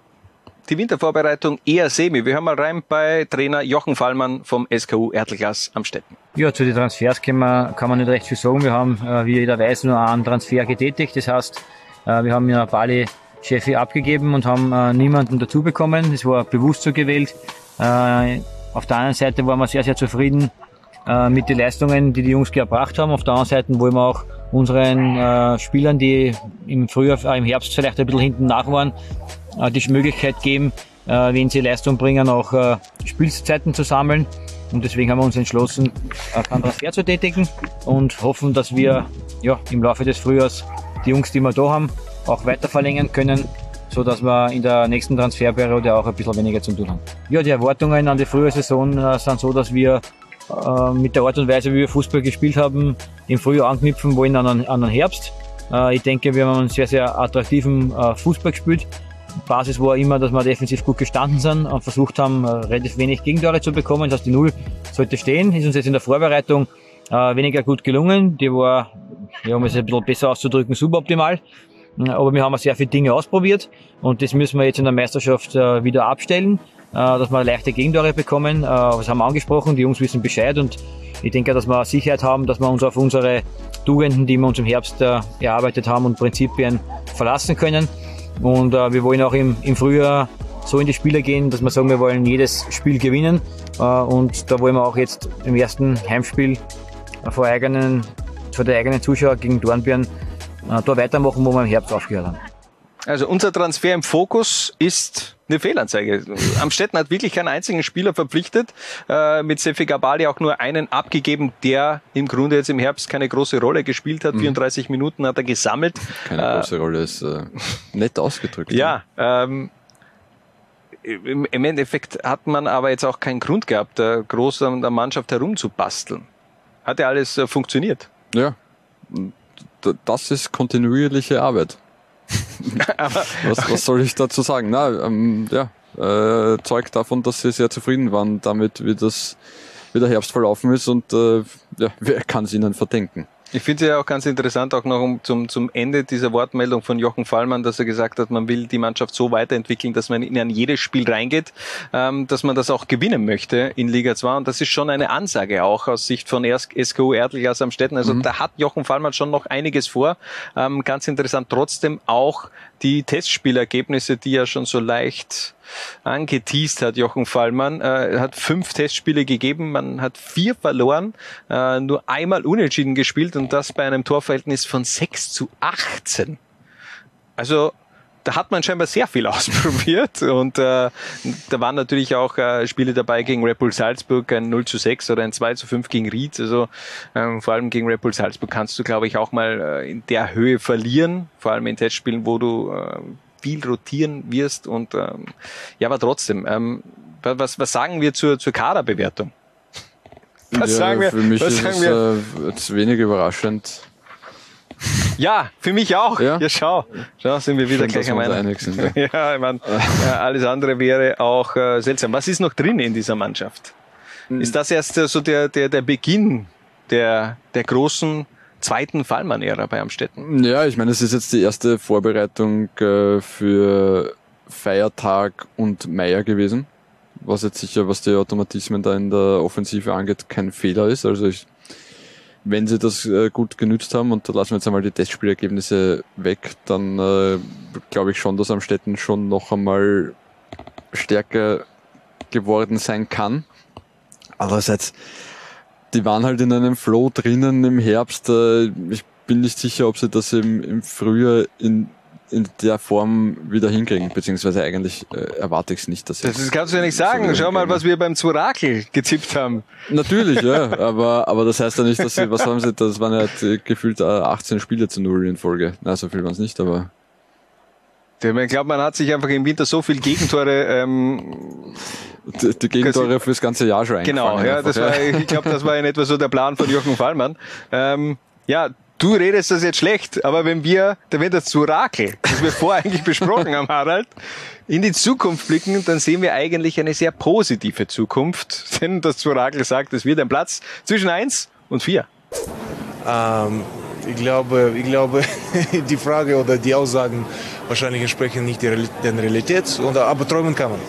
Die Wintervorbereitung eher semi. Wir hören mal rein bei Trainer Jochen Fallmann vom SKU Ertelglas am Stetten.
Ja, zu den Transfers kann man, kann man nicht recht viel sagen. Wir haben, äh, wie jeder weiß, nur einen Transfer getätigt. Das heißt, äh, wir haben ja Bali Chefi abgegeben und haben äh, niemanden dazu bekommen. Das war bewusst so gewählt. Äh, auf der anderen Seite waren wir sehr, sehr zufrieden mit den Leistungen, die die Jungs gebracht haben. Auf der anderen Seite wollen wir auch unseren äh, Spielern, die im Frühjahr, äh, im Herbst vielleicht ein bisschen hinten nach waren, äh, die Möglichkeit geben, äh, wenn sie Leistung bringen, auch äh, Spielzeiten zu sammeln. Und deswegen haben wir uns entschlossen, äh, keinen Transfer zu tätigen und hoffen, dass wir ja, im Laufe des Frühjahrs die Jungs, die wir da haben, auch weiter verlängern können, so dass wir in der nächsten Transferperiode auch ein bisschen weniger zu tun haben. Ja, die Erwartungen an die frühe Saison äh, sind so, dass wir äh, mit der Art und Weise, wie wir Fußball gespielt haben, im Frühjahr anknüpfen wollen an, einen- an den Herbst. Äh, ich denke, wir haben einen sehr, sehr attraktiven äh, Fußball gespielt. Basis war immer, dass wir defensiv gut gestanden sind und versucht haben, relativ wenig Gegentore zu bekommen. Das heißt, die Null sollte stehen. Ist uns jetzt in der Vorbereitung weniger gut gelungen. Die war, ja, um es ein bisschen besser auszudrücken, suboptimal. Aber wir haben sehr viele Dinge ausprobiert und das müssen wir jetzt in der Meisterschaft wieder abstellen, dass wir leichte Gegentore bekommen. Äh, das haben wir angesprochen, die Jungs wissen Bescheid und ich denke, dass wir Sicherheit haben, dass wir uns auf unsere Tugenden, die wir uns im Herbst äh, erarbeitet haben und Prinzipien verlassen können. Und äh, wir wollen auch im, im Frühjahr so in die Spiele gehen, dass wir sagen, wir wollen jedes Spiel gewinnen. Äh, und da wollen wir auch jetzt im ersten Heimspiel äh, vor, eigenen, vor der eigenen Zuschauer gegen Dornbirn äh, da weitermachen, wo wir im Herbst aufgehört haben.
Also unser Transfer im Fokus ist eine Fehlanzeige. Amstetten hat wirklich keinen einzigen Spieler verpflichtet, äh, mit Sefi Gabali auch nur einen abgegeben, der im Grunde jetzt im Herbst keine große Rolle gespielt hat. 34 Minuten hat er gesammelt.
Keine
Äh,
große Rolle ist äh, nett ausgedrückt.
Ja, ähm, im, im Endeffekt hat man aber jetzt auch keinen Grund gehabt, da groß an der Mannschaft herumzubasteln. Hat ja alles äh, funktioniert.
Ja, das ist kontinuierliche Arbeit. was, was soll ich dazu sagen? Na, ähm, ja, äh, zeugt davon, dass sie sehr zufrieden waren damit, wie das, wie der Herbst verlaufen ist und äh, ja, wer kann es ihnen verdenken?
Ich finde es ja auch ganz interessant, auch noch um, zum, zum Ende dieser Wortmeldung von Jochen Fallmann, dass er gesagt hat, man will die Mannschaft so weiterentwickeln, dass man in ein jedes Spiel reingeht, ähm, dass man das auch gewinnen möchte in Liga 2. Und das ist schon eine Ansage auch aus Sicht von SKU Erdlichers am Städten. Also da hat Jochen Fallmann schon noch einiges vor. Ähm, ganz interessant trotzdem auch die Testspielergebnisse, die ja schon so leicht angeteased hat, Jochen Fallmann. Äh, hat fünf Testspiele gegeben, man hat vier verloren, äh, nur einmal unentschieden gespielt und das bei einem Torverhältnis von 6 zu 18. Also da hat man scheinbar sehr viel ausprobiert und äh, da waren natürlich auch äh, Spiele dabei gegen Red Bull Salzburg, ein 0 zu 6 oder ein 2 zu 5 gegen Ried. Also ähm, vor allem gegen Red Bull Salzburg kannst du, glaube ich, auch mal äh, in der Höhe verlieren, vor allem in Testspielen, wo du äh, viel rotieren wirst und ähm, ja, aber trotzdem, ähm, wa- was, was sagen wir zur, zur Kaderbewertung? Was
ja,
sagen wir?
Für mich ist es äh, jetzt wenig überraschend.
Ja, für mich auch. Ja, schau. Schau, sind wir wieder
Schön,
gleich
dass
am
wir uns
Meinung.
sind, ja.
ja, ich mein, ja, alles andere wäre auch äh, seltsam. Was ist noch drin in dieser Mannschaft?
Hm.
Ist das erst äh, so der, der, der Beginn der, der großen zweiten Fallmann-Ära bei Amstetten?
Ja, ich meine, es ist jetzt die erste Vorbereitung äh, für Feiertag und Meier gewesen. Was jetzt sicher, was die Automatismen da in der Offensive angeht, kein Fehler ist. Also ich, wenn sie das äh, gut genützt haben, und da lassen wir jetzt einmal die Testspielergebnisse weg, dann äh, glaube ich schon, dass Amstetten schon noch einmal stärker geworden sein kann. Andererseits, die waren halt in einem Flow drinnen im Herbst. Äh, ich bin nicht sicher, ob sie das im, im Frühjahr in in der Form wieder hinkriegen, beziehungsweise eigentlich äh, erwarte ich es nicht, dass sie
Das, das kannst du ja nicht sagen. Schau mal, was wir beim Zurakel gezippt haben.
Natürlich, ja, aber, aber das heißt ja nicht, dass sie, was haben sie, das waren ja äh, gefühlt äh, 18 Spiele zu Null in Folge. Na, so viel waren es nicht, aber.
Ich glaube, man hat sich einfach im Winter so viel Gegentore ähm,
die, die Gegentore fürs ganze Jahr schon
Genau, ja,
einfach,
das war, ich glaube, das war in etwa so der Plan von Jochen Fallmann. Ähm, ja, du redest das jetzt schlecht, aber wenn wir, wenn das Zurakel, das wir vorher eigentlich besprochen haben, Harald, in die Zukunft blicken, dann sehen wir eigentlich eine sehr positive Zukunft. Denn das Zurakel sagt, es wird ein Platz zwischen eins und vier.
Ähm, ich glaube, ich glaube, die Frage oder die Aussagen wahrscheinlich entsprechen nicht der Real- der Realität, oder, aber träumen kann man.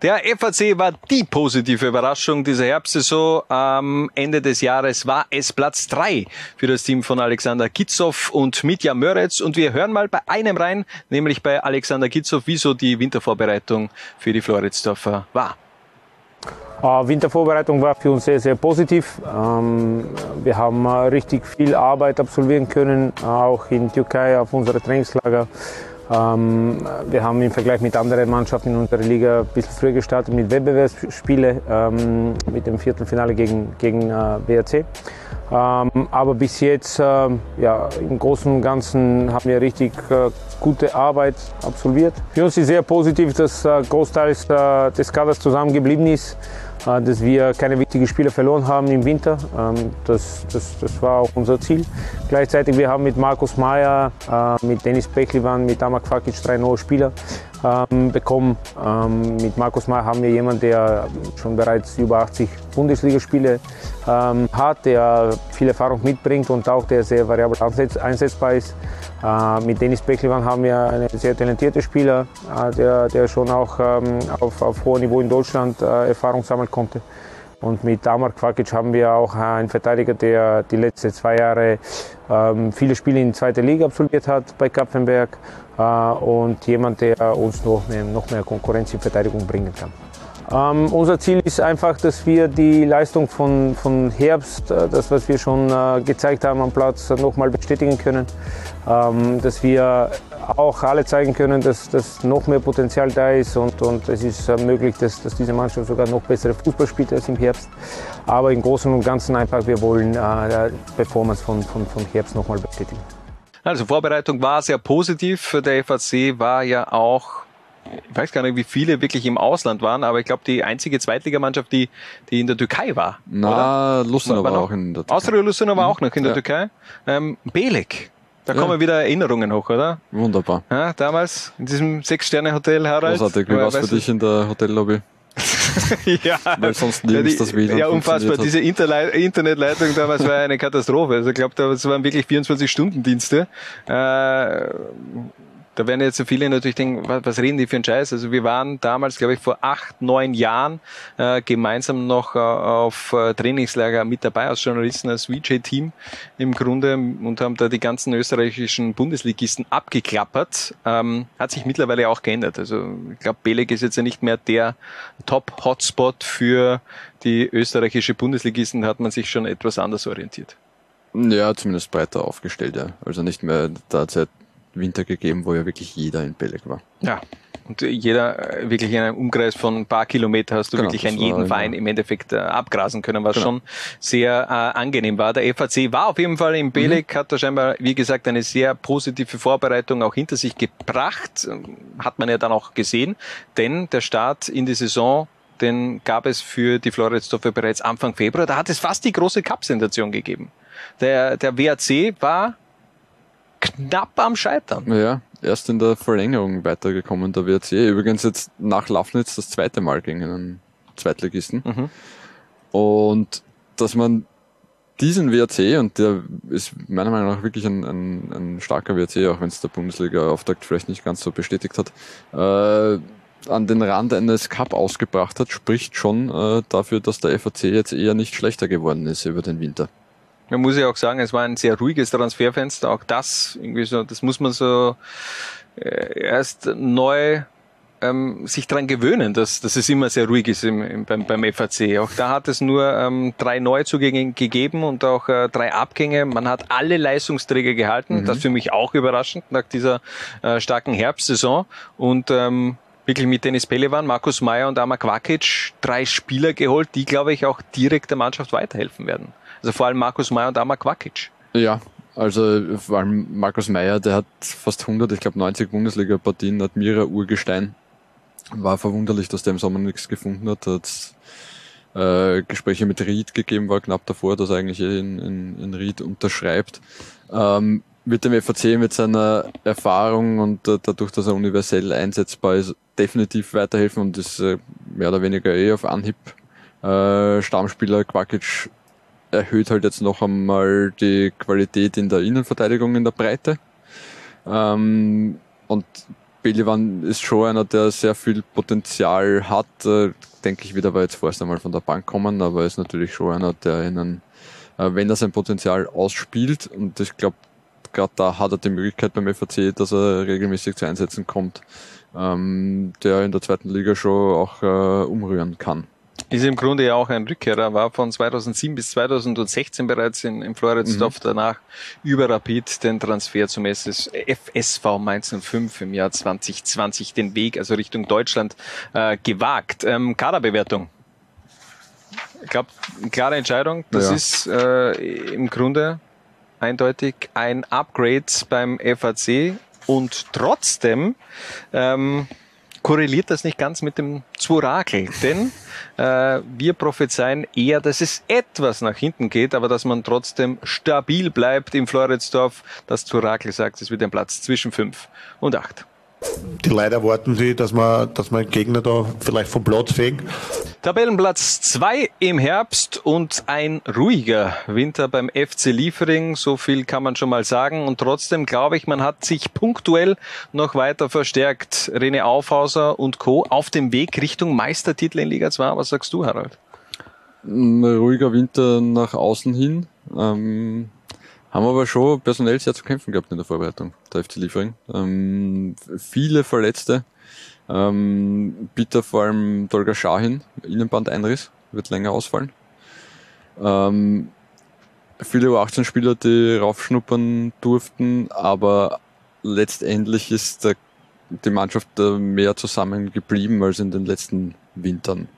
Der FAC war die positive Überraschung dieser Herbstsaison. Am Ende des Jahres war es Platz drei für das Team von Alexander Kitzow und Mitja Möretz. Und wir hören mal bei einem rein, nämlich bei Alexander Kitzow, wieso die Wintervorbereitung für die Floridsdorfer war.
Äh, Wintervorbereitung war für uns sehr, sehr positiv. Ähm, wir haben äh, richtig viel Arbeit absolvieren können, äh, auch in Türkei auf unsere Trainingslager. Ähm, wir haben im Vergleich mit anderen Mannschaften in unserer Liga ein bisschen früher gestartet mit Wettbewerbsspielen, ähm, mit dem Viertelfinale gegen, gegen äh, WRC. Ähm, aber bis jetzt, ja, im Großen und Ganzen haben wir richtig äh, gute Arbeit absolviert. Für uns ist sehr positiv, dass äh, Großteils äh, des Kaders zusammengeblieben ist, dass wir keine wichtigen Spieler verloren haben im Winter. Ähm, das, das, das war auch unser Ziel. Gleichzeitig wir haben mit Markus Mayer, äh, mit Dennis Peklivan, mit Amak Fakic drei neue Spieler ähm, bekommen. Ähm, mit Markus Mayer haben wir jemanden, der schon bereits über 80 Bundesligaspiele ähm, hat, der viel Erfahrung mitbringt und auch der sehr variabel einsetz einsetzbar ist. Äh, mit Dennis Peklivan haben wir einen sehr talentierten Spieler, äh, der, der schon auch ähm, auf, auf hohem Niveau in Deutschland äh, Erfahrung sammeln konnte. Und mit Damar Kvakic haben wir auch einen Verteidiger, der die letzten zwei Jahre ähm, viele Spiele in zweiter Liga absolviert hat bei Kapfenberg und jemand, der uns noch mehr, noch mehr Konkurrenz in Verteidigung bringen kann. Ähm, unser Ziel ist einfach, dass wir die Leistung von, von Herbst, äh, das was wir schon äh, gezeigt haben am Platz, äh, nochmal bestätigen können. Ähm, dass wir auch alle zeigen können, dass, dass noch mehr Potenzial da ist und, und es ist äh, möglich, dass, dass diese Mannschaft sogar noch bessere Fußball spielt als im Herbst. Aber im Großen und Ganzen einfach, wir wollen die Performance von, von, von Herbst nochmal bestätigen.
Also Vorbereitung war sehr positiv. Der FAC war ja auch, ich weiß gar nicht, wie viele wirklich im Ausland waren, aber ich glaube die einzige Zweitligamannschaft, die, die in der Türkei war.
Na, Lustenau war
noch?
auch in der Türkei.
Austria Lustenau war auch noch in der
Ja.
Türkei. Ähm, Belek. Da
Ja.
kommen wieder Erinnerungen hoch, oder?
Wunderbar.
Ja, damals in diesem Sechs-Sterne-Hotel, Harald.
Großartig. Wie war es für dich in der Hotellobby?
ja,
Weil sonst
ja,
nirgends
die,
das WLAN
ja, unfassbar.
hat.
Diese Internetleitung damals war eine Katastrophe. Also ich glaube, das waren wirklich 24-Stunden-Dienste. Äh, da werden jetzt so viele natürlich denken, was, was reden die für einen Scheiß? Also wir waren damals, glaube ich, vor acht, neun Jahren äh, gemeinsam noch äh, auf äh, Trainingslager mit dabei als Journalisten, als VJ-Team im Grunde und haben da die ganzen österreichischen Bundesligisten abgeklappert. Ähm, hat sich mittlerweile auch geändert. Also ich glaube, Belek ist jetzt ja nicht mehr der Top-Hotspot für die österreichische Bundesligisten, da hat man sich schon etwas anders orientiert.
Ja, zumindest breiter aufgestellt, ja. Also nicht mehr, ja Winter gegeben, wo ja wirklich jeder in Belek war.
Ja. Und jeder äh, wirklich in einem Umkreis von ein paar Kilometer hast du
Genau,
wirklich an
war
jeden
immer-
Verein im Endeffekt äh, abgrasen können, was
Genau.
schon sehr äh, angenehm war. Der FAC war auf jeden Fall im Belek, hat da scheinbar, wie gesagt, eine sehr positive Vorbereitung auch hinter sich gebracht. Ähm, Hat man ja dann auch gesehen, denn der Start in die Saison den gab es für die Floridsdorfer bereits Anfang Februar. Da hat es fast die große Cup-Sensation gegeben. Der, der WAC war knapp am Scheitern.
Ja, erst in der Verlängerung weitergekommen, der WRC. Übrigens jetzt nach Lafnitz das zweite Mal gegen einen Zweitligisten.
Mhm.
Und dass man diesen WRC, und der ist meiner Meinung nach wirklich ein, ein, ein starker WRC, auch wenn es der Bundesliga-Auftakt vielleicht nicht ganz so bestätigt hat, äh, an den Rand eines Cup ausgebracht hat, spricht schon äh, dafür, dass der FAC jetzt eher nicht schlechter geworden ist über den Winter.
Man muss ja auch sagen, es war ein sehr ruhiges Transferfenster. Auch das, irgendwie so, das muss man so äh, erst neu ähm, sich dran gewöhnen, dass, dass es immer sehr ruhig ist im, im, beim, beim FAC. Auch da hat es nur ähm, drei Neuzugänge gegeben und auch äh, drei Abgänge. Man hat alle Leistungsträger gehalten. Mhm. Das für mich auch überraschend nach dieser äh, starken Herbstsaison. Und ähm, wirklich mit Dennis Pelevan, Markus Meyer und Amar Quakic drei Spieler geholt, die, glaube ich, auch direkt der Mannschaft weiterhelfen werden. Also vor allem Markus Meyer und Amar Quakic.
Ja, also vor allem Markus Meyer, der hat fast 100, ich glaube 90 Bundesliga-Partien, Admira Urgestein. War verwunderlich, dass der im Sommer nichts gefunden hat. Hat äh, Gespräche mit Ried gegeben, war knapp davor, dass er eigentlich eh in, in, in Ried unterschreibt. Ähm, mit dem FAC, mit seiner Erfahrung und äh, dadurch, dass er universell einsetzbar ist, definitiv weiterhelfen und ist äh, mehr oder weniger eh auf Anhieb äh, Stammspieler Quakic erhöht halt jetzt noch einmal die Qualität in der Innenverteidigung in der Breite. Ähm, und Belivan ist schon einer, der sehr viel Potenzial hat. Äh, denke ich, wird aber jetzt vorerst einmal von der Bank kommen, aber ist natürlich schon einer, der ihnen, äh, wenn er sein Potenzial ausspielt, und ich glaube, gerade da hat er die Möglichkeit beim FAC, dass er regelmäßig zu Einsätzen kommt, ähm, der in der zweiten Liga schon auch äh, umrühren kann.
Ist im Grunde ja auch ein Rückkehrer, war von 2007 bis 2016 bereits in, in Floridsdorf, mhm. danach über Rapid den Transfer zum SS, FSV Mainz 05 im Jahr 2020 den Weg, also Richtung Deutschland, äh, gewagt. Ähm, Kaderbewertung. Ich glaube, klare Entscheidung. Das ja. ist äh, im Grunde eindeutig ein Upgrade beim FAC und trotzdem ähm, korreliert das nicht ganz mit dem Zwurakel, denn äh, wir prophezeien eher, dass es etwas nach hinten geht, aber dass man trotzdem stabil bleibt im Floridsdorf. Das Zwurakel sagt, es wird ein Platz zwischen fünf und acht.
Die Leute erwarten sie, dass man, dass man Gegner da vielleicht vom Platz fegt.
Tabellenplatz 2 im Herbst und ein ruhiger Winter beim FC Liefering. So viel kann man schon mal sagen. Und trotzdem glaube ich, man hat sich punktuell noch weiter verstärkt. René Aufhauser und Co. auf dem Weg Richtung Meistertitel in Liga 2. Was sagst du, Harald?
Ein ruhiger Winter nach außen hin. Ähm haben aber schon personell sehr zu kämpfen gehabt in der Vorbereitung, der FC Liefering. Ähm, viele Verletzte. Ähm, bitter vor allem Dolga Shahin, Innenbandeinriss, wird länger ausfallen. Ähm, viele U18-Spieler, die raufschnuppern durften, aber letztendlich ist der, die Mannschaft mehr zusammen geblieben als in den letzten Wintern.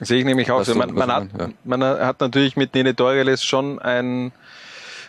Sehe ich nämlich auch so. Man, man, hat, ja. man hat natürlich mit Nene Deureles schon ein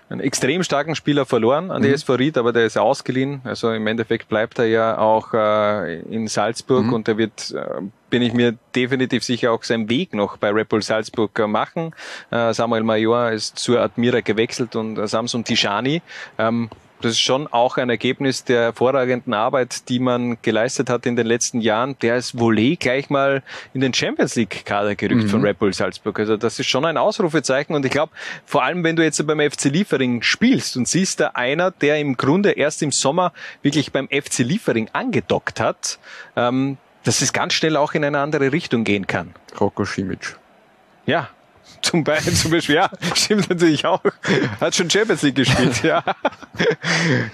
einen extrem starken Spieler verloren an die mhm. SV Ried, aber der ist ausgeliehen. Also im Endeffekt bleibt er ja auch äh, in Salzburg mhm. und der wird, äh, bin ich mir definitiv sicher, auch seinen Weg noch bei Red Bull Salzburg äh, machen. Äh, Samuel Major ist zur Admira gewechselt und äh, Samson Tishani. Ähm, das ist schon auch ein Ergebnis der hervorragenden Arbeit, die man geleistet hat in den letzten Jahren. Der ist Volley gleich mal in den Champions League Kader gerückt mhm. von Red Bull Salzburg. Also das ist schon ein Ausrufezeichen und ich glaube, vor allem wenn du jetzt beim FC Liefering spielst und siehst da einer, der im Grunde erst im Sommer wirklich beim FC Liefering angedockt hat, ähm, dass es ganz schnell auch in eine andere Richtung gehen kann.
Rocco Simic.
Ja, zum Beispiel, zum Beispiel, ja, stimmt natürlich auch. Hat schon Champions League gespielt, ja.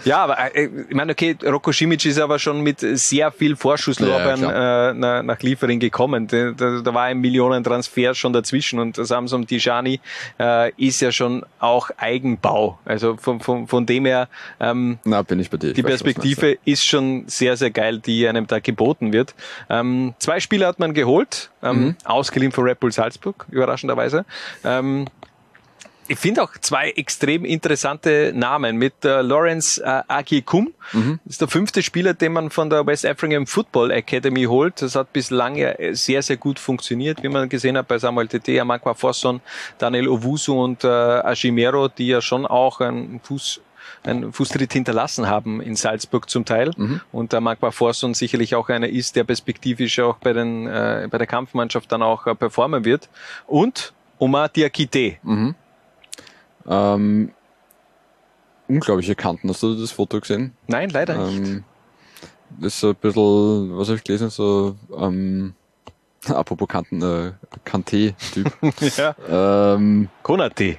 Ja, aber äh, ich meine, okay, Rocco Simic ist aber schon mit sehr viel Vorschusslorbeeren ja, äh, nach Liefering gekommen. Da, da, war ein Millionentransfer schon dazwischen und Samsung Tijani äh, ist ja schon auch Eigenbau. Also von, von, von dem her ähm,
Na, bin ich bei dir.
Ich die weiß, Perspektive ist schon sehr, sehr geil, die einem da geboten wird. Ähm, zwei Spieler hat man geholt, ähm, mhm. ausgeliehen von Red Bull Salzburg, überraschenderweise. Ähm, ich finde auch zwei extrem interessante Namen mit äh, Lawrence äh, Agikum. Mhm. Das ist der fünfte Spieler, den man von der West African Football Academy holt. Das hat bislang ja sehr, sehr gut funktioniert, wie man gesehen hat bei Samuel Tete, Amakwa Fosson, Daniel Owusu und äh, Ashimero, die ja schon auch einen Fuß einen Fußtritt hinterlassen haben in Salzburg zum Teil. Mhm. Und der Magma Forson sicherlich auch einer ist, der perspektivisch auch bei, den, äh, bei der Kampfmannschaft dann auch äh, performen wird. Und Omar Diakite. Mhm.
Ähm, unglaubliche Kanten. Hast du das Foto gesehen?
Nein, leider
ähm,
nicht.
Das ist so ein bisschen, was habe ich gelesen, so ähm, apropos Kanten, äh, Kanté-Typ.
ja.
ähm,
Konate.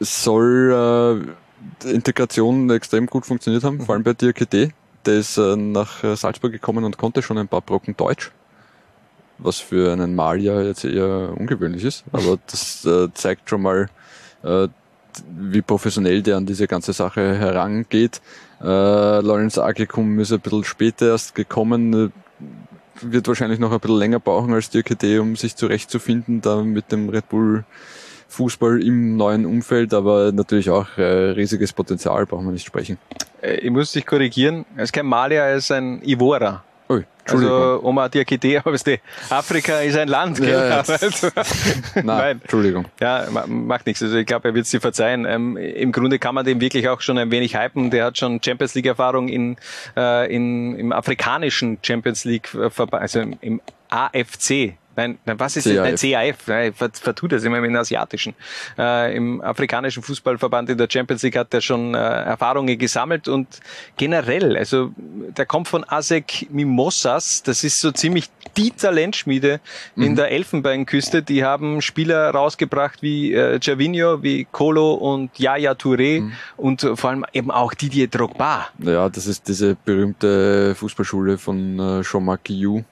Soll äh, Integration extrem gut funktioniert haben, vor allem bei Diakite. Der ist äh, nach äh, Salzburg gekommen und konnte schon ein paar Brocken Deutsch. Was für einen Malier jetzt eher ungewöhnlich ist. Aber das äh, zeigt schon mal, äh, wie professionell der an diese ganze Sache herangeht. Äh, Lawrence Agikum ist ein bisschen später erst gekommen, äh, wird wahrscheinlich noch ein bisschen länger brauchen als Diakite, um sich zurechtzufinden, da mit dem Red Bull Fußball im neuen Umfeld, aber natürlich auch äh, riesiges Potenzial, brauchen wir nicht sprechen.
Äh, Ich muss dich korrigieren. Er ist kein Malier, er ist ein Ivora.
Ui,
Also Oma Diakite, aber du, Afrika ist ein Land, gell?
Ja.
Also,
Nein, Entschuldigung.
Ja, ma- macht nichts. Also ich glaube, er wird es dir verzeihen. Ähm, Im Grunde kann man den wirklich auch schon ein wenig hypen. Der hat schon Champions League Erfahrung in, äh, in im afrikanischen Champions League äh, also im AFC. Nein, nein, was ist das? Nein, CAF. Nein, ver- vertut das immer mit dem asiatischen. Äh, Im afrikanischen Fußballverband in der Champions League hat er schon äh, Erfahrungen gesammelt und generell, also der kommt von ASEC Mimosas. Das ist so ziemlich die Talentschmiede in
Mhm.
der Elfenbeinküste. Die haben Spieler rausgebracht wie äh, Gervinho, wie Kolo und Yaya Touré
Mhm.
und vor allem eben auch Didier Drogba.
Ja, das ist diese berühmte Fußballschule von äh, Jean-Marc Guillou,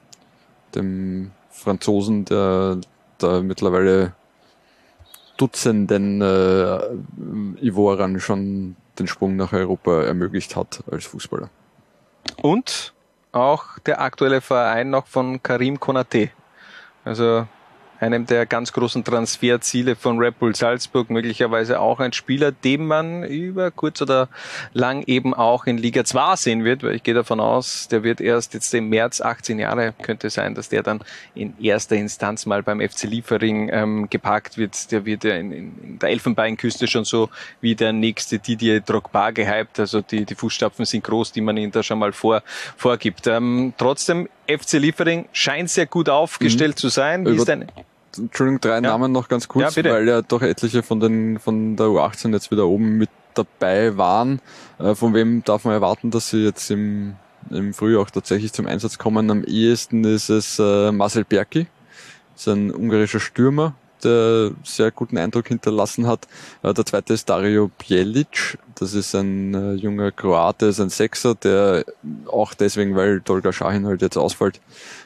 dem Franzosen, der da mittlerweile Dutzenden äh, Ivorern schon den Sprung nach Europa ermöglicht hat als Fußballer.
Und auch der aktuelle Verein noch von Karim Konate. Also einem der ganz großen Transferziele von Red Bull Salzburg, möglicherweise auch ein Spieler, den man über kurz oder lang eben auch in Liga 2 sehen wird, weil ich gehe davon aus, der wird erst jetzt im März 18 Jahre, könnte sein, dass der dann in erster Instanz mal beim FC Liefering ähm, geparkt wird. Der wird ja in, in, in der Elfenbeinküste schon so wie der nächste Didier Drogba gehypt, also die, die Fußstapfen sind groß, die man ihm da schon mal vor, vorgibt. Ähm, trotzdem, FC Liefering scheint sehr gut aufgestellt zu sein. Wie
Über-
ist dein,
Entschuldigung, drei Namen noch ganz kurz,
Ja,
weil ja doch etliche von den von der U18 jetzt wieder oben mit dabei waren. Äh, von wem darf man erwarten, dass sie jetzt im, im Frühjahr auch tatsächlich zum Einsatz kommen? Am ehesten ist es äh, Marcel Berki, ist ein ungarischer Stürmer, der sehr guten Eindruck hinterlassen hat. Äh, der zweite ist Dario Bjelic, das ist ein äh, junger Kroate, ist ein Sechser, der auch deswegen, weil Tolga Schahin halt jetzt ausfällt,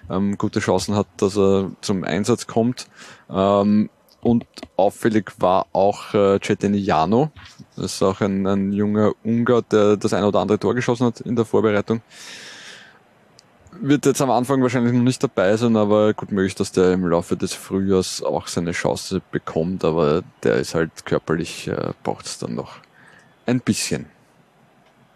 ähm, gute Chancen hat, dass er zum Einsatz kommt. Ähm, und auffällig war auch äh, Ceteniano. Das ist auch ein, ein junger Ungar, der das ein oder andere Tor geschossen hat in der Vorbereitung. Wird jetzt am Anfang wahrscheinlich noch nicht dabei sein, aber gut möglich, dass der im Laufe des Frühjahrs auch seine Chance bekommt, aber der ist halt körperlich, äh, braucht es dann noch ein bisschen.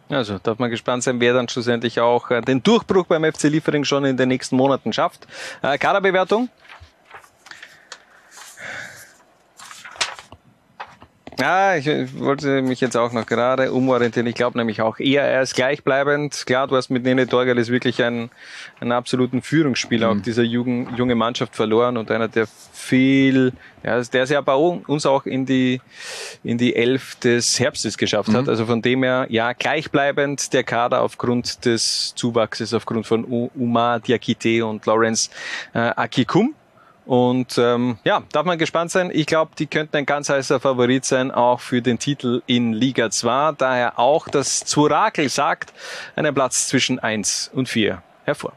Also darf man gespannt sein, wer dann schlussendlich auch äh, den Durchbruch beim FC Liefering schon in den nächsten Monaten schafft. Äh, Kaderbewertung? Ja, ich wollte mich jetzt auch noch gerade umorientieren. Ich glaube nämlich auch eher, er ist gleichbleibend. Klar, du hast mit Nene Torgal wirklich einen, einen absoluten Führungsspieler auch dieser Jugend, junge Mannschaft verloren und einer, der viel, ja, der es ja bei uns auch in die, in die Elf des Herbstes geschafft hat.
Mhm.
Also von dem her, ja, gleichbleibend der Kader aufgrund des Zuwachses, aufgrund von U- Umar Diakite und Lawrence äh, Akikum. Und ähm, ja, darf man gespannt sein. Ich glaube, die könnten ein ganz heißer Favorit sein, auch für den Titel in Liga 2. Daher auch das Zurakel sagt, einen Platz zwischen 1 und 4 hervor.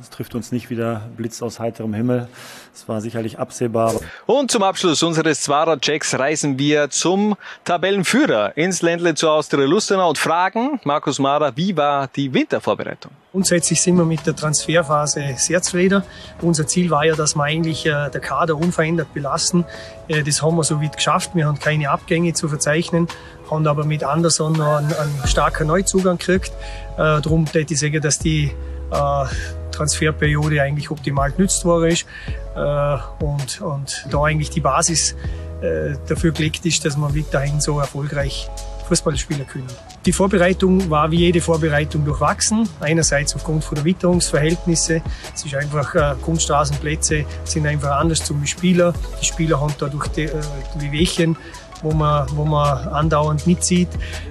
Es trifft uns nicht wieder Blitz aus heiterem Himmel. Es war sicherlich absehbar.
Und zum Abschluss unseres Zwarer-Checks reisen wir zum Tabellenführer ins Ländle zu Austria Lustenau und fragen Markus Mara, wie war die Wintervorbereitung?
Grundsätzlich sind wir mit der Transferphase sehr zufrieden. Unser Ziel war ja, dass wir eigentlich äh, der Kader unverändert belassen. Äh, das haben wir soweit geschafft. Wir haben keine Abgänge zu verzeichnen, haben aber mit Anderson noch einen, einen starken Neuzugang gekriegt. Äh, darum würde ich sagen, dass die Transferperiode eigentlich optimal genützt worden ist äh, und, und da eigentlich die Basis äh, dafür gelegt ist, dass wir weiterhin so erfolgreich Fußball spielen können. Die Vorbereitung war wie jede Vorbereitung durchwachsen. Einerseits aufgrund von der Witterungsverhältnisse. Es ist einfach, äh, Kunststraßenplätze sind einfach anders zum Spieler. Die Spieler haben da durch die, äh, die Wehchen wo man, wo man andauernd mitzieht.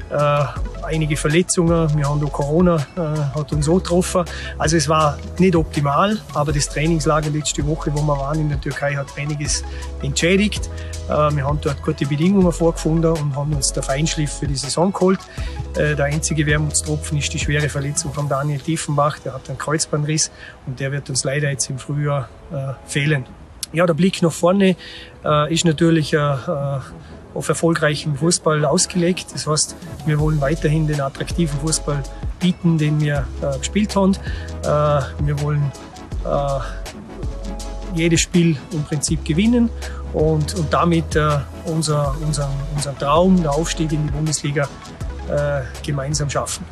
Äh, einige Verletzungen, wir haben auch Corona, äh, hat uns auch getroffen. Also es war nicht optimal, aber das Trainingslager letzte Woche, wo wir waren in der Türkei, hat einiges entschädigt. Äh, wir haben dort gute Bedingungen vorgefunden und haben uns der Feinschliff für die Saison geholt. Äh, der einzige Wermutstropfen ist die schwere Verletzung von Daniel Tiefenbach, der hat einen Kreuzbandriss und der wird uns leider jetzt im Frühjahr äh, fehlen. Ja, der Blick nach vorne äh, ist natürlich auf erfolgreichen Fußball ausgelegt. Das heißt, wir wollen weiterhin den attraktiven Fußball bieten, den wir äh, gespielt haben. Äh, wir wollen äh, jedes Spiel im Prinzip gewinnen und, und damit äh, unser, unser, unser Traum, der Aufstieg in die Bundesliga, äh, gemeinsam schaffen.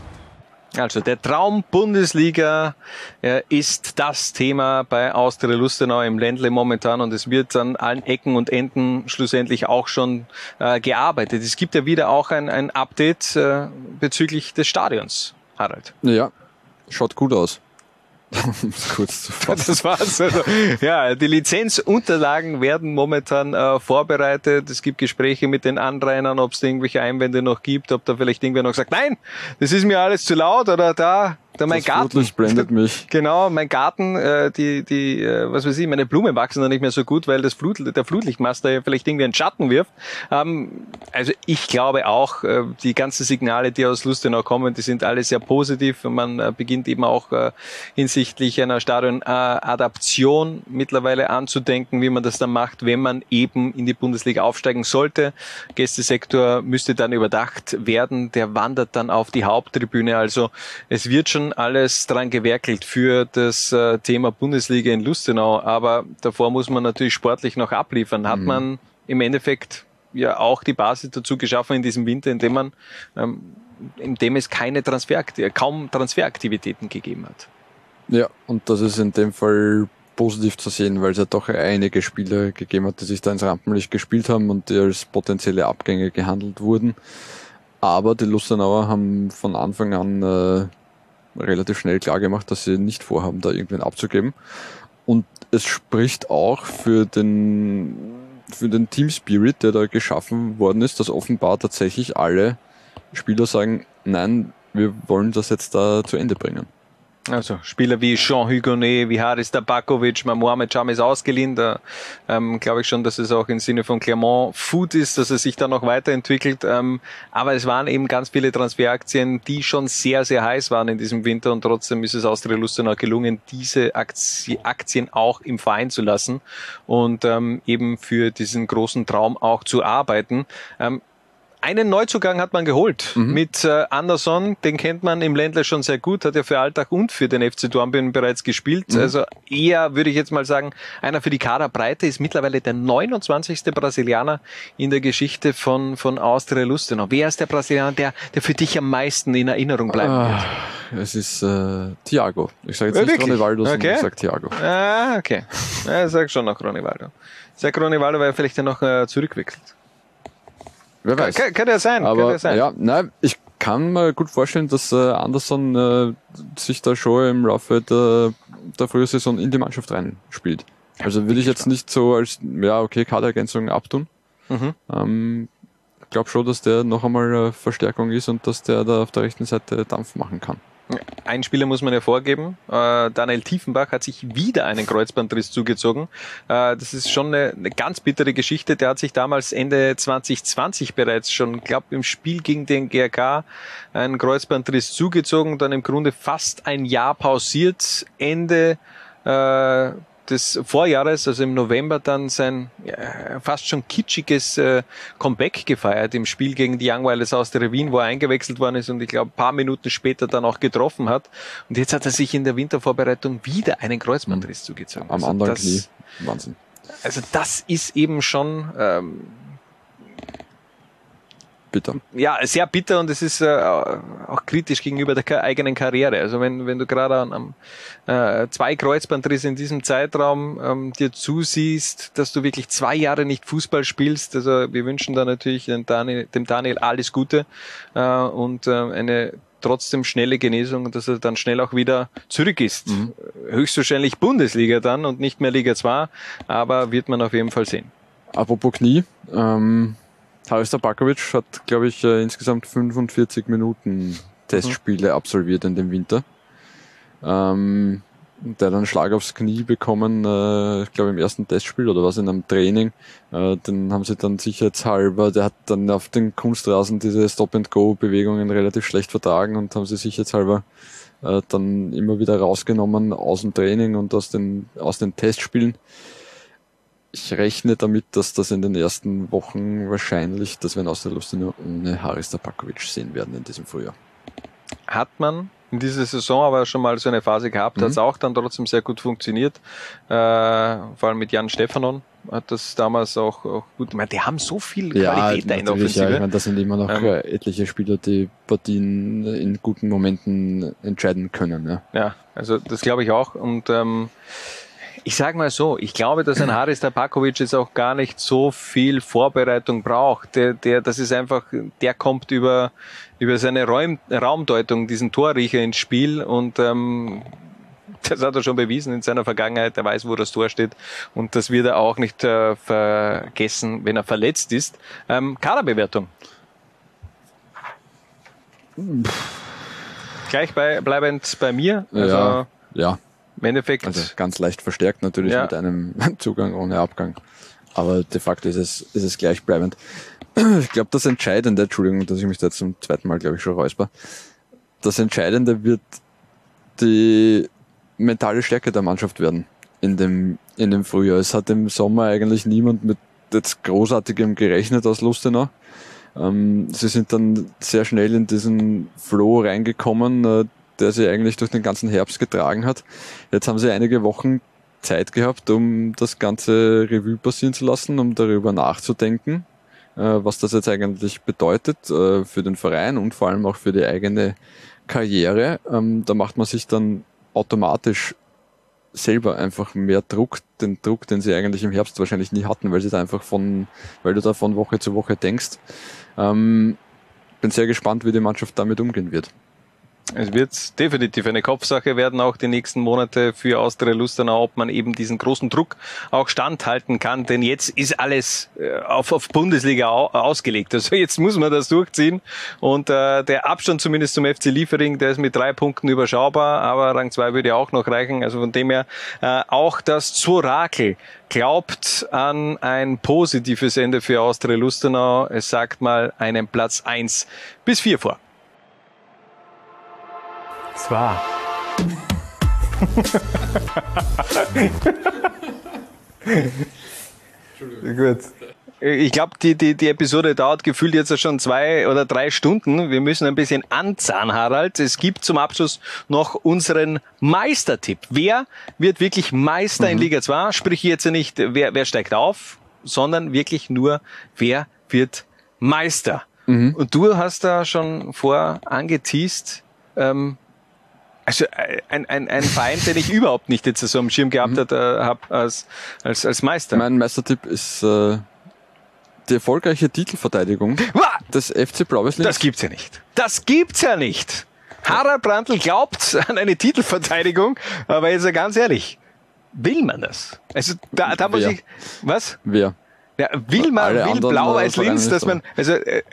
Also der Traum Bundesliga äh, ist das Thema bei Austria Lustenau im Ländle momentan und es wird an allen Ecken und Enden schlussendlich auch schon äh, gearbeitet. Es gibt ja wieder auch ein, ein Update äh, bezüglich des Stadions, Harald.
Ja, schaut gut aus. Kurz zu
fassen. Das war's. Also, ja, die Lizenzunterlagen werden momentan äh, vorbereitet. Es gibt Gespräche mit den Anrainern, ob es irgendwelche Einwände noch gibt, ob da vielleicht irgendwer noch sagt, nein, das ist mir alles zu laut oder da da mein
das
Garten.
Blendet mich.
Genau, mein Garten, äh, die, die, äh, was weiß ich, meine Blumen wachsen da nicht mehr so gut, weil das Flut, der Flutlichtmaster ja vielleicht irgendwie einen Schatten wirft. Ähm, also ich glaube auch, äh, die ganzen Signale, die aus Lustenau kommen, die sind alle sehr positiv. Man äh, beginnt eben auch äh, hinsichtlich einer Stadion-Adaption mittlerweile anzudenken, wie man das dann macht, wenn man eben in die Bundesliga aufsteigen sollte. Gästesektor müsste dann überdacht werden, der wandert dann auf die Haupttribüne. Also es wird schon alles dran gewerkelt für das äh, Thema Bundesliga in Lustenau, aber davor muss man natürlich sportlich noch abliefern. Hat mhm. man im Endeffekt ja auch die Basis dazu geschaffen in diesem Winter, indem man, ähm, indem es keine Transfer, kaum Transferaktivitäten gegeben hat.
Ja, und das ist in dem Fall positiv zu sehen, weil es ja doch einige Spieler gegeben hat, die sich da ins Rampenlicht gespielt haben und die als potenzielle Abgänge gehandelt wurden. Aber die Lustenauer haben von Anfang an äh, relativ schnell klar gemacht, dass sie nicht vorhaben, da irgendwen abzugeben. Und es spricht auch für den, für den Team Spirit, der da geschaffen worden ist, dass offenbar tatsächlich alle Spieler sagen, nein, wir wollen das jetzt da zu Ende bringen.
Also Spieler wie Jean Hugonet, wie Haris Tabakovic, Mohamed Cham ist ausgeliehen. Da ähm, glaube ich schon, dass es auch im Sinne von Clermont Food ist, dass er sich da noch weiterentwickelt. Ähm, aber es waren eben ganz viele Transferaktien, die schon sehr, sehr heiß waren in diesem Winter und trotzdem ist es Austria Lustenau gelungen, diese Aktien auch im Verein zu lassen und ähm, eben für diesen großen Traum auch zu arbeiten. Ähm, einen Neuzugang hat man geholt mhm. mit äh, Anderson, den kennt man im Ländler schon sehr gut, hat ja für Alltag und für den FC Dornbirn bereits gespielt. Mhm. Also eher, würde ich jetzt mal sagen, einer für die Kaderbreite, ist mittlerweile der 29. Brasilianer in der Geschichte von, von Austria Lustenau. Wer ist der Brasilianer, der, der für dich am meisten in Erinnerung bleiben ah,
wird? Es ist äh, Thiago. Ich sage jetzt ja, nicht Ronaldo, sondern okay. ich sage Thiago.
Ah, okay. Ja, ich sage schon noch Ronaldo. Ich sage Ronaldo, weil er vielleicht ja noch äh, zurückwechselt.
Wer weiß.
Kann, kann ja sein.
Aber
kann ja, sein.
ja, nein, ich kann mir gut vorstellen, dass äh, Anderson äh, sich da schon im Laufe der, der Frühsaison in die Mannschaft reinspielt. Also würde ich jetzt nicht so als, ja, okay, Kaderergänzung abtun. Mhm. Ähm, ich glaube schon, dass der noch einmal eine Verstärkung ist und dass der da auf der rechten Seite Dampf machen kann.
Ein Spieler muss man hervorgeben. Äh, Daniel Tiefenbach hat sich wieder einen Kreuzbandriss zugezogen. Äh, das ist schon eine, eine, ganz bittere Geschichte. Der hat sich damals Ende 2020 bereits schon, glaube im Spiel gegen den GRK einen Kreuzbandriss zugezogen, dann im Grunde fast ein Jahr pausiert. Ende äh, des Vorjahres, also im November, dann sein ja, fast schon kitschiges äh, Comeback gefeiert im Spiel gegen die Young Wilders aus der Wien, wo er eingewechselt worden ist und ich glaube, ein paar Minuten später dann auch getroffen hat. Und jetzt hat er sich in der Wintervorbereitung wieder einen Kreuzbandriss zugezogen.
Am also anderen das, Knie. Wahnsinn.
Also das ist eben schon ähm,
bitter.
Ja, sehr bitter und es ist äh, auch kritisch gegenüber der eigenen Karriere. Also wenn, wenn du gerade an äh, zwei Kreuzbandrisse in diesem Zeitraum ähm, dir zusiehst, dass du wirklich zwei Jahre nicht Fußball spielst, also wir wünschen da natürlich dem Daniel, dem Daniel alles Gute äh, und äh, eine trotzdem schnelle Genesung und dass er dann schnell auch wieder zurück ist. Mhm. Höchstwahrscheinlich Bundesliga dann und nicht mehr Liga 2, aber wird man auf jeden Fall sehen.
Apropos Knie, ähm, Haris Tabakovic hat, glaube ich, äh, insgesamt 45 Minuten Testspiele absolviert in dem Winter. Ähm, der hat einen Schlag aufs Knie bekommen, äh, ich glaube im ersten Testspiel oder was in einem Training. Äh, den haben sie dann sicherheitshalber, der hat dann auf den Kunstrasen diese Stop-and-Go-Bewegungen relativ schlecht vertragen und haben sie sicherheitshalber äh, dann immer wieder rausgenommen aus dem Training und aus den, aus den Testspielen. Ich rechne damit, dass das in den ersten Wochen wahrscheinlich, dass wir in Austria nur ohne Haris Tabakovic sehen werden in diesem Frühjahr.
Hat man in dieser Saison aber schon mal so eine Phase gehabt,
Mhm.
hat es auch dann trotzdem sehr gut funktioniert. Äh, vor allem mit Jan Stefanon hat das damals auch, auch gut. Ich meine, die haben so viel Qualität da in der
natürlich, ja.
Offensive.
Ich meine, das sind immer noch
Ähm,
äh, etliche Spieler, die Partien in guten Momenten entscheiden können. Ja.
Ja, also das glaube ich auch. Und ähm, ich sage mal so, ich glaube, dass ein Haris Tabakovic jetzt auch gar nicht so viel Vorbereitung braucht. Der, der, das ist einfach, der kommt über, über seine Räum, Raumdeutung, diesen Torriecher ins Spiel und ähm, das hat er schon bewiesen in seiner Vergangenheit. Er weiß, wo das Tor steht und das wird er auch nicht äh, vergessen, wenn er verletzt ist. Ähm, Kaderbewertung. Gleich bei, bleibend bei mir. Also,
ja, ja.
Im Endeffekt.
Also ganz leicht verstärkt natürlich
Ja.
mit einem Zugang ohne Abgang. Aber de facto ist es, ist es gleichbleibend. Ich glaube, das Entscheidende, Entschuldigung, dass ich mich da zum zweiten Mal, glaube ich, schon räusper, das Entscheidende wird die mentale Stärke der Mannschaft werden in dem, in dem Frühjahr. Es hat im Sommer eigentlich niemand mit jetzt Großartigem gerechnet aus Lustenau. Ähm, sie sind dann sehr schnell in diesen Flow reingekommen, äh, der sie eigentlich durch den ganzen Herbst getragen hat. Jetzt haben sie einige Wochen Zeit gehabt, um das ganze Revue passieren zu lassen, um darüber nachzudenken, äh, was das jetzt eigentlich bedeutet äh, für den Verein und vor allem auch für die eigene Karriere. Ähm, da macht man sich dann automatisch selber einfach mehr Druck, den Druck, den sie eigentlich im Herbst wahrscheinlich nie hatten, weil sie da einfach von, weil du da von Woche zu Woche denkst. Ähm, bin sehr gespannt, wie die Mannschaft damit umgehen wird.
Es wird definitiv eine Kopfsache werden, auch die nächsten Monate für Austria Lustenau, ob man eben diesen großen Druck auch standhalten kann. Denn jetzt ist alles äh, auf, auf Bundesliga au ausgelegt. Also jetzt muss man das durchziehen. Und äh, der Abstand zumindest zum FC Liefering, der ist mit drei Punkten überschaubar, aber Rang 2 würde auch noch reichen. Also von dem her äh, auch das Zurakel glaubt an ein positives Ende für Austria Lustenau. Es sagt mal einen Platz 1 bis 4 vor.
Zwei.
Gut. Ich glaube, die, die, die Episode dauert gefühlt jetzt schon zwei oder drei Stunden. Wir müssen ein bisschen anzahlen, Harald. Es gibt zum Abschluss noch unseren Meistertipp. Wer wird wirklich Meister in Liga 2? Sprich jetzt nicht, wer, wer steigt auf, sondern wirklich nur, wer wird Meister. Und du hast da schon vor angeteased, ähm, also äh, ein, ein, ein Verein, den ich überhaupt nicht jetzt so am Schirm gehabt hat, äh, hab als, als, als Meister.
Mein Meistertipp ist äh, die erfolgreiche Titelverteidigung des FC Blau-Weiß Linz.
Das gibt's ja nicht. Das gibt's ja nicht. Harald Brandl glaubt an eine Titelverteidigung, aber jetzt ja ganz ehrlich, will man das? Also da, da muss
Wer?
ich, was?
Wer?
Ja, will man,
Alle
will
anderen,
Blau-Weiß Linz,
Vereine
dass man, also, äh,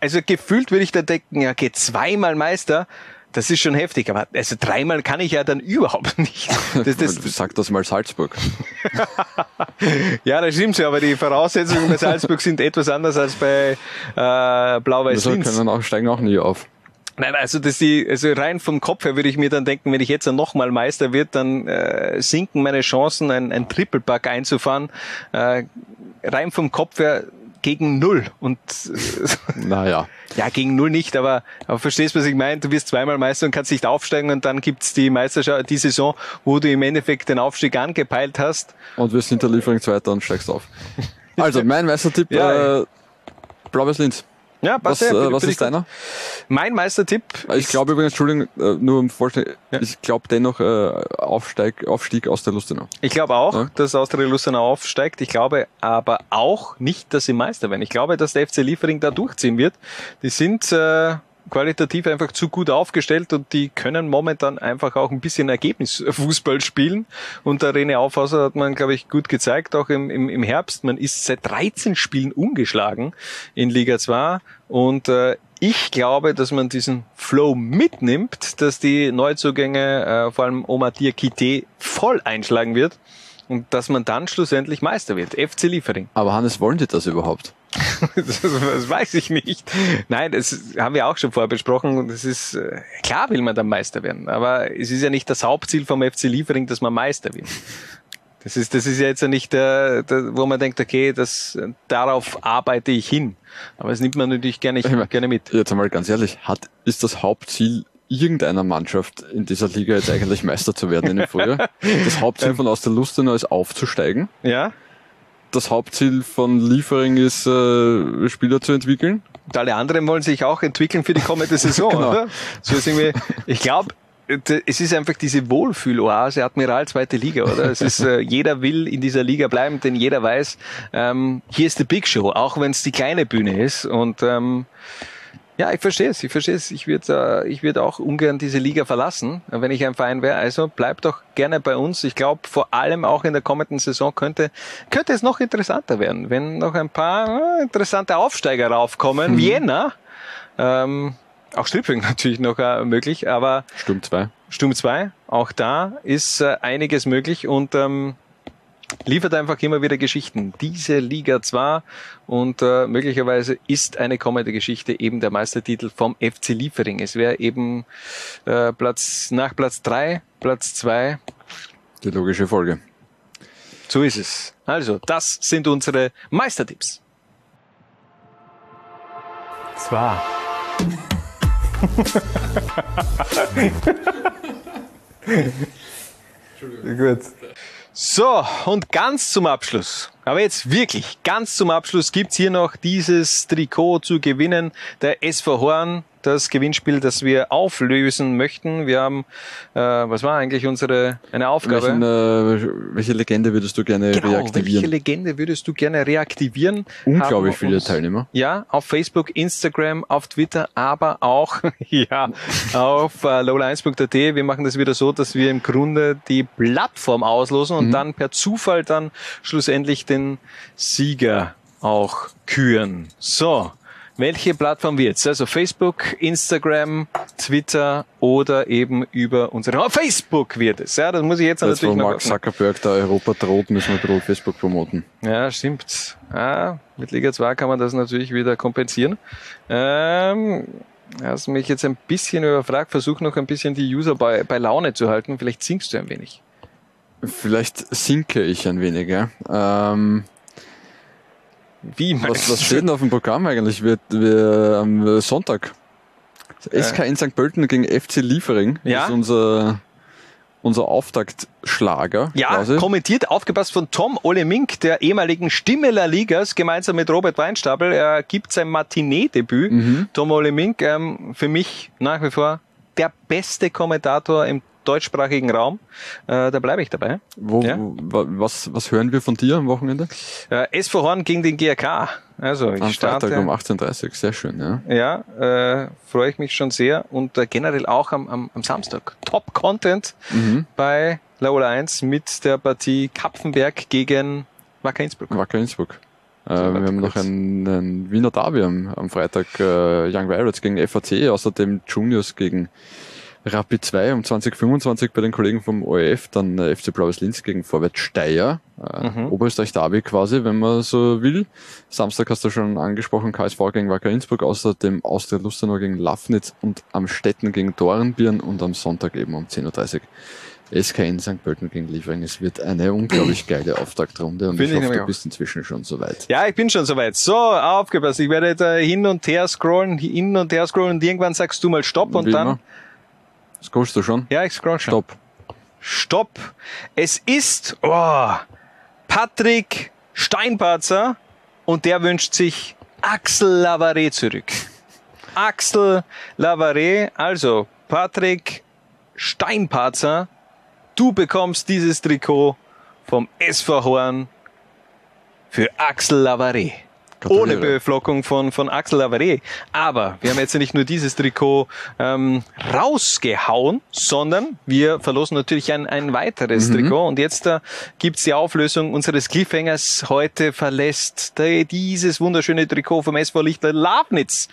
also gefühlt würde ich da denken, ja, geht zweimal Meister, das ist schon heftig, aber also dreimal kann ich ja dann überhaupt nicht. Das, das,
Sag das mal Salzburg.
ja, das stimmt schon, aber die Voraussetzungen bei Salzburg sind etwas anders als bei äh, Blau-Weiß
Also
Linz.
können auch, steigen auch nie auf.
Nein, also das die, also rein vom Kopf her würde ich mir dann denken, wenn ich jetzt nochmal Meister wird, dann äh, sinken meine Chancen, ein, ein Triple-Pack einzufahren. Äh, rein vom Kopf her gegen null. Und
Naja.
ja, gegen null nicht, aber, aber verstehst was ich meine? Du wirst zweimal Meister und kannst nicht aufsteigen und dann gibt's die Meisterschaft, die Saison, wo du im Endeffekt den Aufstieg angepeilt hast.
Und wirst hinter Liefering Zweiter und steigst auf. Also, mein Meistertipp,
Ja,
äh, Blau-Weiß Linz.
Ja,
Was,
passt ja,
äh, was ist deiner?
Mein Meistertipp.
Ich glaube übrigens, Entschuldigung, äh, nur um Vorstellen, ich glaube dennoch äh, Aufsteig, Aufstieg aus der Lustenau.
Ich glaube auch,
Ja.
dass Austria Lustenau aufsteigt. Ich glaube aber auch nicht, dass sie Meister werden. Ich glaube, dass der FC Liefering da durchziehen wird. Die sind, äh, qualitativ einfach zu gut aufgestellt und die können momentan einfach auch ein bisschen Ergebnisfußball spielen. Und der René Aufhauser hat man, glaube ich, gut gezeigt, auch im, im, im Herbst. Man ist seit 13 Spielen ungeschlagen in Liga 2 und äh, ich glaube, dass man diesen Flow mitnimmt, dass die Neuzugänge, äh, vor allem Omar Diakite, voll einschlagen wird und dass man dann schlussendlich Meister wird. FC Liefering.
Aber Hannes, wollen die das überhaupt?
Das, das weiß ich nicht. Nein, das haben wir auch schon vorher besprochen. Das ist äh, klar, will man dann Meister werden. Aber es ist ja nicht das Hauptziel vom FC Liefering, dass man Meister wird. Das ist, das ist ja jetzt ja nicht, der, der, wo man denkt, okay, das, darauf arbeite ich hin. Aber das nimmt man natürlich gerne, gerne mit.
Jetzt einmal ganz ehrlich, hat, ist das Hauptziel irgendeiner Mannschaft in dieser Liga jetzt eigentlich Meister zu werden in dem Frühjahr? Das Hauptziel von Aus der Lustenau ist aufzusteigen.
Ja.
Das Hauptziel von Liefering ist, äh, Spieler zu entwickeln.
Und alle anderen wollen sich auch entwickeln für die kommende Saison, genau. oder? So ist irgendwie, ich glaube, es ist einfach diese Wohlfühloase Admiral zweite Liga, oder? Es ist, äh, jeder will in dieser Liga bleiben, denn jeder weiß, ähm, hier ist die Big Show, auch wenn es die kleine Bühne ist. Und ähm, ja, ich verstehe es, ich verstehe es. Ich würde äh, ich würd auch ungern diese Liga verlassen, wenn ich ein Verein wäre. Also bleibt doch gerne bei uns. Ich glaube, vor allem auch in der kommenden Saison könnte, könnte es noch interessanter werden, wenn noch ein paar äh, interessante Aufsteiger raufkommen. Mhm. Vienna, ähm, auch Stripling natürlich noch äh, möglich, aber
Sturm 2.
Sturm 2, auch da ist einiges möglich und ähm, liefert einfach immer wieder Geschichten. Diese Liga 2 und äh, möglicherweise ist eine kommende Geschichte eben der Meistertitel vom FC Liefering. Es wäre eben äh, Platz nach Platz 3, Platz 2.
Die logische Folge.
So ist es. Also, das sind unsere Meistertipps.
Zwar.
Gut. So, und ganz zum Abschluss, aber jetzt wirklich ganz zum Abschluss gibt's hier noch dieses Trikot zu gewinnen. Der SV Horn das Gewinnspiel, das wir auflösen möchten. Wir haben, äh, was war eigentlich unsere eine Aufgabe?
Welchen, äh, welche Legende würdest du gerne
genau,
reaktivieren?
Welche Legende würdest du gerne reaktivieren?
Unglaublich viele uns, Teilnehmer.
Ja, auf Facebook, Instagram, auf Twitter, aber auch ja auf äh, lola1.at. Wir machen das wieder so, dass wir im Grunde die Plattform auslosen und mhm. dann per Zufall dann schlussendlich den Sieger auch küren. So, welche Plattform wird's? Also Facebook, Instagram, Twitter oder eben über unsere oh, Facebook wird es. Ja, das muss ich jetzt, jetzt natürlich
wo Mark Zuckerberg da Europa droht, müssen wir ein bisschen Facebook promoten.
Ja, stimmt. Ja, mit Liga 2 kann man das natürlich wieder kompensieren. Ähm, hast mich jetzt ein bisschen überfragt, versuch noch ein bisschen die User bei, bei Laune zu halten. Vielleicht singst du ein wenig.
Vielleicht sinke ich ein wenig, ja. Ähm,
wie
was, was steht denn auf dem Programm eigentlich? Wir, wir am Sonntag. SK in St. Pölten gegen FC Liefering.
Ja?
Das ist unser, unser Auftaktschlager.
Ja,
quasi.
kommentiert, aufgepasst von Tom Ole Mink, der ehemaligen Stimme La Ligas, gemeinsam mit Robert Weinstapel. Er gibt sein Matinee-Debüt.
Mhm.
Tom Ole Mink, ähm, für mich nach wie vor der beste Kommentator im deutschsprachigen Raum. Äh, da bleibe ich dabei.
Wo,
ja?
was, was hören wir von dir am Wochenende?
Äh, SV Horn gegen den GRK. Also ich
am
starte,
Freitag um 18.30 Uhr, sehr schön. Ja,
ja äh, freue ich mich schon sehr und äh, generell auch am, am, am Samstag. Top Content
mhm.
bei Laola 1 mit der Partie Kapfenberg gegen Wacker Innsbruck.
Wacker Innsbruck. Äh, wir haben noch einen, einen Wiener Derby am, am Freitag, äh, Young Violets gegen FAC, außerdem Juniors gegen Rapid 2 um 2025 bei den Kollegen vom ORF, dann äh, FC Blaues Linz gegen Vorwärts Steyr, äh,
Mhm.
Oberösterreich Derby quasi, wenn man so will. Samstag hast du schon angesprochen, KSV gegen Wacker Innsbruck, außerdem Austria Lustenau gegen Lafnitz und am Städten gegen Dornbirn und am Sonntag eben um 10.30 Uhr. SK in St. Pölten gegen Liefering. Es wird eine unglaublich geile Auftaktrunde und
Finde
ich
ich
hoffe, du bist inzwischen schon soweit.
Ja, ich bin schon soweit. So, aufgepasst. Ich werde da hin und her scrollen, hin und her scrollen und irgendwann sagst du mal Stopp und
Wie
dann.
immer. Scrollst du schon?
Ja, ich scroll schon.
Stopp.
Stopp. Es ist oh, Patrick Steinparzer und der wünscht sich Axel Lavare zurück. Axel Lavare, also Patrick Steinparzer, du bekommst dieses Trikot vom SV Horn für Axel Ohne Beflockung von, von Axel Lavare. Aber wir haben jetzt nicht nur dieses Trikot ähm, rausgehauen, sondern wir verlosen natürlich ein, ein weiteres
Mhm.
Trikot. Und jetzt äh, gibt's die Auflösung unseres Cliffhangers. Heute verlässt der, dieses wunderschöne Trikot vom SV Lichtler Labnitz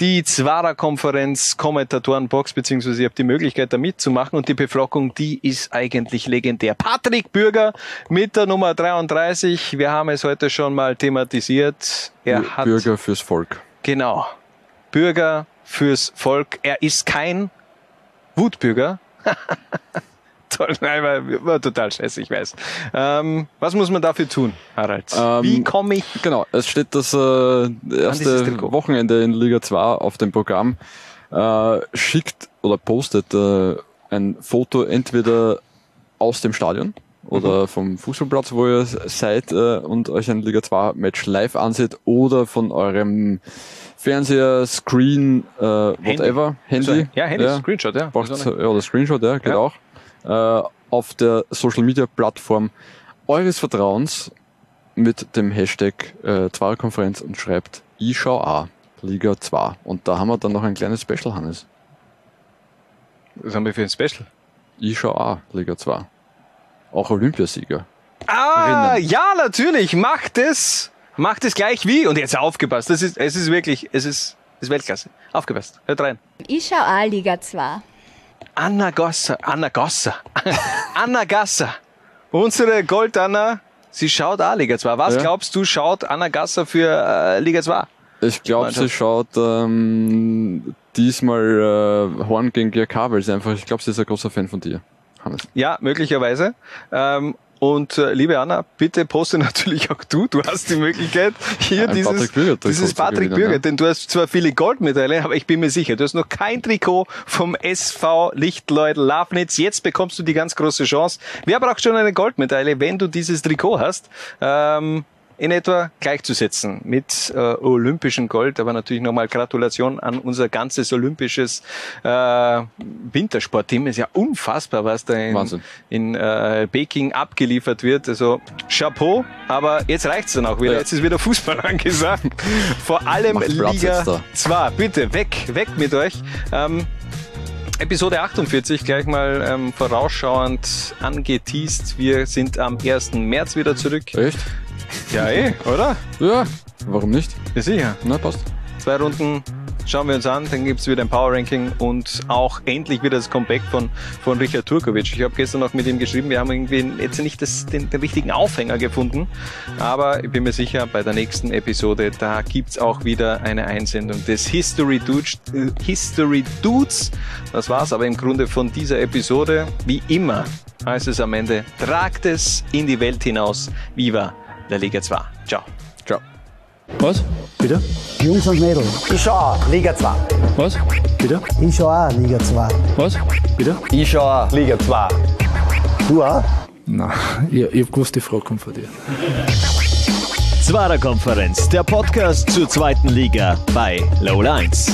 die Zwara-Konferenz Kommentatorenbox, beziehungsweise ihr habt die Möglichkeit da mitzumachen und die Beflockung, die ist eigentlich legendär. Patrick Bürger mit der Nummer 33. Wir haben es heute schon mal thematisiert. Er hat
Bürger fürs Volk.
Genau. Bürger fürs Volk. Er ist kein Wutbürger. Toll, nein, war, war total scheiße, ich weiß. Ähm, was muss man dafür tun, Harald? Wie komme ich?
Genau, es steht das äh, erste. Wochenende in Liga 2 auf dem Programm. Äh, schickt oder postet äh, ein Foto entweder aus dem Stadion oder
Mhm.
vom Fußballplatz, wo ihr seid äh, und euch ein Liga 2 Match live anseht oder von eurem Fernseher, Screen, äh, whatever, Handy.
Also, ja, Handy, Screenshot, ja.
Braucht, ja, oder Screenshot, ja, geht
Ja.
auch. Äh, auf der Social Media Plattform eures Vertrauens mit dem Hashtag äh, Zweierkonferenz und schreibt ich schau A, Liga 2. Und da haben wir dann noch ein kleines Special, Hannes.
Was haben wir für ein Special?
Ich schau A, Liga 2. Auch Olympiasieger.
Ah, ja, natürlich. Macht es. Macht es gleich wie. Und jetzt aufgepasst. Das ist, es ist wirklich, es ist, es ist Weltklasse. Aufgepasst. Hört rein.
Ich schau auch Liga 2.
Anna Gosser, Anna Gosser, Anna Gasser. Unsere Gold-Anna, sie schaut auch Liga 2. Was
Ja.
glaubst du, schaut Anna Gasser für äh, Liga 2?
Ich glaube, sie schaut ähm, diesmal äh, Horn gegen GRK, weil sie einfach, ich glaube, sie ist ein großer Fan von dir, Hannes.
Ja, möglicherweise. Ähm, und äh, liebe Anna, bitte poste natürlich auch du. Du hast die Möglichkeit, hier
Ein
dieses
Patrick Bürger-Trikot
dieses Patrick Bürger,
ja.
denn du hast zwar viele Goldmedaillen, aber ich bin mir sicher, du hast noch kein Trikot vom SV Lichtleut Lafnitz. Jetzt bekommst du die ganz große Chance. Wer braucht schon eine Goldmedaille, wenn du dieses Trikot hast? Ähm, in etwa gleichzusetzen mit äh, olympischen Gold, aber natürlich nochmal Gratulation an unser ganzes olympisches äh, Wintersportteam. Ist ja unfassbar, was da in,
Wahnsinn.
in äh, Peking abgeliefert wird. Also Chapeau, aber jetzt reicht's dann auch wieder.
Ja.
Jetzt ist wieder Fußball angesagt. Vor allem
Macht
Liga
jetzt da.
2. Bitte, weg, weg mit euch. Ähm, Episode 48 gleich mal ähm, vorausschauend angeteased. Wir sind am 1. März wieder zurück.
Echt?
Ja, eh, oder?
Ja, warum nicht?
Ja, sicher.
Na, passt.
Zwei Runden schauen wir uns an, dann gibt's wieder ein Power Ranking und auch endlich wieder das Comeback von, von Richard Turkovic. Ich habe gestern noch mit ihm geschrieben, wir haben irgendwie jetzt nicht das, den, den richtigen Aufhänger gefunden, aber ich bin mir sicher, bei der nächsten Episode, da gibt's auch wieder eine Einsendung des History Dudes. Äh, History Dudes. Das war's aber im Grunde von dieser Episode. Wie immer heißt es am Ende, tragt es in die Welt hinaus. Viva la Liga 2. Ciao.
Ciao.
Was? Bitte?
Jungs und Mädels. Ich schau auch Liga 2.
Was? Bitte?
Ich schau auch Liga 2.
Was? Bitte?
Ich schau auch Liga 2. Du auch?
Nein, ich, ich hab gewusst, die Frage kommt von dir.
Zwarer Konferenz, der Podcast zur zweiten Liga bei Low Lines.